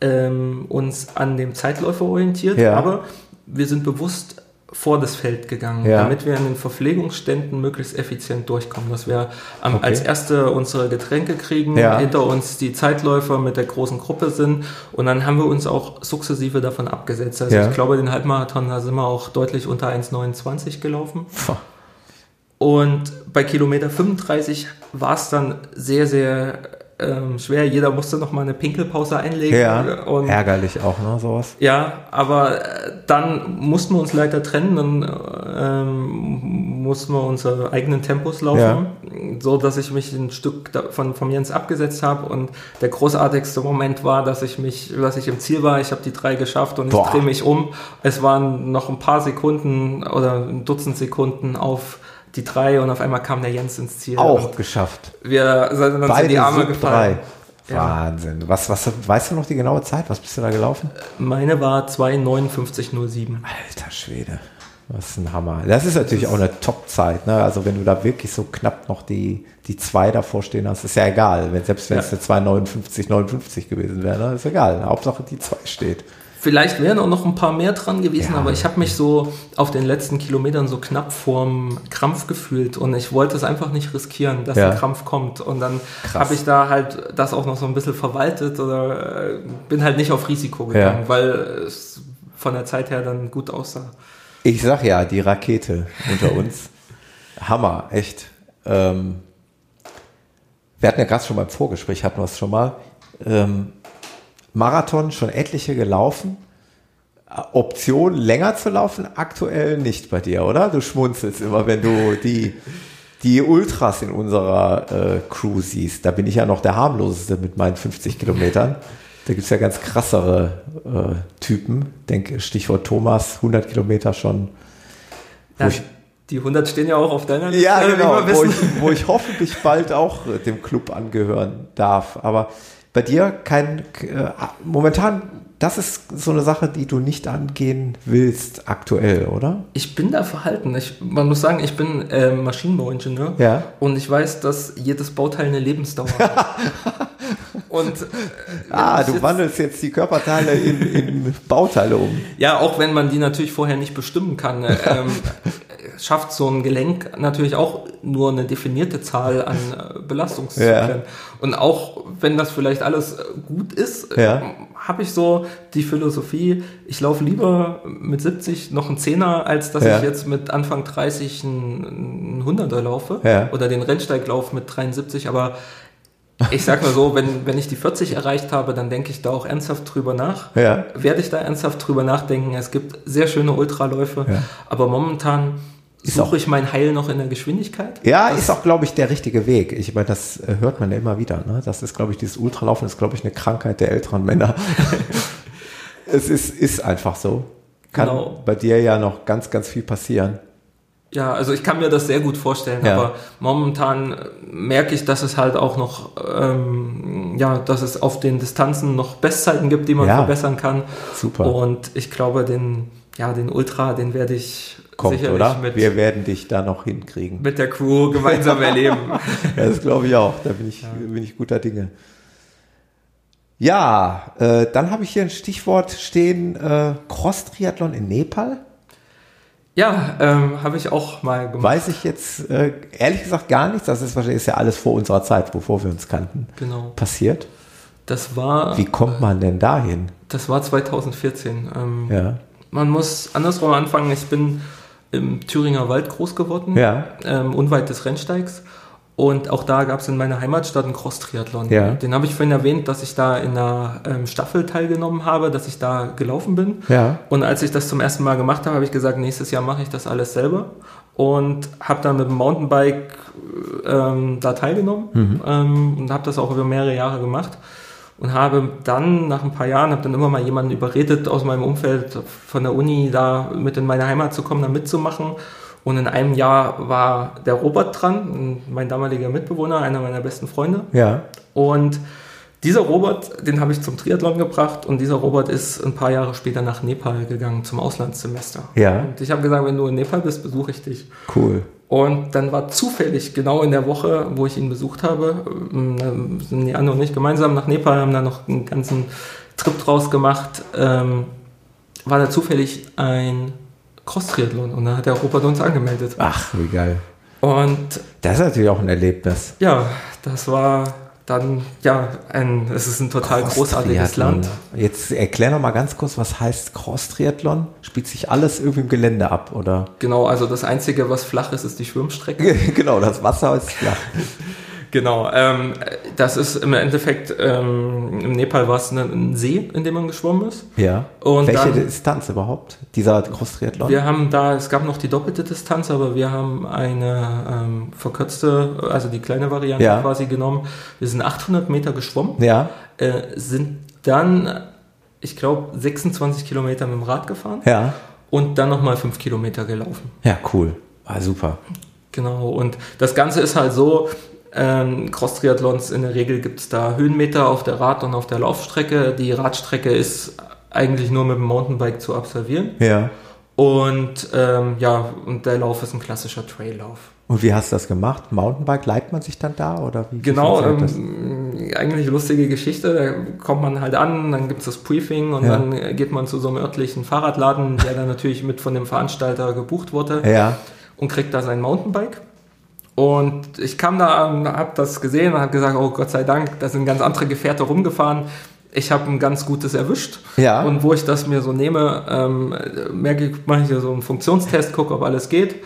ähm, uns an dem Zeitläufer orientiert, ja. aber wir sind bewusst vor das Feld gegangen, ja. damit wir in den Verpflegungsständen möglichst effizient durchkommen, dass wir ähm, okay. als Erste unsere Getränke kriegen, ja. hinter uns die Zeitläufer mit der großen Gruppe sind und dann haben wir uns auch sukzessive davon abgesetzt. Also ja. ich glaube, den Halbmarathon, da sind wir auch deutlich unter 1,29 gelaufen. Puh. Und bei Kilometer 35 war es dann sehr, sehr ähm, schwer. Jeder musste noch mal eine Pinkelpause einlegen. Ja, und, ärgerlich auch, ne, sowas. Ja, aber äh, dann mussten wir uns leider trennen, dann ähm, mussten wir unsere eigenen Tempos laufen, ja. so dass ich mich ein Stück von, von Jens abgesetzt habe und der großartigste Moment war, dass ich mich, dass ich im Ziel war, ich habe die drei geschafft und Boah. ich drehe mich um. Es waren noch ein paar Sekunden oder ein Dutzend Sekunden auf die drei und auf einmal kam der Jens ins Ziel. Auch geschafft. Wir sind uns Beide in die Arme gefallen. Drei. Wahnsinn. Ja. Was, was, weißt du noch die genaue Zeit? Was bist du da gelaufen? Meine war 2,59,07. Alter Schwede. Das ist ein Hammer. Das ist natürlich auch eine Top-Zeit. Ne? Also wenn du da wirklich so knapp noch die, die zwei davor stehen hast, ist ja egal. Wenn, selbst wenn ja. es eine 2,59, 59 gewesen wäre, ne? ist egal. Hauptsache die zwei steht. Vielleicht wären auch noch ein paar mehr dran gewesen, ja. aber ich habe mich so auf den letzten Kilometern so knapp vorm Krampf gefühlt und ich wollte es einfach nicht riskieren, dass ja. der Krampf kommt. Und dann habe ich da halt das auch noch so ein bisschen verwaltet oder äh, bin halt nicht auf Risiko gegangen, ja. weil es von der Zeit her dann gut aussah. Ich sag ja, die Rakete unter [LAUGHS] uns. Hammer, echt. Ähm, wir hatten ja gerade schon beim Vorgespräch, hatten wir es schon mal. Ähm, Marathon schon etliche gelaufen. Option länger zu laufen, aktuell nicht bei dir, oder? Du schmunzelst immer, wenn du die, die Ultras in unserer äh, Crew siehst. Da bin ich ja noch der harmloseste mit meinen 50 Kilometern. Da gibt es ja ganz krassere äh, Typen. Denke, Stichwort Thomas, 100 Kilometer schon. Ja, ich, die 100 stehen ja auch auf deiner Liste. Ja, genau, wo ich, wo ich hoffentlich bald auch dem Club angehören darf. Aber bei dir kein, äh, momentan, das ist so eine Sache, die du nicht angehen willst aktuell, oder? Ich bin da verhalten. Ich, man muss sagen, ich bin äh, Maschinenbauingenieur ja. und ich weiß, dass jedes Bauteil eine Lebensdauer hat. [LAUGHS] und äh, ah, du jetzt, wandelst jetzt die Körperteile in, in, Bauteile um. Ja, auch wenn man die natürlich vorher nicht bestimmen kann. Äh, [LAUGHS] ähm, schafft so ein Gelenk natürlich auch nur eine definierte Zahl an äh, Belastungszyklen. Ja. Und auch wenn das vielleicht alles äh, gut ist, ja. habe ich so die Philosophie, ich laufe lieber mit 70 noch einen Zehner, als dass ja. ich jetzt mit Anfang 30 einen, einen Hunderter laufe ja. oder den Rennsteiglauf mit 73, aber ich sag mal so, wenn, wenn ich die 40 erreicht habe, dann denke ich da auch ernsthaft drüber nach. Ja. Werde ich da ernsthaft drüber nachdenken. Es gibt sehr schöne Ultraläufe, ja. aber momentan ist Suche auch, ich mein Heil noch in der Geschwindigkeit? Ja, das ist auch, glaube ich, der richtige Weg. Ich meine, das äh, hört man ja immer wieder. Ne? Das ist, glaube ich, dieses Ultralaufen ist, glaube ich, eine Krankheit der älteren Männer. [LAUGHS] es ist, ist einfach so. Kann genau. bei dir ja noch ganz, ganz viel passieren. Ja, also ich kann mir das sehr gut vorstellen, ja. aber momentan merke ich, dass es halt auch noch, ähm, ja, dass es auf den Distanzen noch Bestzeiten gibt, die man ja. verbessern kann. Super. Und ich glaube, den, ja, den Ultra, den werde ich kommt, Sicherlich oder? Mit, Wir werden dich da noch hinkriegen. Mit der Crew gemeinsam erleben. [LAUGHS] ja, das glaube ich auch. Da bin ich, ja. bin ich guter Dinge. Ja, äh, dann habe ich hier ein Stichwort stehen: äh, Cross-Triathlon in Nepal. Ja, ähm, habe ich auch mal gemacht. Weiß ich jetzt äh, ehrlich gesagt gar nichts. Das ist wahrscheinlich ist ja alles vor unserer Zeit, bevor wir uns kannten. Genau. Passiert. Das war. Wie kommt man denn dahin? Das war 2014. Ähm, ja. Man muss andersrum anfangen. Ich bin im Thüringer Wald groß geworden, ja. ähm, unweit des Rennsteigs. Und auch da gab es in meiner Heimatstadt einen Cross-Triathlon. Ja. Den habe ich vorhin erwähnt, dass ich da in einer ähm, Staffel teilgenommen habe, dass ich da gelaufen bin. Ja. Und als ich das zum ersten Mal gemacht habe, habe ich gesagt, nächstes Jahr mache ich das alles selber. Und habe dann mit dem Mountainbike ähm, da teilgenommen mhm. ähm, und habe das auch über mehrere Jahre gemacht und habe dann nach ein paar Jahren, habe dann immer mal jemanden überredet aus meinem Umfeld von der Uni da mit in meine Heimat zu kommen, da mitzumachen. Und in einem Jahr war der Robert dran, mein damaliger Mitbewohner, einer meiner besten Freunde. Ja. Und dieser Robert, den habe ich zum Triathlon gebracht und dieser Robert ist ein paar Jahre später nach Nepal gegangen zum Auslandssemester. Ja. Und ich habe gesagt, wenn du in Nepal bist, besuche ich dich. Cool. Und dann war zufällig genau in der Woche, wo ich ihn besucht habe, ähm, sind die anderen und ich gemeinsam nach Nepal, haben da noch einen ganzen Trip draus gemacht, ähm, war da zufällig ein Cross-Triathlon und da hat der Robert uns angemeldet. Ach, wie geil. Und das ist natürlich auch ein Erlebnis. Ja, das war dann, ja, ein, es ist ein total großartiges Land. Jetzt erklär noch mal ganz kurz, was heißt Cross-Triathlon? Spielt sich alles irgendwie im Gelände ab, oder? Genau, also das Einzige, was flach ist, ist die Schwimmstrecke. [LAUGHS] genau, das Wasser ist flach. [LAUGHS] Genau, ähm, das ist im Endeffekt, ähm, im Nepal war es ein See, in dem man geschwommen ist. Ja. Und Welche dann, Distanz überhaupt, dieser Cross-Triathlon? Wir haben da, es gab noch die doppelte Distanz, aber wir haben eine ähm, verkürzte, also die kleine Variante ja. quasi genommen. Wir sind 800 Meter geschwommen, ja. äh, sind dann, ich glaube, 26 Kilometer mit dem Rad gefahren. Ja. Und dann nochmal 5 Kilometer gelaufen. Ja, cool. Ah, super. Genau, und das Ganze ist halt so, ähm, Cross-Triathlons in der Regel gibt es da Höhenmeter auf der Rad- und auf der Laufstrecke. Die Radstrecke ist eigentlich nur mit dem Mountainbike zu absolvieren. Ja. Und ähm, ja, und der Lauf ist ein klassischer Traillauf. Und wie hast du das gemacht? Mountainbike, leiht man sich dann da oder wie? Genau, ähm, eigentlich lustige Geschichte. Da kommt man halt an, dann gibt es das Briefing und ja. dann geht man zu so einem örtlichen Fahrradladen, der dann natürlich mit von dem Veranstalter gebucht wurde. Ja. Und kriegt da sein Mountainbike. Und ich kam da, habe das gesehen und habe gesagt, oh Gott sei Dank, da sind ganz andere Gefährte rumgefahren. Ich habe ein ganz gutes erwischt. Ja. Und wo ich das mir so nehme, ähm, merke ich, mache ich so einen Funktionstest, gucke, ob alles geht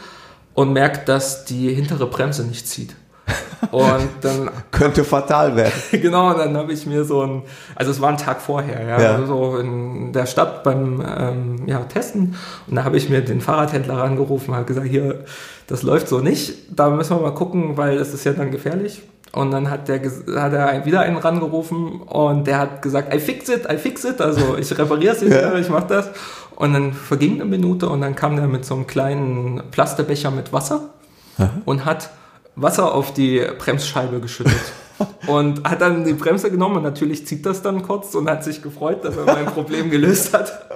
und merke, dass die hintere Bremse nicht zieht. [LAUGHS] Und dann könnte fatal werden. [LAUGHS] genau, dann habe ich mir so ein, also es war ein Tag vorher, ja, ja. Also so in der Stadt beim ähm, ja, Testen. Und da habe ich mir den Fahrradhändler angerufen, habe gesagt, hier, das läuft so nicht. Da müssen wir mal gucken, weil es ist ja dann gefährlich. Und dann hat, der, hat er wieder einen rangerufen und der hat gesagt, I fix it, I fix it. Also ich repariere es [LAUGHS] ja. ich mache das. Und dann verging eine Minute und dann kam der mit so einem kleinen Plasterbecher mit Wasser Aha. und hat Wasser auf die Bremsscheibe geschüttet. [LAUGHS] und hat dann die Bremse genommen und natürlich zieht das dann kurz und hat sich gefreut, dass er mein [LAUGHS] Problem gelöst hat.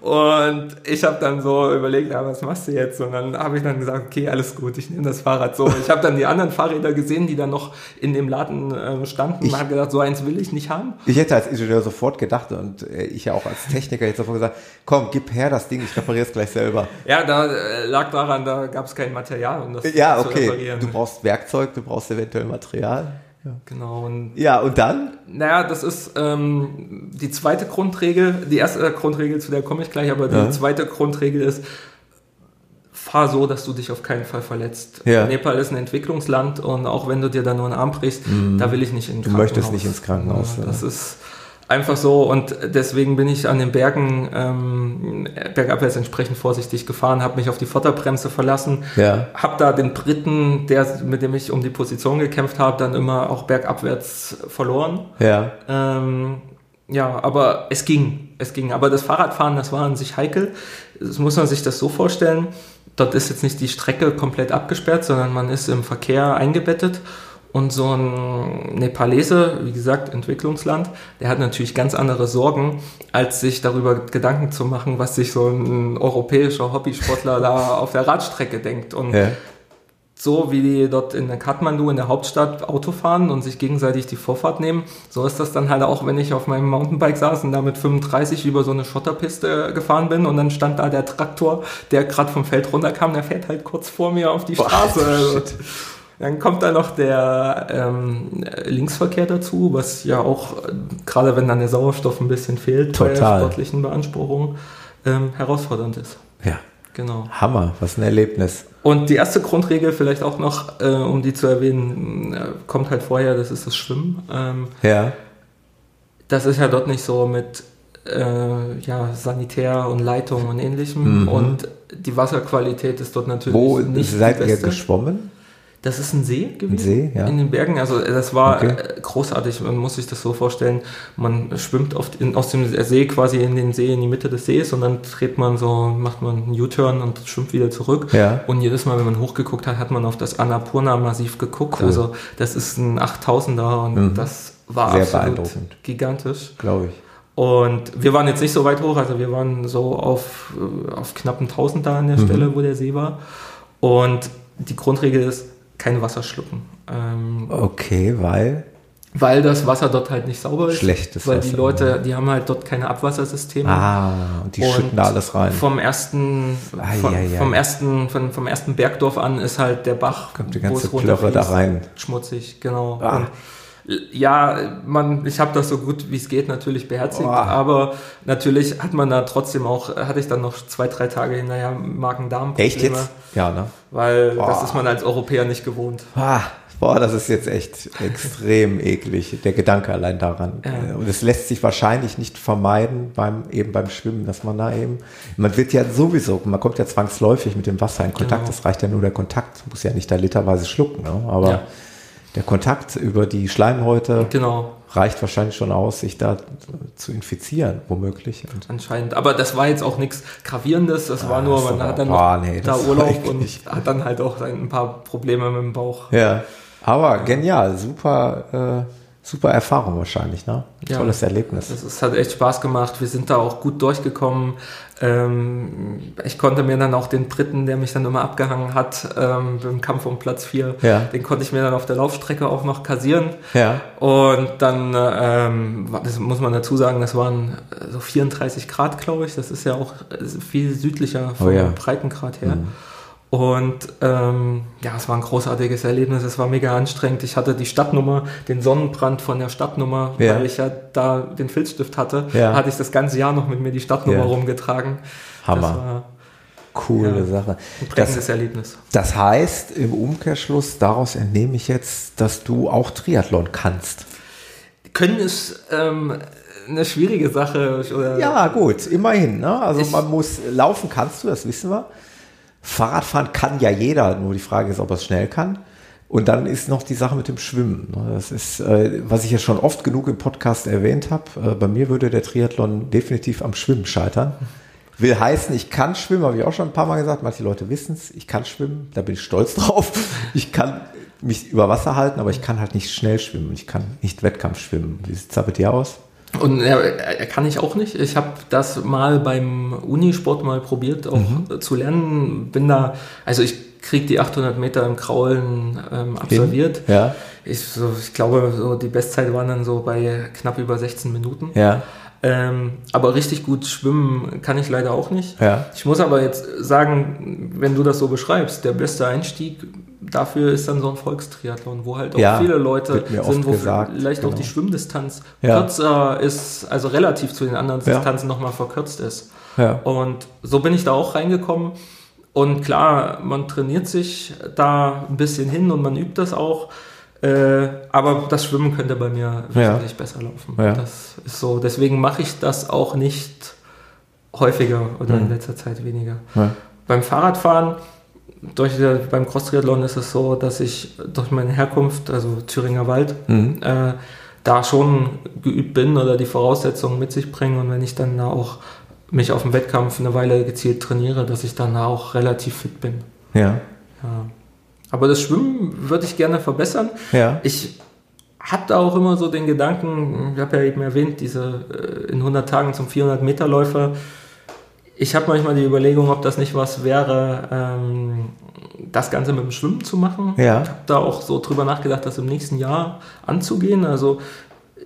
Und ich habe dann so überlegt, ja, was machst du jetzt? Und dann habe ich dann gesagt, okay, alles gut, ich nehme das Fahrrad so. Ich habe dann die anderen Fahrräder gesehen, die dann noch in dem Laden äh, standen. Ich habe gedacht, so eins will ich nicht haben. Ich hätte als Ingenieur sofort gedacht und äh, ich ja auch als Techniker jetzt sofort gesagt, komm, gib her das Ding, ich repariere es gleich selber. Ja, da äh, lag daran, da gab es kein Material, um das ja, okay. zu reparieren. Du brauchst Werkzeug, du brauchst eventuell Material. Ja. Genau. Und ja, und dann? Naja, das ist ähm, die zweite Grundregel. Die erste Grundregel, zu der komme ich gleich, aber die ja. zweite Grundregel ist, fahr so, dass du dich auf keinen Fall verletzt. Ja. Nepal ist ein Entwicklungsland und auch wenn du dir da nur einen Arm brichst, mhm. da will ich nicht in Du möchtest nicht ins Krankenhaus. Ja, das ist einfach so und deswegen bin ich an den Bergen ähm, bergabwärts entsprechend vorsichtig gefahren, habe mich auf die Vorderbremse verlassen, ja. habe da den Briten, der mit dem ich um die Position gekämpft habe, dann immer auch bergabwärts verloren. Ja. Ähm, ja, aber es ging, es ging. Aber das Fahrradfahren, das war an sich heikel. Das muss man sich das so vorstellen. Dort ist jetzt nicht die Strecke komplett abgesperrt, sondern man ist im Verkehr eingebettet und so ein Nepalese, wie gesagt, Entwicklungsland, der hat natürlich ganz andere Sorgen, als sich darüber Gedanken zu machen, was sich so ein europäischer Hobbysportler da [LAUGHS] auf der Radstrecke denkt. Und ja. so wie die dort in der Kathmandu, in der Hauptstadt, Auto fahren und sich gegenseitig die Vorfahrt nehmen, so ist das dann halt auch, wenn ich auf meinem Mountainbike saß und da mit 35 über so eine Schotterpiste gefahren bin und dann stand da der Traktor, der gerade vom Feld runterkam, der fährt halt kurz vor mir auf die Straße. Dann kommt da noch der ähm, Linksverkehr dazu, was ja auch, gerade wenn dann der Sauerstoff ein bisschen fehlt Total. bei sportlichen Beanspruchungen, ähm, herausfordernd ist. Ja. Genau. Hammer, was ein Erlebnis. Und die erste Grundregel vielleicht auch noch, äh, um die zu erwähnen, äh, kommt halt vorher, das ist das Schwimmen. Ähm, ja. Das ist ja dort nicht so mit äh, ja, Sanitär und Leitung und ähnlichem. Mhm. Und die Wasserqualität ist dort natürlich Wo nicht seid ihr geschwommen? Das ist ein See gewesen. Ein See, ja. In den Bergen. Also das war okay. Äh, großartig. Man muss sich das so vorstellen. Man schwimmt oft in, aus dem See quasi in den See, in die Mitte des Sees und dann dreht man so, macht man einen U-Turn und schwimmt wieder zurück. Ja. Und jedes Mal, wenn man hochgeguckt hat, hat man auf das Annapurna-Massiv geguckt. Cool. Also das ist ein 8000er und mhm. das war Sehr beeindruckend. gigantisch. Glaube ich. Und wir waren jetzt nicht so weit hoch, also wir waren so auf, äh, auf knapp 1000 da an der mhm. Stelle, wo der See war. Und die Grundregel ist, kein Wasser schlucken. Ähm, okay, weil? Weil das Wasser dort halt nicht sauber ist. Schlechtes Weil Wasser, die Leute, die haben halt dort keine Abwassersysteme. Ah, und die und schütten da alles rein. Vom ersten, ah, von, ja, ja. vom ersten, von, vom ersten Bergdorf an ist halt der Bach, Kommt die ganze Plörre da rein. Schmutzig, genau. Ah. Und ja, man, ich habe das so gut wie es geht natürlich beherzigt, oh. aber natürlich hat man da trotzdem auch, hatte ich dann noch zwei, drei Tage hinterher Magen-Darm-Probleme. Echt jetzt? Ja, ne? Weil oh. das ist man als Europäer nicht gewohnt. Ah, Boah, das ist jetzt echt extrem [LAUGHS] eklig, der Gedanke allein daran. Ja. Und es lässt sich wahrscheinlich nicht vermeiden beim, eben beim Schwimmen, dass man da eben, man wird ja sowieso, man kommt ja zwangsläufig mit dem Wasser in Kontakt, genau. das reicht ja nur der Kontakt, muss ja nicht da literweise schlucken, ne? aber ja. Der Kontakt über die Schleimhäute genau. reicht wahrscheinlich schon aus, sich da zu infizieren, womöglich. Und Anscheinend, aber das war jetzt auch nichts Gravierendes, das ah, war nur, man hat dann boah, nee, da Urlaub und hat dann halt auch ein paar Probleme mit dem Bauch. Ja. Aber genial, super, äh, super Erfahrung wahrscheinlich, ne? Ja, Tolles Erlebnis. Es hat echt Spaß gemacht. Wir sind da auch gut durchgekommen. Ähm, ich konnte mir dann auch den Briten, der mich dann immer abgehangen hat, ähm, beim Kampf um Platz 4, ja. den konnte ich mir dann auf der Laufstrecke auch noch kassieren. Ja. Und dann, ähm, das muss man dazu sagen, das waren so 34 Grad, glaube ich. Das ist ja auch viel südlicher vom oh ja. Breitengrad her. Mhm. Und ähm, ja, es war ein großartiges Erlebnis, es war mega anstrengend. Ich hatte die Stadtnummer, den Sonnenbrand von der Stadtnummer, ja. weil ich ja da den Filzstift hatte, ja. hatte ich das ganze Jahr noch mit mir die Stadtnummer ja. rumgetragen. Hammer. Coole ja, Sache. Ein prägendes das, Erlebnis. Das heißt, im Umkehrschluss, daraus entnehme ich jetzt, dass du auch Triathlon kannst. Können ist ähm, eine schwierige Sache. Ja, gut, immerhin. Ne? Also ich, man muss laufen kannst du, das wissen wir. Fahrradfahren kann ja jeder, nur die Frage ist, ob er es schnell kann. Und dann ist noch die Sache mit dem Schwimmen. Das ist, äh, was ich ja schon oft genug im Podcast erwähnt habe. Äh, bei mir würde der Triathlon definitiv am Schwimmen scheitern. Will heißen, ich kann schwimmen, habe ich auch schon ein paar Mal gesagt. Manche Leute wissen es. Ich kann schwimmen, da bin ich stolz [LAUGHS] drauf. Ich kann mich über Wasser halten, aber ich kann halt nicht schnell schwimmen. Ich kann nicht Wettkampf schwimmen. Wie sieht es da bei dir aus? Und ja, kann ich auch nicht. Ich habe das mal beim Unisport mal probiert, auch mhm. zu lernen. Bin da, also ich kriege die 800 Meter im Kraulen ähm, absolviert. Ja. Ich, so, ich glaube, so die Bestzeit waren dann so bei knapp über 16 Minuten. Ja. Ähm, aber richtig gut schwimmen kann ich leider auch nicht. Ja. Ich muss aber jetzt sagen, wenn du das so beschreibst, der beste Einstieg dafür ist dann so ein Volkstriathlon, wo halt auch ja, viele Leute sind, wo gesagt, vielleicht genau. auch die Schwimmdistanz ja. kürzer ist, also relativ zu den anderen Distanzen nochmal verkürzt ist. Und so bin ich da auch reingekommen. Und klar, man trainiert sich da ein bisschen hin und man übt das auch. Äh, aber das Schwimmen könnte bei mir wesentlich ja. besser laufen. Ja. Das ist so. Deswegen mache ich das auch nicht häufiger oder mhm. in letzter Zeit weniger. Ja. Beim Fahrradfahren durch, beim Cross-Triathlon ist es so, dass ich durch meine Herkunft, also Thüringer Wald, mhm. äh, da schon geübt bin oder die Voraussetzungen mit sich bringen und wenn ich dann auch mich auf dem Wettkampf eine Weile gezielt trainiere, dass ich dann auch relativ fit bin. Ja. ja. Aber das Schwimmen würde ich gerne verbessern. Ja. Ich habe da auch immer so den Gedanken, ich habe ja eben erwähnt, diese äh, in 100 Tagen zum 400 Meter Läufer, ich habe manchmal die Überlegung, ob das nicht was wäre, ähm, das Ganze mit dem Schwimmen zu machen. Ja. Ich habe da auch so drüber nachgedacht, das im nächsten Jahr anzugehen. Also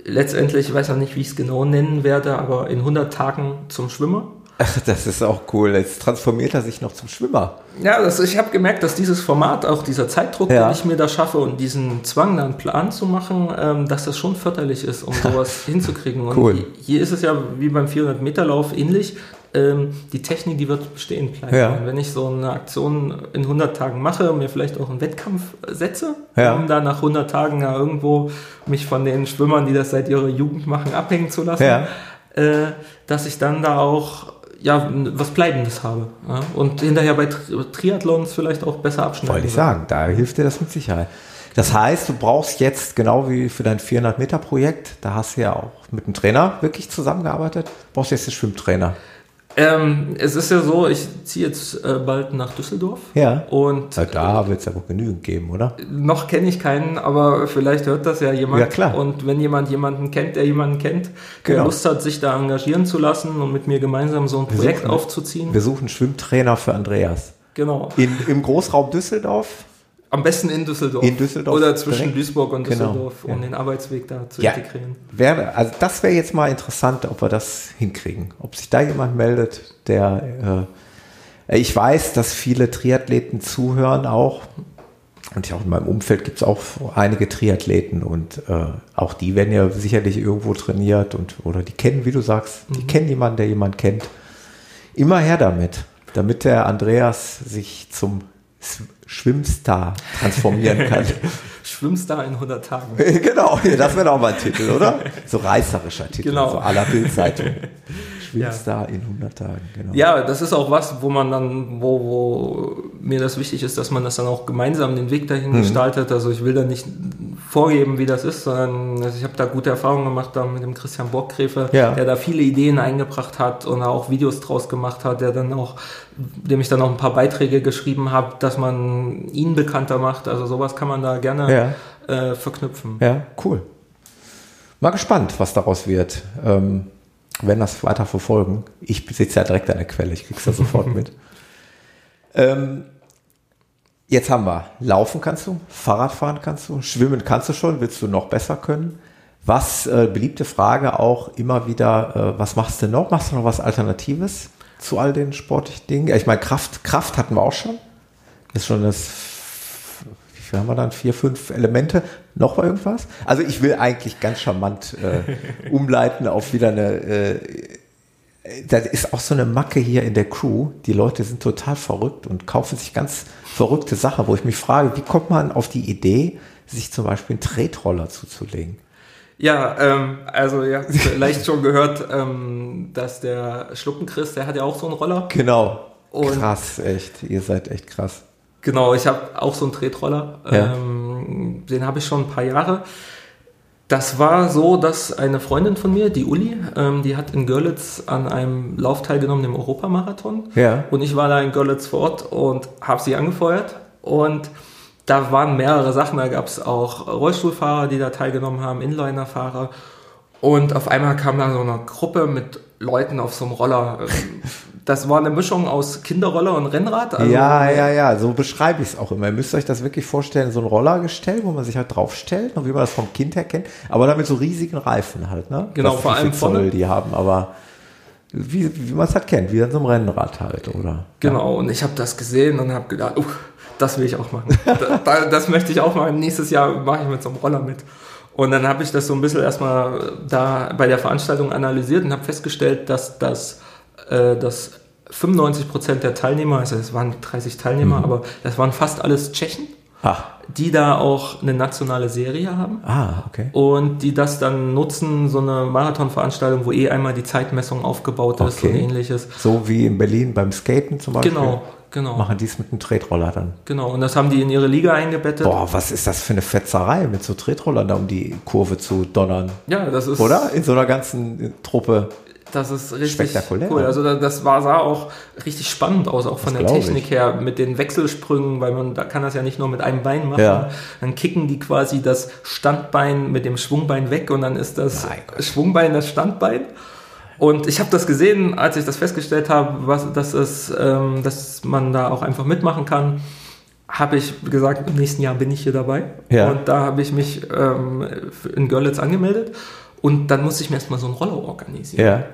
letztendlich, ich weiß noch nicht, wie ich es genau nennen werde, aber in 100 Tagen zum Schwimmer. Ach, das ist auch cool. Jetzt transformiert er sich noch zum Schwimmer. Ja, das, ich habe gemerkt, dass dieses Format, auch dieser Zeitdruck, ja. den ich mir da schaffe und diesen Zwang, da einen Plan zu machen, ähm, dass das schon förderlich ist, um [LAUGHS] sowas hinzukriegen. Und cool. hier ist es ja wie beim 400-Meter-Lauf ähnlich ähm, die Technik, die wird bestehen bleiben. Ja. Wenn ich so eine Aktion in 100 Tagen mache und mir vielleicht auch einen Wettkampf setze, ja. um da nach 100 Tagen ja irgendwo mich von den Schwimmern, die das seit ihrer Jugend machen, abhängen zu lassen, äh, dass ich dann da auch ja, was Bleibendes habe. Ja? Und hinterher bei Triathlons vielleicht auch besser abschneiden. Wollte ich sagen, da hilft dir das mit Sicherheit. Das heißt, du brauchst jetzt, genau wie für dein 400-Meter-Projekt, da hast du ja auch mit einem Trainer wirklich zusammengearbeitet, brauchst du jetzt einen Schwimmtrainer. Ähm, es ist ja so, ich ziehe jetzt äh, bald nach Düsseldorf. Ja. Und Na, da wird es ja wohl genügend geben, oder? Noch kenne ich keinen, aber vielleicht hört das ja jemand. Ja, klar. Und wenn jemand jemanden kennt, der jemanden kennt, der genau. Lust hat, sich da engagieren zu lassen und mit mir gemeinsam so ein Projekt suchen, aufzuziehen. Wir suchen Schwimmtrainer für Andreas. Genau. In, Im Großraum Düsseldorf am besten in Düsseldorf. In Düsseldorf. Oder zwischen direkt. Duisburg und genau, Düsseldorf, genau, um ja. den Arbeitsweg da zu ja, integrieren. Wäre, also das wäre jetzt mal interessant, ob wir das hinkriegen. Ob sich da jemand meldet, der äh, ich weiß, dass viele Triathleten zuhören auch. Und auch in meinem Umfeld gibt es auch einige Triathleten und äh, auch die werden ja sicherlich irgendwo trainiert und oder die kennen, wie du sagst, die mhm. kennen jemanden, der jemanden kennt. Immer her damit, damit der Andreas sich zum Schwimmstar transformieren kann. [LAUGHS] Schwimmstar in 100 Tagen. genau, das wäre auch mal ein Titel, oder? So reißerischer Titel, genau. so aller Bildzeitung. [LAUGHS] Schwimmstar ja. in 100 Tagen, genau. Ja, das ist auch was, wo man dann, wo, wo mir das wichtig ist, dass man das dann auch gemeinsam den Weg dahin mhm. gestaltet. Also ich will da nicht vorgeben, wie das ist, sondern also ich habe da gute Erfahrungen gemacht da mit dem Christian Borggräfe, ja. der da viele Ideen eingebracht hat und auch Videos draus gemacht hat, der dann auch, dem ich dann auch ein paar Beiträge geschrieben habe, dass man ihn bekannter macht. Also sowas kann man da gerne ja. äh, verknüpfen. Ja, cool. Mal gespannt, was daraus wird. Ähm, wenn das weiter verfolgen. Ich sitze ja direkt an der Quelle, ich krieg's ja sofort mit. [LAUGHS] Ähm, Jetzt haben wir, laufen kannst du, Fahrradfahren kannst du, schwimmen kannst du schon, willst du noch besser können? Was, äh, beliebte Frage auch immer wieder, äh, was machst du noch? Machst du noch was Alternatives zu all den sportlichen Dingen? Ich meine, Kraft, Kraft hatten wir auch schon. Das ist schon das, viel haben wir dann? Vier, fünf Elemente. Noch mal irgendwas? Also ich will eigentlich ganz charmant äh, umleiten auf wieder eine, äh, das ist auch so eine Macke hier in der Crew. Die Leute sind total verrückt und kaufen sich ganz verrückte Sachen, wo ich mich frage, wie kommt man auf die Idee, sich zum Beispiel einen Tretroller zuzulegen? Ja, ähm, also ihr habt vielleicht schon gehört, ähm, dass der Schluckenchris, der hat ja auch so einen Roller. Genau. Und krass, echt. Ihr seid echt krass. Genau, ich habe auch so einen Tretroller. Ja. Ähm, den habe ich schon ein paar Jahre. Das war so, dass eine Freundin von mir, die Uli, ähm, die hat in Görlitz an einem Lauf teilgenommen, dem Europamarathon. Ja. Und ich war da in Görlitz vor Ort und habe sie angefeuert. Und da waren mehrere Sachen. Da gab es auch Rollstuhlfahrer, die da teilgenommen haben, Inlinerfahrer. Und auf einmal kam da so eine Gruppe mit Leuten auf so einem Roller. [LAUGHS] Das war eine Mischung aus Kinderroller und Rennrad. Also ja, ja, ja, so beschreibe ich es auch immer. Ihr müsst euch das wirklich vorstellen, so ein Rollergestell, wo man sich halt draufstellt, wie man das vom Kind her kennt, aber dann mit so riesigen Reifen halt, ne? Genau, Was vor allem vorne. die haben, aber wie, wie man es halt kennt, wie an so einem Rennrad halt, oder? Genau, ja. und ich habe das gesehen und habe gedacht, uh, das will ich auch machen. [LAUGHS] das, das möchte ich auch machen. Nächstes Jahr mache ich mit so einem Roller mit. Und dann habe ich das so ein bisschen erstmal da bei der Veranstaltung analysiert und habe festgestellt, dass das äh, dass 95 Prozent der Teilnehmer, also es waren 30 Teilnehmer, mhm. aber das waren fast alles Tschechen, Ach. die da auch eine nationale Serie haben. Ah, okay. Und die das dann nutzen, so eine Marathonveranstaltung, wo eh einmal die Zeitmessung aufgebaut ist okay. und ähnliches. So wie in Berlin beim Skaten zum Beispiel. Genau, genau. Machen die es mit einem Tretroller dann. Genau, und das haben die in ihre Liga eingebettet. Boah, was ist das für eine Fetzerei, mit so Tretrollern da um die Kurve zu donnern? Ja, das ist. Oder? In so einer ganzen Truppe. Das ist richtig Spektakulär. cool. Also das war, sah auch richtig spannend aus, auch von das der Technik ich. her, mit den Wechselsprüngen, weil man da kann das ja nicht nur mit einem Bein machen. Ja. Dann kicken die quasi das Standbein mit dem Schwungbein weg und dann ist das Schwungbein das Standbein. Und ich habe das gesehen, als ich das festgestellt habe, was, dass, es, ähm, dass man da auch einfach mitmachen kann habe ich gesagt, im nächsten Jahr bin ich hier dabei. Ja. Und da habe ich mich ähm, in Görlitz angemeldet und dann musste ich mir erstmal so einen Roller organisieren. Ja.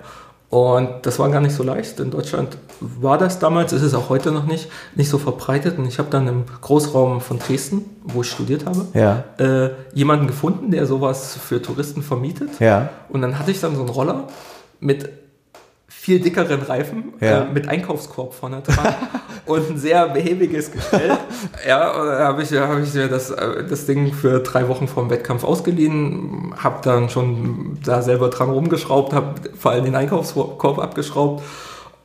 Und das war gar nicht so leicht. In Deutschland war das damals, ist es auch heute noch nicht, nicht so verbreitet. Und ich habe dann im Großraum von Dresden, wo ich studiert habe, ja. äh, jemanden gefunden, der sowas für Touristen vermietet. Ja. Und dann hatte ich dann so einen Roller mit viel dickeren Reifen ja. äh, mit Einkaufskorb vorne dran [LAUGHS] und ein sehr behäbiges Gestell. ja, da habe ich, hab ich mir das, äh, das Ding für drei Wochen vor dem Wettkampf ausgeliehen, habe dann schon da selber dran rumgeschraubt, habe vor allem den Einkaufskorb abgeschraubt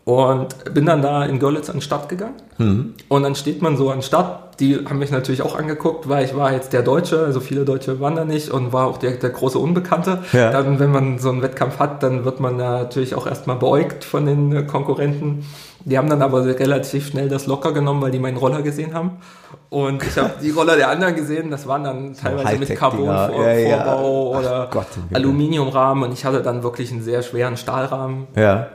und bin dann da in Görlitz an den Start gegangen. Mhm. Und dann steht man so an den Start. Die haben mich natürlich auch angeguckt, weil ich war jetzt der Deutsche, also viele Deutsche waren da nicht und war auch der, der große Unbekannte. Ja. Dann, wenn man so einen Wettkampf hat, dann wird man natürlich auch erstmal beäugt von den äh, Konkurrenten. Die haben dann aber relativ schnell das locker genommen, weil die meinen Roller gesehen haben. Und ich habe die Roller der anderen gesehen, das waren dann teilweise mit Carbon-Vorbau ja, ja. oder Gott, Aluminiumrahmen und ich hatte dann wirklich einen sehr schweren Stahlrahmen. Ja.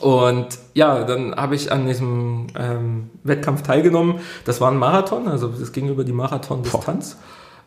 Und ja, dann habe ich an diesem ähm, Wettkampf teilgenommen. Das war ein Marathon, also es ging über die Marathon-Distanz.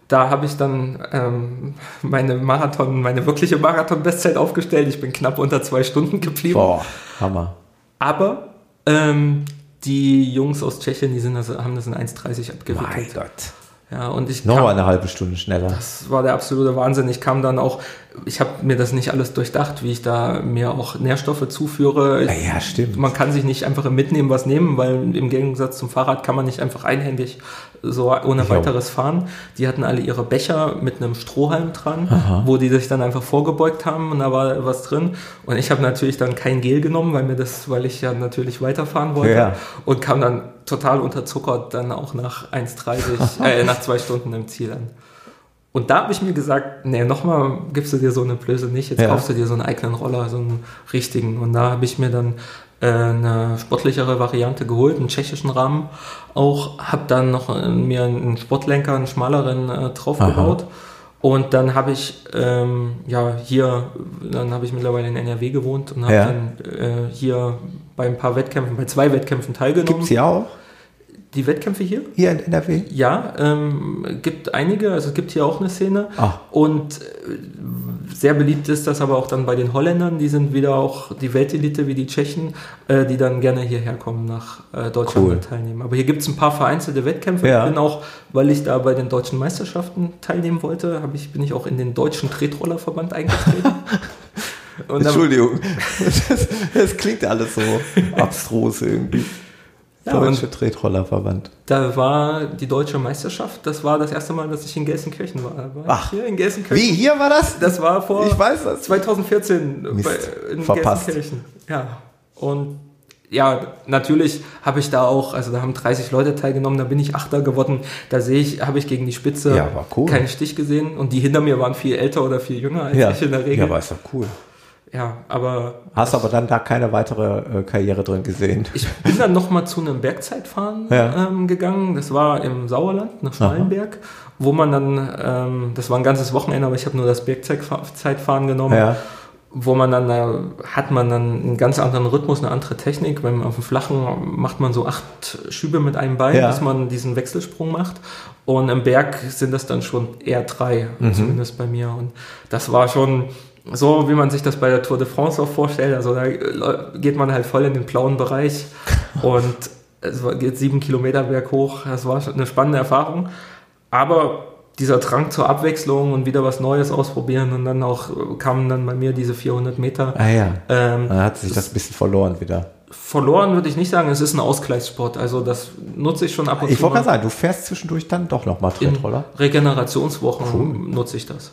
Da habe ich dann ähm, meine Marathon, meine wirkliche Marathon-Bestzeit aufgestellt. Ich bin knapp unter zwei Stunden geblieben. Boah, Hammer. Aber ähm, die Jungs aus Tschechien, die sind das, haben das in 1,30 abgewickelt. Mein Gott. Ja, und ich Noch kam, eine halbe Stunde schneller. Das war der absolute Wahnsinn. Ich kam dann auch ich habe mir das nicht alles durchdacht, wie ich da mir auch Nährstoffe zuführe. Ja, ja, stimmt. Man kann sich nicht einfach im Mitnehmen was nehmen, weil im Gegensatz zum Fahrrad kann man nicht einfach einhändig so ohne weiteres fahren. Die hatten alle ihre Becher mit einem Strohhalm dran, Aha. wo die sich dann einfach vorgebeugt haben und da war was drin. Und ich habe natürlich dann kein Gel genommen, weil mir das, weil ich ja natürlich weiterfahren wollte ja. und kam dann total unterzuckert dann auch nach 1,30, [LAUGHS] äh, nach zwei Stunden im Ziel an. Und da habe ich mir gesagt, nee, nochmal gibst du dir so eine Blöße nicht, jetzt ja. kaufst du dir so einen eigenen Roller, so einen richtigen. Und da habe ich mir dann eine sportlichere Variante geholt, einen tschechischen Rahmen auch, habe dann noch äh, mir einen Sportlenker, einen schmaleren äh, draufgebaut. Und dann habe ich ähm, ja hier, dann habe ich mittlerweile in NRW gewohnt und habe ja. dann äh, hier bei ein paar Wettkämpfen, bei zwei Wettkämpfen teilgenommen. Gibt sie auch? Die Wettkämpfe hier? Hier in NRW? Ja, ähm, gibt einige, also es gibt hier auch eine Szene. Ah. Und äh, sehr beliebt ist das aber auch dann bei den Holländern, die sind wieder auch die Weltelite wie die Tschechen, äh, die dann gerne hierher kommen nach äh, Deutschland cool. teilnehmen. Aber hier gibt es ein paar vereinzelte Wettkämpfe. Ja. Ich bin auch, weil ich da bei den deutschen Meisterschaften teilnehmen wollte, ich, bin ich auch in den deutschen Tretrollerverband eingetreten. [LAUGHS] Entschuldigung, [LAUGHS] das, das klingt alles so abstrus irgendwie. Ja, Deutsche Tretrollerverband. Da war die deutsche Meisterschaft. Das war das erste Mal, dass ich in Gelsenkirchen war. war Ach, hier in Gelsenkirchen. Wie, hier war das? Das war vor ich weiß das. 2014 Mist, bei, in verpasst. Gelsenkirchen. Ja, und ja, natürlich habe ich da auch, also da haben 30 Leute teilgenommen, da bin ich Achter geworden. Da sehe ich, habe ich gegen die Spitze ja, cool. keinen Stich gesehen. Und die hinter mir waren viel älter oder viel jünger als ja. ich in der Regel. Ja, war ist doch cool. Ja, aber. Hast aber dann da keine weitere äh, Karriere drin gesehen? Ich bin dann nochmal zu einem Bergzeitfahren ja. ähm, gegangen. Das war im Sauerland, nach Schmalenberg, Aha. wo man dann, ähm, das war ein ganzes Wochenende, aber ich habe nur das Bergzeitfahren genommen. Ja. Wo man dann, da hat man dann einen ganz anderen Rhythmus, eine andere Technik. Beim, auf dem Flachen macht man so acht Schübe mit einem Bein, ja. bis man diesen Wechselsprung macht. Und im Berg sind das dann schon eher drei, mhm. zumindest bei mir. Und das war schon, so wie man sich das bei der Tour de France auch vorstellt. Also da geht man halt voll in den blauen Bereich [LAUGHS] und es geht sieben Kilometer berg hoch. Das war eine spannende Erfahrung. Aber dieser Drang zur Abwechslung und wieder was Neues ausprobieren und dann auch kamen dann bei mir diese 400 Meter. Ah ja. Ähm, dann hat sich das ein bisschen verloren wieder. Verloren würde ich nicht sagen, es ist ein Ausgleichssport. Also das nutze ich schon ab und ich zu. Ich wollte gerade sagen, du fährst zwischendurch dann doch nochmal Tretroller. Regenerationswochen cool. nutze ich das.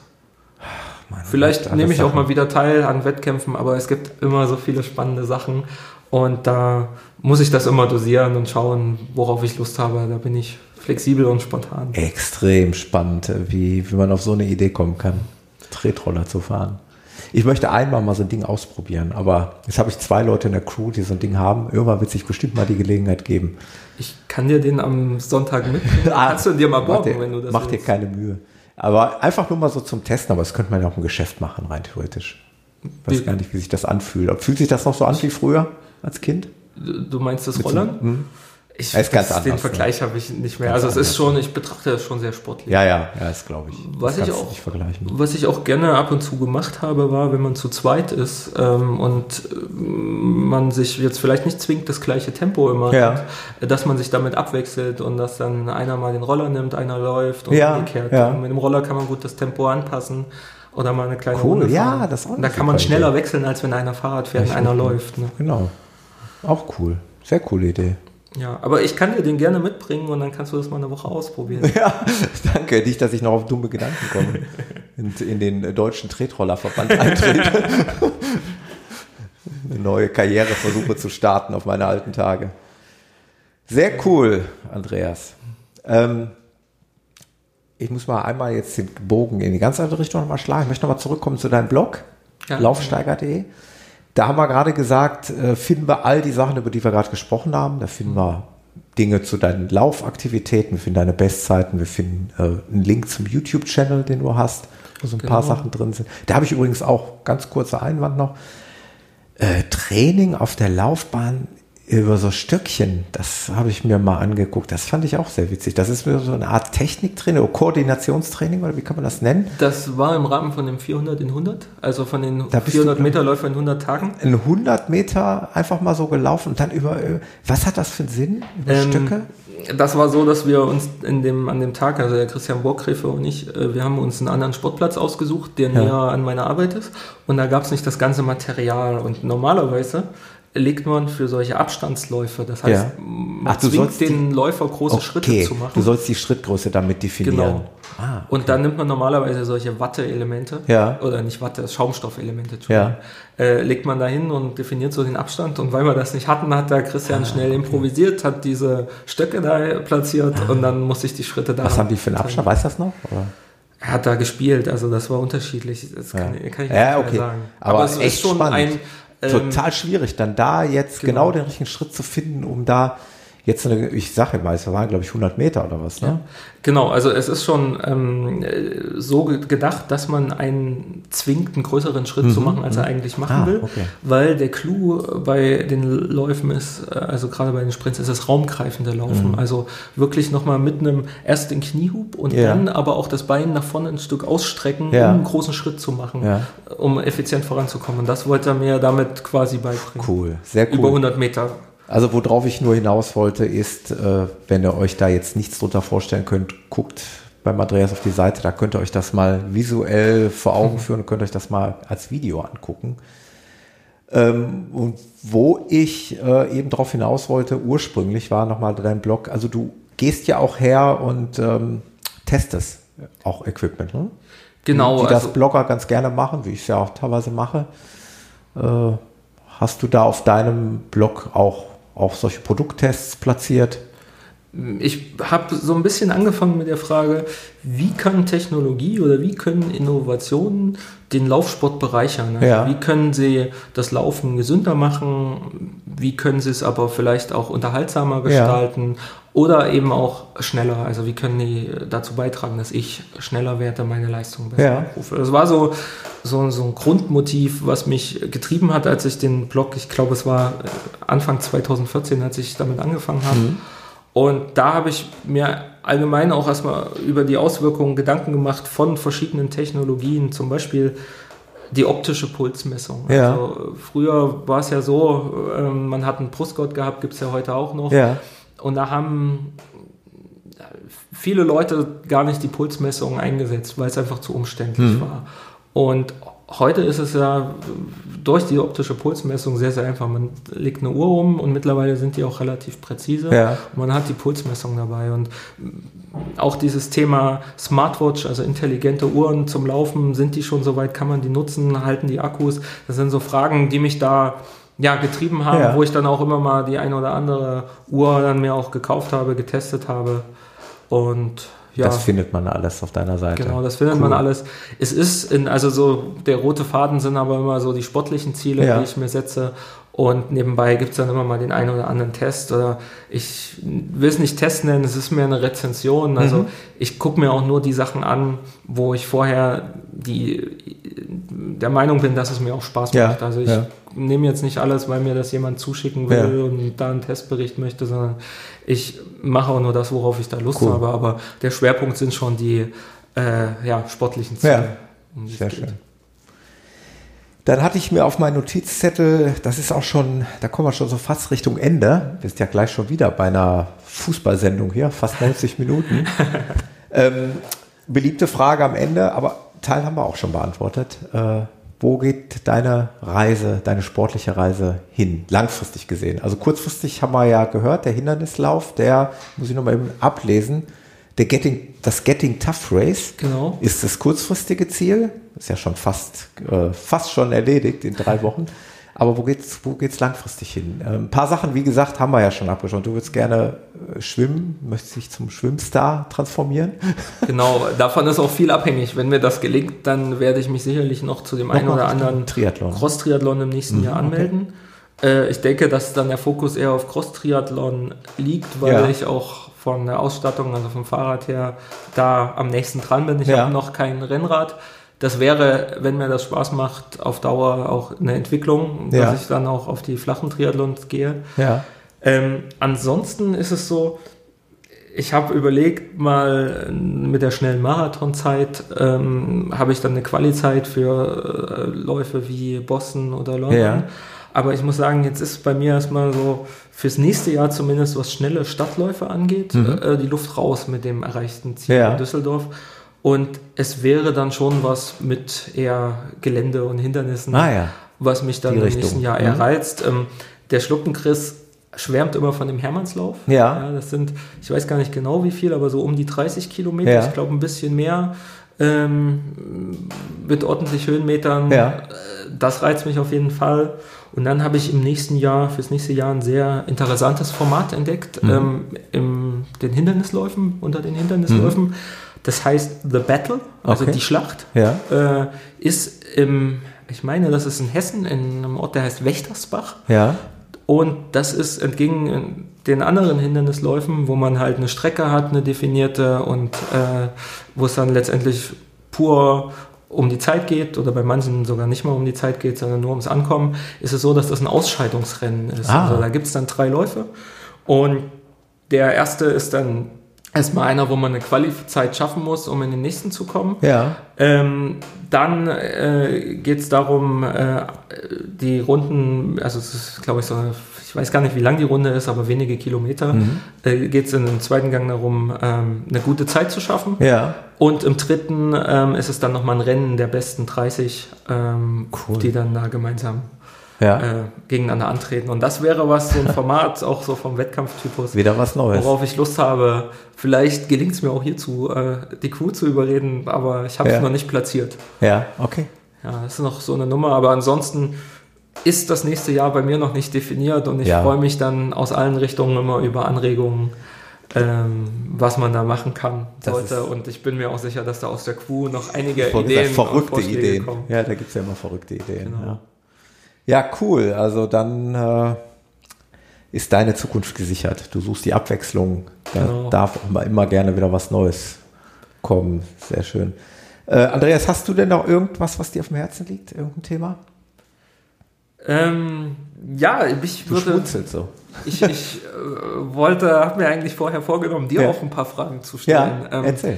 Mann, Vielleicht nehme ich auch mal wieder teil an Wettkämpfen, aber es gibt immer so viele spannende Sachen und da muss ich das immer dosieren und schauen, worauf ich Lust habe. Da bin ich flexibel und spontan. Extrem spannend, wie, wie man auf so eine Idee kommen kann, Tretroller zu fahren. Ich möchte einmal mal so ein Ding ausprobieren, aber jetzt habe ich zwei Leute in der Crew, die so ein Ding haben. Irgendwann wird sich bestimmt mal die Gelegenheit geben. Ich kann dir den am Sonntag mitnehmen. [LAUGHS] ah, Kannst du dir mal borgen, wenn du das Mach willst. dir keine Mühe. Aber einfach nur mal so zum Testen, aber das könnte man ja auch im Geschäft machen, rein theoretisch. Ich weiß gar nicht, wie sich das anfühlt. Fühlt sich das noch so an wie früher als Kind? Du meinst das Rollern? Ich, ist ganz anders, den Vergleich ne? habe ich nicht mehr. Ganz also es ist schon, ich betrachte das schon sehr sportlich. Ja, ja, ja, das glaube ich. Was ich, auch, was ich auch gerne ab und zu gemacht habe, war, wenn man zu zweit ist ähm, und äh, man sich jetzt vielleicht nicht zwingt, das gleiche Tempo immer ja. hat, dass man sich damit abwechselt und dass dann einer mal den Roller nimmt, einer läuft und ja, umgekehrt. Ja. Und mit dem Roller kann man gut das Tempo anpassen oder mal eine kleine cool, Runde fahren. Ja, das auch und da kann man schneller wechseln, als wenn einer Fahrrad fährt und einer läuft. Ne? Genau. Auch cool. Sehr coole Idee. Ja, aber ich kann dir den gerne mitbringen und dann kannst du das mal eine Woche ausprobieren. [LAUGHS] Ja, danke. Nicht, dass ich noch auf dumme Gedanken komme [LAUGHS] und in den deutschen Tretrollerverband eintrete. [LAUGHS] eine neue Karriere versuche zu starten auf meine alten Tage. Sehr cool, Andreas. Ähm, ich muss mal einmal jetzt den Bogen in die ganz andere Richtung nochmal schlagen. Ich möchte nochmal zurückkommen zu deinem Blog, ja. laufsteiger.de. Da haben wir gerade gesagt, äh, finden wir all die Sachen, über die wir gerade gesprochen haben. Da finden wir Dinge zu deinen Laufaktivitäten, wir finden deine Bestzeiten, wir finden äh, einen Link zum YouTube-Channel, den du hast, wo so ein genau. paar Sachen drin sind. Da habe ich übrigens auch ganz kurzer Einwand noch. Äh, Training auf der Laufbahn über so Stöckchen, das habe ich mir mal angeguckt. Das fand ich auch sehr witzig. Das ist so eine Art Techniktraining oder Koordinationstraining oder wie kann man das nennen? Das war im Rahmen von dem 400 in 100, also von den 400 Meter Läufer in 100 Tagen. In 100 Meter einfach mal so gelaufen und dann über, was hat das für einen Sinn? Über ähm, Stöcke? Das war so, dass wir uns in dem, an dem Tag, also der Christian Burggräfe und ich, äh, wir haben uns einen anderen Sportplatz ausgesucht, der ja. näher an meiner Arbeit ist. Und da gab es nicht das ganze Material. Und normalerweise legt man für solche Abstandsläufe. Das heißt, ja. man Ach, zwingt den die, Läufer große okay. Schritte zu machen. Du sollst die Schrittgröße damit definieren. Genau. Ah, okay. Und dann nimmt man normalerweise solche Watte-Elemente, ja. oder nicht Watte, Schaumstoffelemente, ja. äh, legt man da hin und definiert so den Abstand. Und weil wir das nicht hatten, hat der Christian ah, schnell okay. improvisiert, hat diese Stöcke da platziert ah. und dann musste ich die Schritte da. Was haben die für einen Abstand? Weißt du das noch? Oder? Er hat da gespielt, also das war unterschiedlich. Das kann, ja. kann ich nicht ja, okay. sagen. Aber, Aber es ist schon spannend. ein ähm, total schwierig, dann da jetzt genau. genau den richtigen Schritt zu finden, um da jetzt eine, ich sage mal, es waren glaube ich 100 Meter oder was, ne? Ja, genau, also es ist schon ähm, so gedacht, dass man einen zwingt, einen größeren Schritt mhm. zu machen, als er mhm. eigentlich machen ah, will, okay. weil der Clou bei den Läufen ist, äh, also gerade bei den Sprints, ist das raumgreifende Laufen, mhm. also wirklich nochmal mit einem, erst den Kniehub und ja. dann aber auch das Bein nach vorne ein Stück ausstrecken, ja. um einen großen Schritt zu machen, um effizient voranzukommen und das wollte er mir damit quasi beibringen. Cool, sehr cool. Über 100 Meter. Also worauf ich nur hinaus wollte, ist, äh, wenn ihr euch da jetzt nichts drunter vorstellen könnt, guckt beim Andreas auf die Seite, da könnt ihr euch das mal visuell vor Augen [LAUGHS] führen und könnt euch das mal als Video angucken. Ähm, und wo ich äh, eben darauf hinaus wollte, ursprünglich war nochmal dein Blog, also du gehst ja auch her und ähm, testest auch Equipment. Ne? Genau. Die, die also, das Blogger ganz gerne machen, wie ich es ja auch teilweise mache. Äh, hast du da auf deinem Blog auch auch solche Produkttests platziert? Ich habe so ein bisschen angefangen mit der Frage, wie kann Technologie oder wie können Innovationen den Laufsport bereichern? Also ja. Wie können sie das Laufen gesünder machen? Wie können sie es aber vielleicht auch unterhaltsamer gestalten? Ja. Oder eben auch schneller. Also wie können die dazu beitragen, dass ich schneller werde, meine Leistung besser ja. rufe. Das war so, so, so ein Grundmotiv, was mich getrieben hat, als ich den Blog, ich glaube es war äh, Anfang 2014, als ich damit angefangen habe. Mhm. Und da habe ich mir allgemein auch erstmal über die Auswirkungen Gedanken gemacht von verschiedenen Technologien, zum Beispiel die optische Pulsmessung. Ja. Also früher war es ja so, ähm, man hat einen Brustgurt gehabt, gibt es ja heute auch noch. Ja. Und da haben viele Leute gar nicht die Pulsmessung eingesetzt, weil es einfach zu umständlich mhm. war. Und heute ist es ja durch die optische Pulsmessung sehr, sehr einfach. Man legt eine Uhr um und mittlerweile sind die auch relativ präzise. Ja. Und man hat die Pulsmessung dabei. Und auch dieses Thema Smartwatch, also intelligente Uhren zum Laufen, sind die schon soweit? Kann man die nutzen? Halten die Akkus? Das sind so Fragen, die mich da ja, getrieben haben, ja. wo ich dann auch immer mal die eine oder andere Uhr dann mir auch gekauft habe, getestet habe. Und ja. Das findet man alles auf deiner Seite. Genau, das findet cool. man alles. Es ist in, also so, der rote Faden sind aber immer so die sportlichen Ziele, ja. die ich mir setze. Und nebenbei gibt es dann immer mal den einen oder anderen Test. Oder ich will es nicht Test nennen, es ist mehr eine Rezension. Also mhm. ich gucke mir auch nur die Sachen an, wo ich vorher die, der Meinung bin, dass es mir auch Spaß macht. Ja, also ich ja. Nehme jetzt nicht alles, weil mir das jemand zuschicken will ja. und da einen Testbericht möchte, sondern ich mache auch nur das, worauf ich da Lust cool. habe. Aber der Schwerpunkt sind schon die äh, ja, sportlichen Ziele. Ja. Um Sehr schön. Dann hatte ich mir auf meinen Notizzettel, das ist auch schon, da kommen wir schon so fast Richtung Ende. Wir sind ja gleich schon wieder bei einer Fußballsendung hier, fast [LAUGHS] 90 Minuten. ähm, beliebte Frage am Ende, aber Teil haben wir auch schon beantwortet. Äh, wo geht deine Reise, deine sportliche Reise hin, langfristig gesehen? Also kurzfristig haben wir ja gehört, der Hindernislauf, der muss ich nochmal eben ablesen, der Getting, das Getting Tough Race genau. ist das kurzfristige Ziel. Ist ja schon fast, äh, fast schon erledigt in drei Wochen. Aber wo geht's, wo geht's langfristig hin? Äh, ein paar Sachen, wie gesagt, haben wir ja schon abgeschaut. Du würdest gerne äh, schwimmen, möchtest dich zum Schwimmstar transformieren. [LAUGHS] Genau, davon ist auch viel abhängig. Wenn mir das gelingt, dann werde ich mich sicherlich noch zu dem noch einen oder anderen Cross-Triathlon im nächsten mhm, Jahr anmelden. Okay. Äh, ich denke, dass dann der Fokus eher auf Cross-Triathlon liegt, weil ja. ich auch von der Ausstattung, also vom Fahrrad her, da am nächsten dran bin. Ich ja. habe noch kein Rennrad. Das wäre, wenn mir das Spaß macht, auf Dauer auch eine Entwicklung, ja. dass ich dann auch auf die flachen Triathlons gehe. Ja. Ähm, ansonsten ist es so, ich habe überlegt, mal mit der schnellen Marathonzeit ähm, habe ich dann eine Quali-Zeit für äh, Läufe wie Boston oder London. Ja. Aber ich muss sagen, jetzt ist bei mir erstmal so fürs nächste Jahr zumindest, was schnelle Stadtläufe angeht, mhm. äh, die Luft raus mit dem erreichten Ziel in Düsseldorf. Und es wäre dann schon was mit eher Gelände und Hindernissen, ah, ja. was mich dann im nächsten Jahr eher mhm. reizt. Ähm, der Schluckenchris schwärmt immer von dem Hermannslauf. Ja. ja. Das sind, ich weiß gar nicht genau wie viel, aber so um die 30 Kilometer, ja. ich glaube ein bisschen mehr. Ähm, mit ordentlich Höhenmetern. Ja. Äh, das reizt mich auf jeden Fall. Und dann habe ich im nächsten Jahr, fürs nächste Jahr ein sehr interessantes Format entdeckt, mhm. ähm, in den Hindernisläufen, unter den Hindernisläufen. Mhm. Das heißt The Battle, also okay. die Schlacht, ja. äh, ist im, ich meine, das ist in Hessen, in einem Ort, der heißt Wächtersbach. Ja. Und das ist entgegen den anderen Hindernisläufen, wo man halt eine Strecke hat, eine definierte und äh, wo es dann letztendlich pur um die Zeit geht oder bei manchen sogar nicht mal um die Zeit geht, sondern nur ums Ankommen, ist es so, dass das ein Ausscheidungsrennen ist. Ah. Also da gibt es dann drei Läufe und der erste ist dann erstmal einer, wo man eine Qualifizeit schaffen muss, um in den nächsten zu kommen. Ja. Ähm, dann äh, geht es darum, äh, die Runden, also es ist, glaube ich, so, ich weiß gar nicht, wie lang die Runde ist, aber wenige Kilometer, mhm. äh, geht es in dem zweiten Gang darum, ähm, eine gute Zeit zu schaffen. Ja. Und im dritten ähm, ist es dann nochmal ein Rennen der besten 30, ähm, cool. die dann da gemeinsam ja. äh, gegeneinander antreten. Und das wäre was, so ein [LAUGHS] Format, auch so vom Wettkampftypus. Wieder was Neues. Worauf ich Lust habe. Vielleicht gelingt es mir auch hierzu, äh, die Crew zu überreden, aber ich habe es ja. noch nicht platziert. Ja, okay. Ja, das ist noch so eine Nummer, aber ansonsten ist das nächste Jahr bei mir noch nicht definiert und ich ja. freue mich dann aus allen Richtungen immer über Anregungen. Ähm, was man da machen kann sollte. Und ich bin mir auch sicher, dass da aus der Crew noch einige Ideen gesagt, verrückte Ideen kommen. Ja, da gibt es ja immer verrückte Ideen. Genau. Ja. Ja, cool. Also dann äh, ist deine Zukunft gesichert. Du suchst die Abwechslung. Da genau. darf immer, immer gerne wieder was Neues kommen. Sehr schön. Äh, Andreas, hast du denn noch irgendwas, was dir auf dem Herzen liegt? Irgendein Thema? Ähm, ja, ich du würde. so. Ich, ich äh, wollte, habe mir eigentlich vorher vorgenommen, dir ja. auch ein paar Fragen zu stellen. Ja, ähm, erzähl.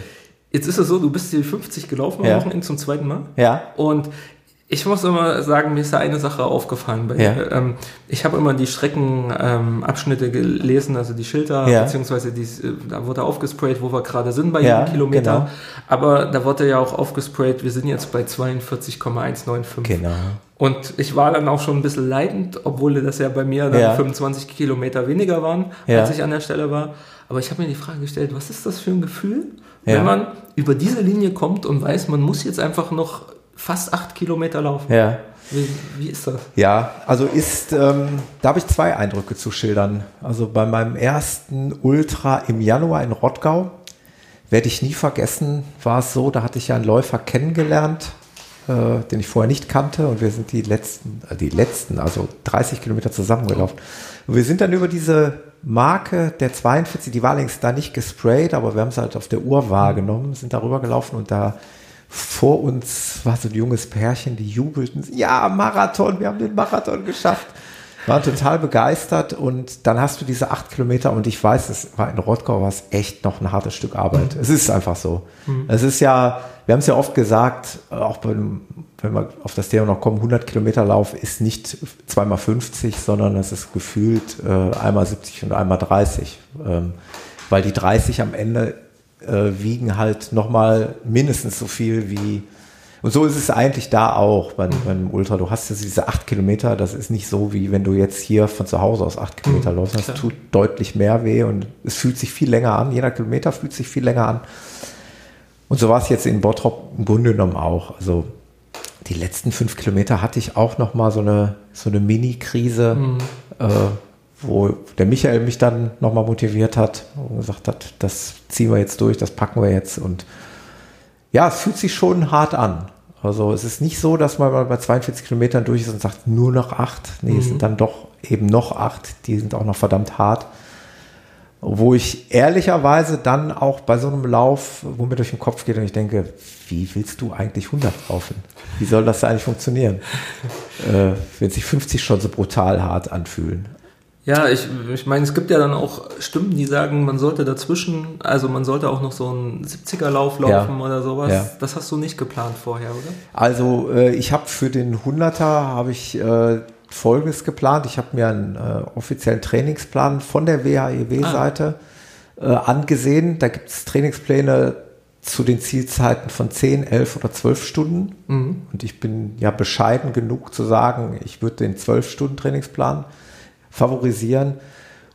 Jetzt ist es so, du bist die 50 gelaufen am ja. Wochenende zum zweiten Mal. Ja. Und ich muss immer sagen, mir ist da eine Sache aufgefallen. Bei, ja. ähm, ich habe immer die Streckenabschnitte ähm, gelesen, also die Schilder, ja. beziehungsweise die, da wurde aufgesprayt, wo wir gerade sind bei ja, jedem Kilometer. Genau. Aber da wurde ja auch aufgesprayt, wir sind jetzt bei 42,195. Genau. Und ich war dann auch schon ein bisschen leidend, obwohl das ja bei mir dann 25 Kilometer weniger waren, als ich an der Stelle war. Aber ich habe mir die Frage gestellt, was ist das für ein Gefühl, wenn man über diese Linie kommt und weiß, man muss jetzt einfach noch fast acht Kilometer laufen. Ja. Wie, wie ist das? Ja, also ist, ähm, da habe ich zwei Eindrücke zu schildern. Also bei meinem ersten Ultra im Januar in Rottgau, werde ich nie vergessen, war es so, da hatte ich ja einen Läufer kennengelernt, äh, den ich vorher nicht kannte und wir sind die letzten, äh, die letzten, also 30 Kilometer zusammengelaufen. Und wir sind dann über diese Marke der 42, die war längst da nicht gesprayt, aber wir haben es halt auf der Uhr wahrgenommen, sind darüber gelaufen und da vor uns war so ein junges Pärchen, die jubelten, ja, Marathon, wir haben den Marathon geschafft. Waren total begeistert und dann hast du diese acht Kilometer und ich weiß, es war in Rottgau war es echt noch ein hartes Stück Arbeit. Mhm. Es ist einfach so. Mhm. Es ist ja, wir haben es ja oft gesagt, auch bei dem, wenn wir auf das Thema noch kommen, 100 Kilometer Lauf ist nicht zweimal 50, sondern es ist gefühlt äh, einmal 70 und einmal 30. Ähm, weil die 30 am Ende äh, wiegen halt nochmal mindestens so viel wie. Und so ist es eigentlich da auch beim, mhm. beim Ultra. Du hast jetzt diese acht Kilometer, das ist nicht so, wie wenn du jetzt hier von zu Hause aus acht Kilometer mhm, läufst. Das tut deutlich mehr weh und es fühlt sich viel länger an. Jeder Kilometer fühlt sich viel länger an. Und so war es jetzt in Bottrop im Grunde genommen auch. Also die letzten fünf Kilometer hatte ich auch nochmal so eine, so eine Mini-Krise. Mhm. Äh, wo der Michael mich dann nochmal motiviert hat und gesagt hat, das ziehen wir jetzt durch, das packen wir jetzt. Und ja, es fühlt sich schon hart an. Also es ist nicht so, dass man bei 42 Kilometern durch ist und sagt, nur noch acht. Nee, mhm. es sind dann doch eben noch acht. Die sind auch noch verdammt hart. Wo ich ehrlicherweise dann auch bei so einem Lauf, wo mir durch den Kopf geht und ich denke, wie willst du eigentlich 100 laufen? Wie soll das eigentlich funktionieren? äh, wenn sich 50 schon so brutal hart anfühlen. Ja, ich, ich meine, es gibt ja dann auch Stimmen, die sagen, man sollte dazwischen, also man sollte auch noch so einen 70er-Lauf laufen ja. oder sowas. Ja. Das hast du nicht geplant vorher, oder? Also äh, ich habe für den 100er habe ich äh, Folgendes geplant. Ich habe mir einen äh, offiziellen Trainingsplan von der WHEW-Seite ah. Äh, angesehen. Da gibt es Trainingspläne zu den Zielzeiten von 10, 11 oder 12 Stunden. Mhm. Und ich bin ja bescheiden genug zu sagen, ich würde den 12-Stunden-Trainingsplan favorisieren.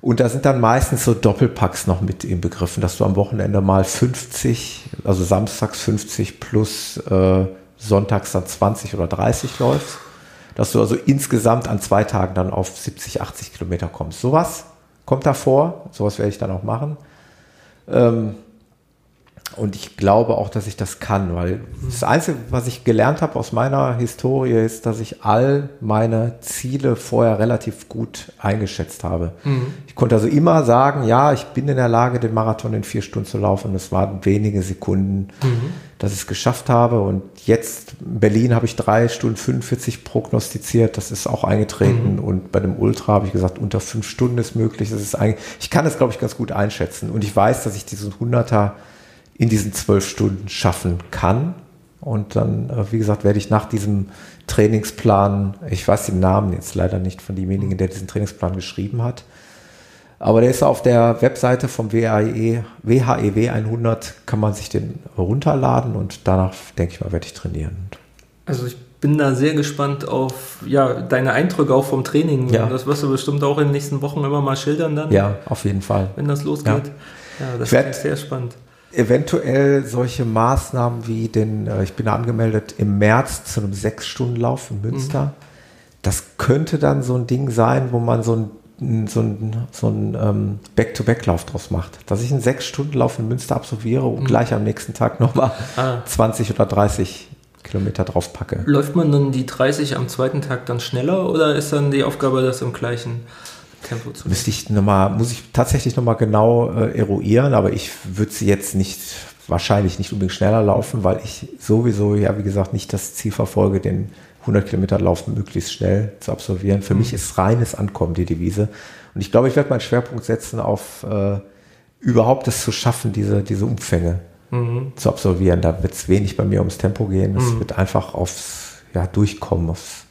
Und da sind dann meistens so Doppelpacks noch mit im Begriffen, dass du am Wochenende mal 50, also samstags 50 plus äh, sonntags dann 20 oder 30 läufst. Dass du also insgesamt an zwei Tagen dann auf 70, 80 Kilometer kommst. Sowas kommt da vor. Sowas werde ich dann auch machen. Ähm, und ich glaube auch, dass ich das kann, weil das Einzige, was ich gelernt habe aus meiner Historie, ist, dass ich all meine Ziele vorher relativ gut eingeschätzt habe. Mhm. Ich konnte also immer sagen, ja, ich bin in der Lage, den Marathon in vier Stunden zu laufen. Es waren wenige Sekunden, mhm. dass ich es geschafft habe. Und jetzt in Berlin habe ich drei Stunden 45 prognostiziert. Das ist auch eingetreten. Mhm. Und bei dem Ultra habe ich gesagt, unter fünf Stunden ist möglich. Das ist eigentlich, ich kann es, glaube ich, ganz gut einschätzen. Und ich weiß, dass ich diesen 100er in diesen zwölf Stunden schaffen kann. Und dann, äh, wie gesagt, werde ich nach diesem Trainingsplan, ich weiß den Namen jetzt leider nicht von demjenigen, der diesen Trainingsplan geschrieben hat, aber der ist auf der Webseite vom WHEW WHEW 100, kann man sich den runterladen und danach, denke ich mal, werde ich trainieren. Also ich bin da sehr gespannt auf ja, deine Eindrücke auch vom Training. Ja. Das wirst du bestimmt auch in den nächsten Wochen immer mal schildern dann. Ja, auf jeden Fall. Wenn das losgeht. Ja, ja das ist sehr spannend eventuell solche Maßnahmen wie den, äh, ich bin angemeldet im März zu einem Sechs-Stunden-Lauf in Münster. Mhm. Das könnte dann so ein Ding sein, wo man so ein, so ein, so ein ähm, Back-to-Back-Lauf draus macht. Dass ich einen Sechs-Stunden-Lauf in Münster absolviere und mhm. gleich am nächsten Tag nochmal ah. 20 oder 30 Kilometer drauf packe. Läuft man dann die 30 am zweiten Tag dann schneller oder ist dann die Aufgabe, das im gleichen Tempo zu Müsste ich noch mal, muss ich tatsächlich nochmal genau äh, eruieren, aber ich würde sie jetzt nicht, wahrscheinlich nicht unbedingt schneller laufen, weil ich sowieso, ja, wie gesagt, nicht das Ziel verfolge, den 100 Kilometer Lauf möglichst schnell zu absolvieren. Für mhm. mich ist reines Ankommen die Devise. Und ich glaube, ich werde meinen Schwerpunkt setzen auf äh, überhaupt es zu schaffen, diese, diese Umfänge mhm. zu absolvieren. Da wird es wenig bei mir ums Tempo gehen. Es mhm. wird einfach aufs ja, Durchkommen, aufs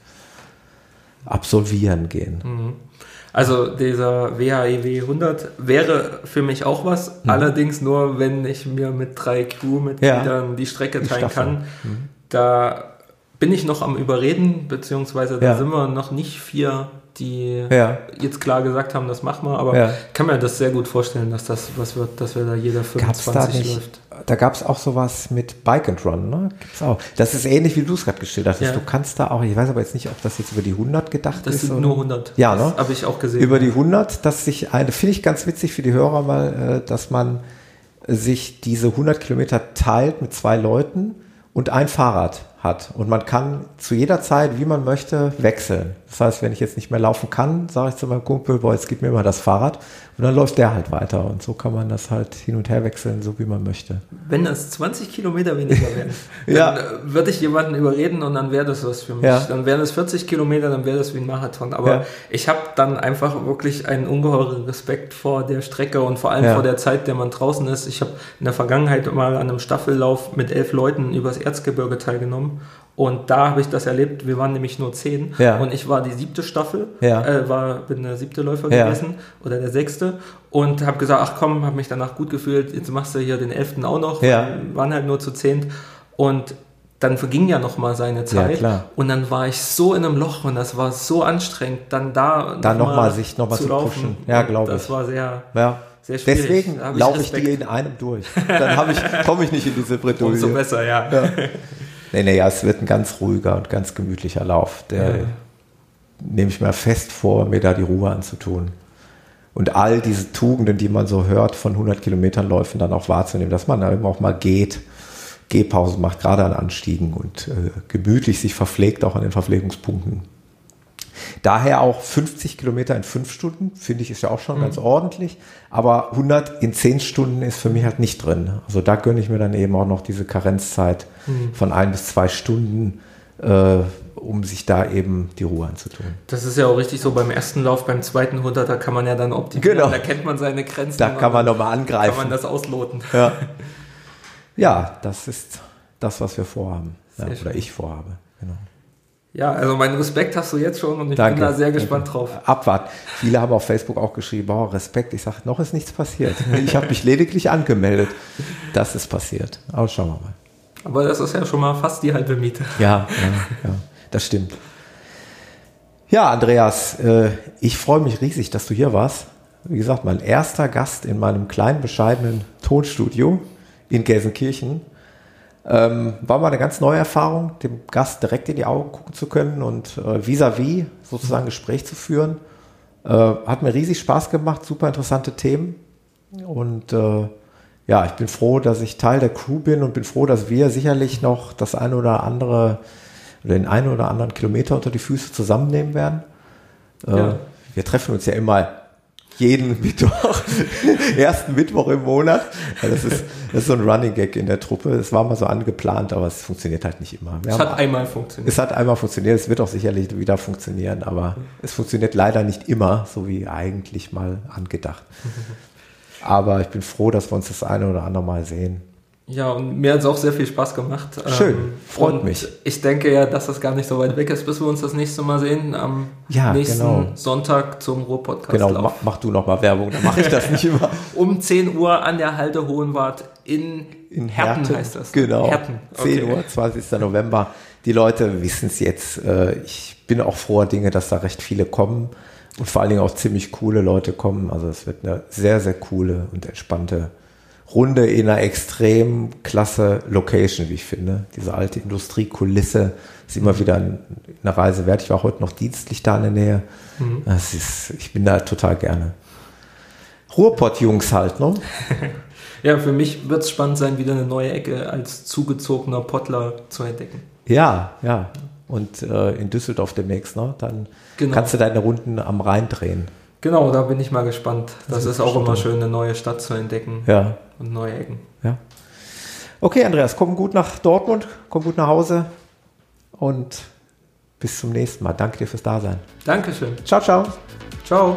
Absolvieren gehen. Also dieser WHEW 100 e wäre für mich auch was, mhm. allerdings nur, wenn ich mir mit drei Crewmitgliedern ja. die Strecke teilen kann. Mhm. Da bin ich noch am Überreden, beziehungsweise da ja. sind wir noch nicht vier die ja. jetzt klar gesagt haben, das machen wir, aber ja. kann mir das sehr gut vorstellen, dass das was wird, dass wir da jeder 25 da nicht, läuft. Da gab es auch sowas mit Bike and Run, ne? Gibt's auch. Das ist ähnlich, wie du es gerade geschildert hast. Ja. Du kannst da auch, ich weiß aber jetzt nicht, ob das jetzt über die 100 gedacht das ist. Das sind nur 100. Ja, ne? Habe ich auch gesehen. Über die 100, dass sich eine, finde ich ganz witzig für die Hörer mal, äh, dass man sich diese 100 Kilometer teilt mit zwei Leuten und ein Fahrrad hat. Und man kann zu jeder Zeit, wie man möchte, wechseln. Das heißt, wenn ich jetzt nicht mehr laufen kann, sage ich zu meinem Kumpel, boah, jetzt gib mir mal das Fahrrad. Und dann läuft der halt weiter. Und so kann man das halt hin und her wechseln, so wie man möchte. Wenn das 20 Kilometer weniger wären, [LAUGHS] ja. dann äh, würde ich jemanden überreden und dann wäre das was für mich. Ja. Dann wären es 40 Kilometer, dann wäre das wie ein Marathon. Aber ja. ich habe dann einfach wirklich einen ungeheuren Respekt vor der Strecke und vor allem vor der Zeit, der man draußen ist. Ich habe in der Vergangenheit mal an einem Staffellauf mit elf Leuten übers Erzgebirge teilgenommen und da habe ich das erlebt, wir waren nämlich nur zehn ja. und ich war die siebte Staffel, ja. äh, war, bin der siebte Läufer ja. gewesen oder der sechste und habe gesagt, ach komm, habe mich danach gut gefühlt, jetzt machst du hier den elften auch noch, ja. waren halt nur zu zehnt und dann verging ja noch mal seine Zeit ja, und dann war ich so in einem Loch und das war so anstrengend, dann da dann noch, noch mal sich noch mal zu, zu pushen. Ja, glaube ich. Das war sehr ja. Sehr schwierig. Deswegen laufe ich die in einem durch. Dann ich, komme ich nicht in diese [LAUGHS] Bredouille. Umso besser, ja. ja. [LAUGHS] Nee, nee, ja, es wird ein ganz ruhiger und ganz gemütlicher Lauf. Der ja. nehme ich mir fest vor, mir da die Ruhe anzutun. Und all diese Tugenden, die man so hört von 100 Kilometern Läufen, dann auch wahrzunehmen, dass man da eben auch mal geht, Gehpausen macht, gerade an Anstiegen und äh, gemütlich sich verpflegt auch an den Verpflegungspunkten. Daher auch 50 Kilometer in fünf Stunden, finde ich, ist ja auch schon mhm. ganz ordentlich. Aber 100 in zehn Stunden ist für mich halt nicht drin. Also da gönne ich mir dann eben auch noch diese Karenzzeit mhm. von ein bis zwei Stunden, äh, um sich da eben die Ruhe anzutun. Das ist ja auch richtig so beim ersten Lauf, beim zweiten 100, da kann man ja dann optimieren, genau. da kennt man seine Grenzen. Da kann man nochmal angreifen. Kann man das ausloten. Ja, [LAUGHS] ja das ist das, was wir vorhaben. Ja, oder ich vorhabe. Genau. Ja, also meinen Respekt hast du jetzt schon und ich Danke. bin da sehr gespannt Danke. drauf. Abwarten. Viele haben auf Facebook auch geschrieben, oh, Respekt. Ich sage, noch ist nichts passiert. Ich habe mich lediglich angemeldet. Das ist passiert. Aber schauen wir mal. Aber das ist ja schon mal fast die halbe Miete. Ja, ja, ja das stimmt. Ja, Andreas, äh, ich freue mich riesig, dass du hier warst. Wie gesagt, mein erster Gast in meinem kleinen, bescheidenen Tonstudio in Gelsenkirchen. Ähm, war mal eine ganz neue Erfahrung, dem Gast direkt in die Augen gucken zu können und äh, vis-à-vis -vis sozusagen Gespräch zu führen. Äh, hat mir riesig Spaß gemacht, super interessante Themen. Und äh, ja, ich bin froh, dass ich Teil der Crew bin und bin froh, dass wir sicherlich noch das eine oder andere oder den einen oder anderen Kilometer unter die Füße zusammennehmen werden. Äh, ja. Wir treffen uns ja immer jeden [LAUGHS] Mittwoch, ersten Mittwoch im Monat. Das ist, das ist so ein Running Gag in der Truppe. Es war mal so angeplant, aber es funktioniert halt nicht immer. Wir es hat einmal funktioniert. Es hat einmal funktioniert. Es wird auch sicherlich wieder funktionieren, aber es funktioniert leider nicht immer, so wie eigentlich mal angedacht. [LAUGHS] Aber ich bin froh, dass wir uns das eine oder andere Mal sehen. Ja, und mir hat es auch sehr viel Spaß gemacht. Schön, ähm, freut mich. Ich denke ja, dass das gar nicht so weit weg ist, bis wir uns das nächste Mal sehen. Am ja, nächsten genau. Sonntag zum Ruhr-Podcast. Genau, mach, mach, du nochmal Werbung, dann mache ich das nicht immer. [LAUGHS] um 10 Uhr an der Halte Hohenwart in, in Herten, Herten heißt das. Genau, Herten. Okay. 10 Uhr, 20. November. Die Leute wissen es jetzt. Äh, ich bin auch froher Dinge, dass da recht viele kommen und vor allen Dingen auch ziemlich coole Leute kommen. Also es wird eine sehr, sehr coole und entspannte Runde in einer extrem klasse Location, wie ich finde. Diese alte Industriekulisse ist immer wieder eine Reise wert. Ich war heute noch dienstlich da in der Nähe. Mhm. Das ist, ich bin da total gerne. Ruhrpott-Jungs halt, ne? [LAUGHS] ja, für mich wird es spannend sein, wieder eine neue Ecke als zugezogener Pottler zu entdecken. Ja, ja. Und äh, in Düsseldorf demnächst, ne? Dann genau. kannst du deine Runden am Rhein drehen. Genau, da bin ich mal gespannt. Das, das ist auch immer schön, eine neue Stadt zu entdecken. Ja. Und neue Ecken. Ja. Okay, Andreas, komm gut nach Dortmund, komm gut nach Hause und bis zum nächsten Mal. Danke dir fürs Dasein. Dankeschön. Ciao, ciao. Ciao.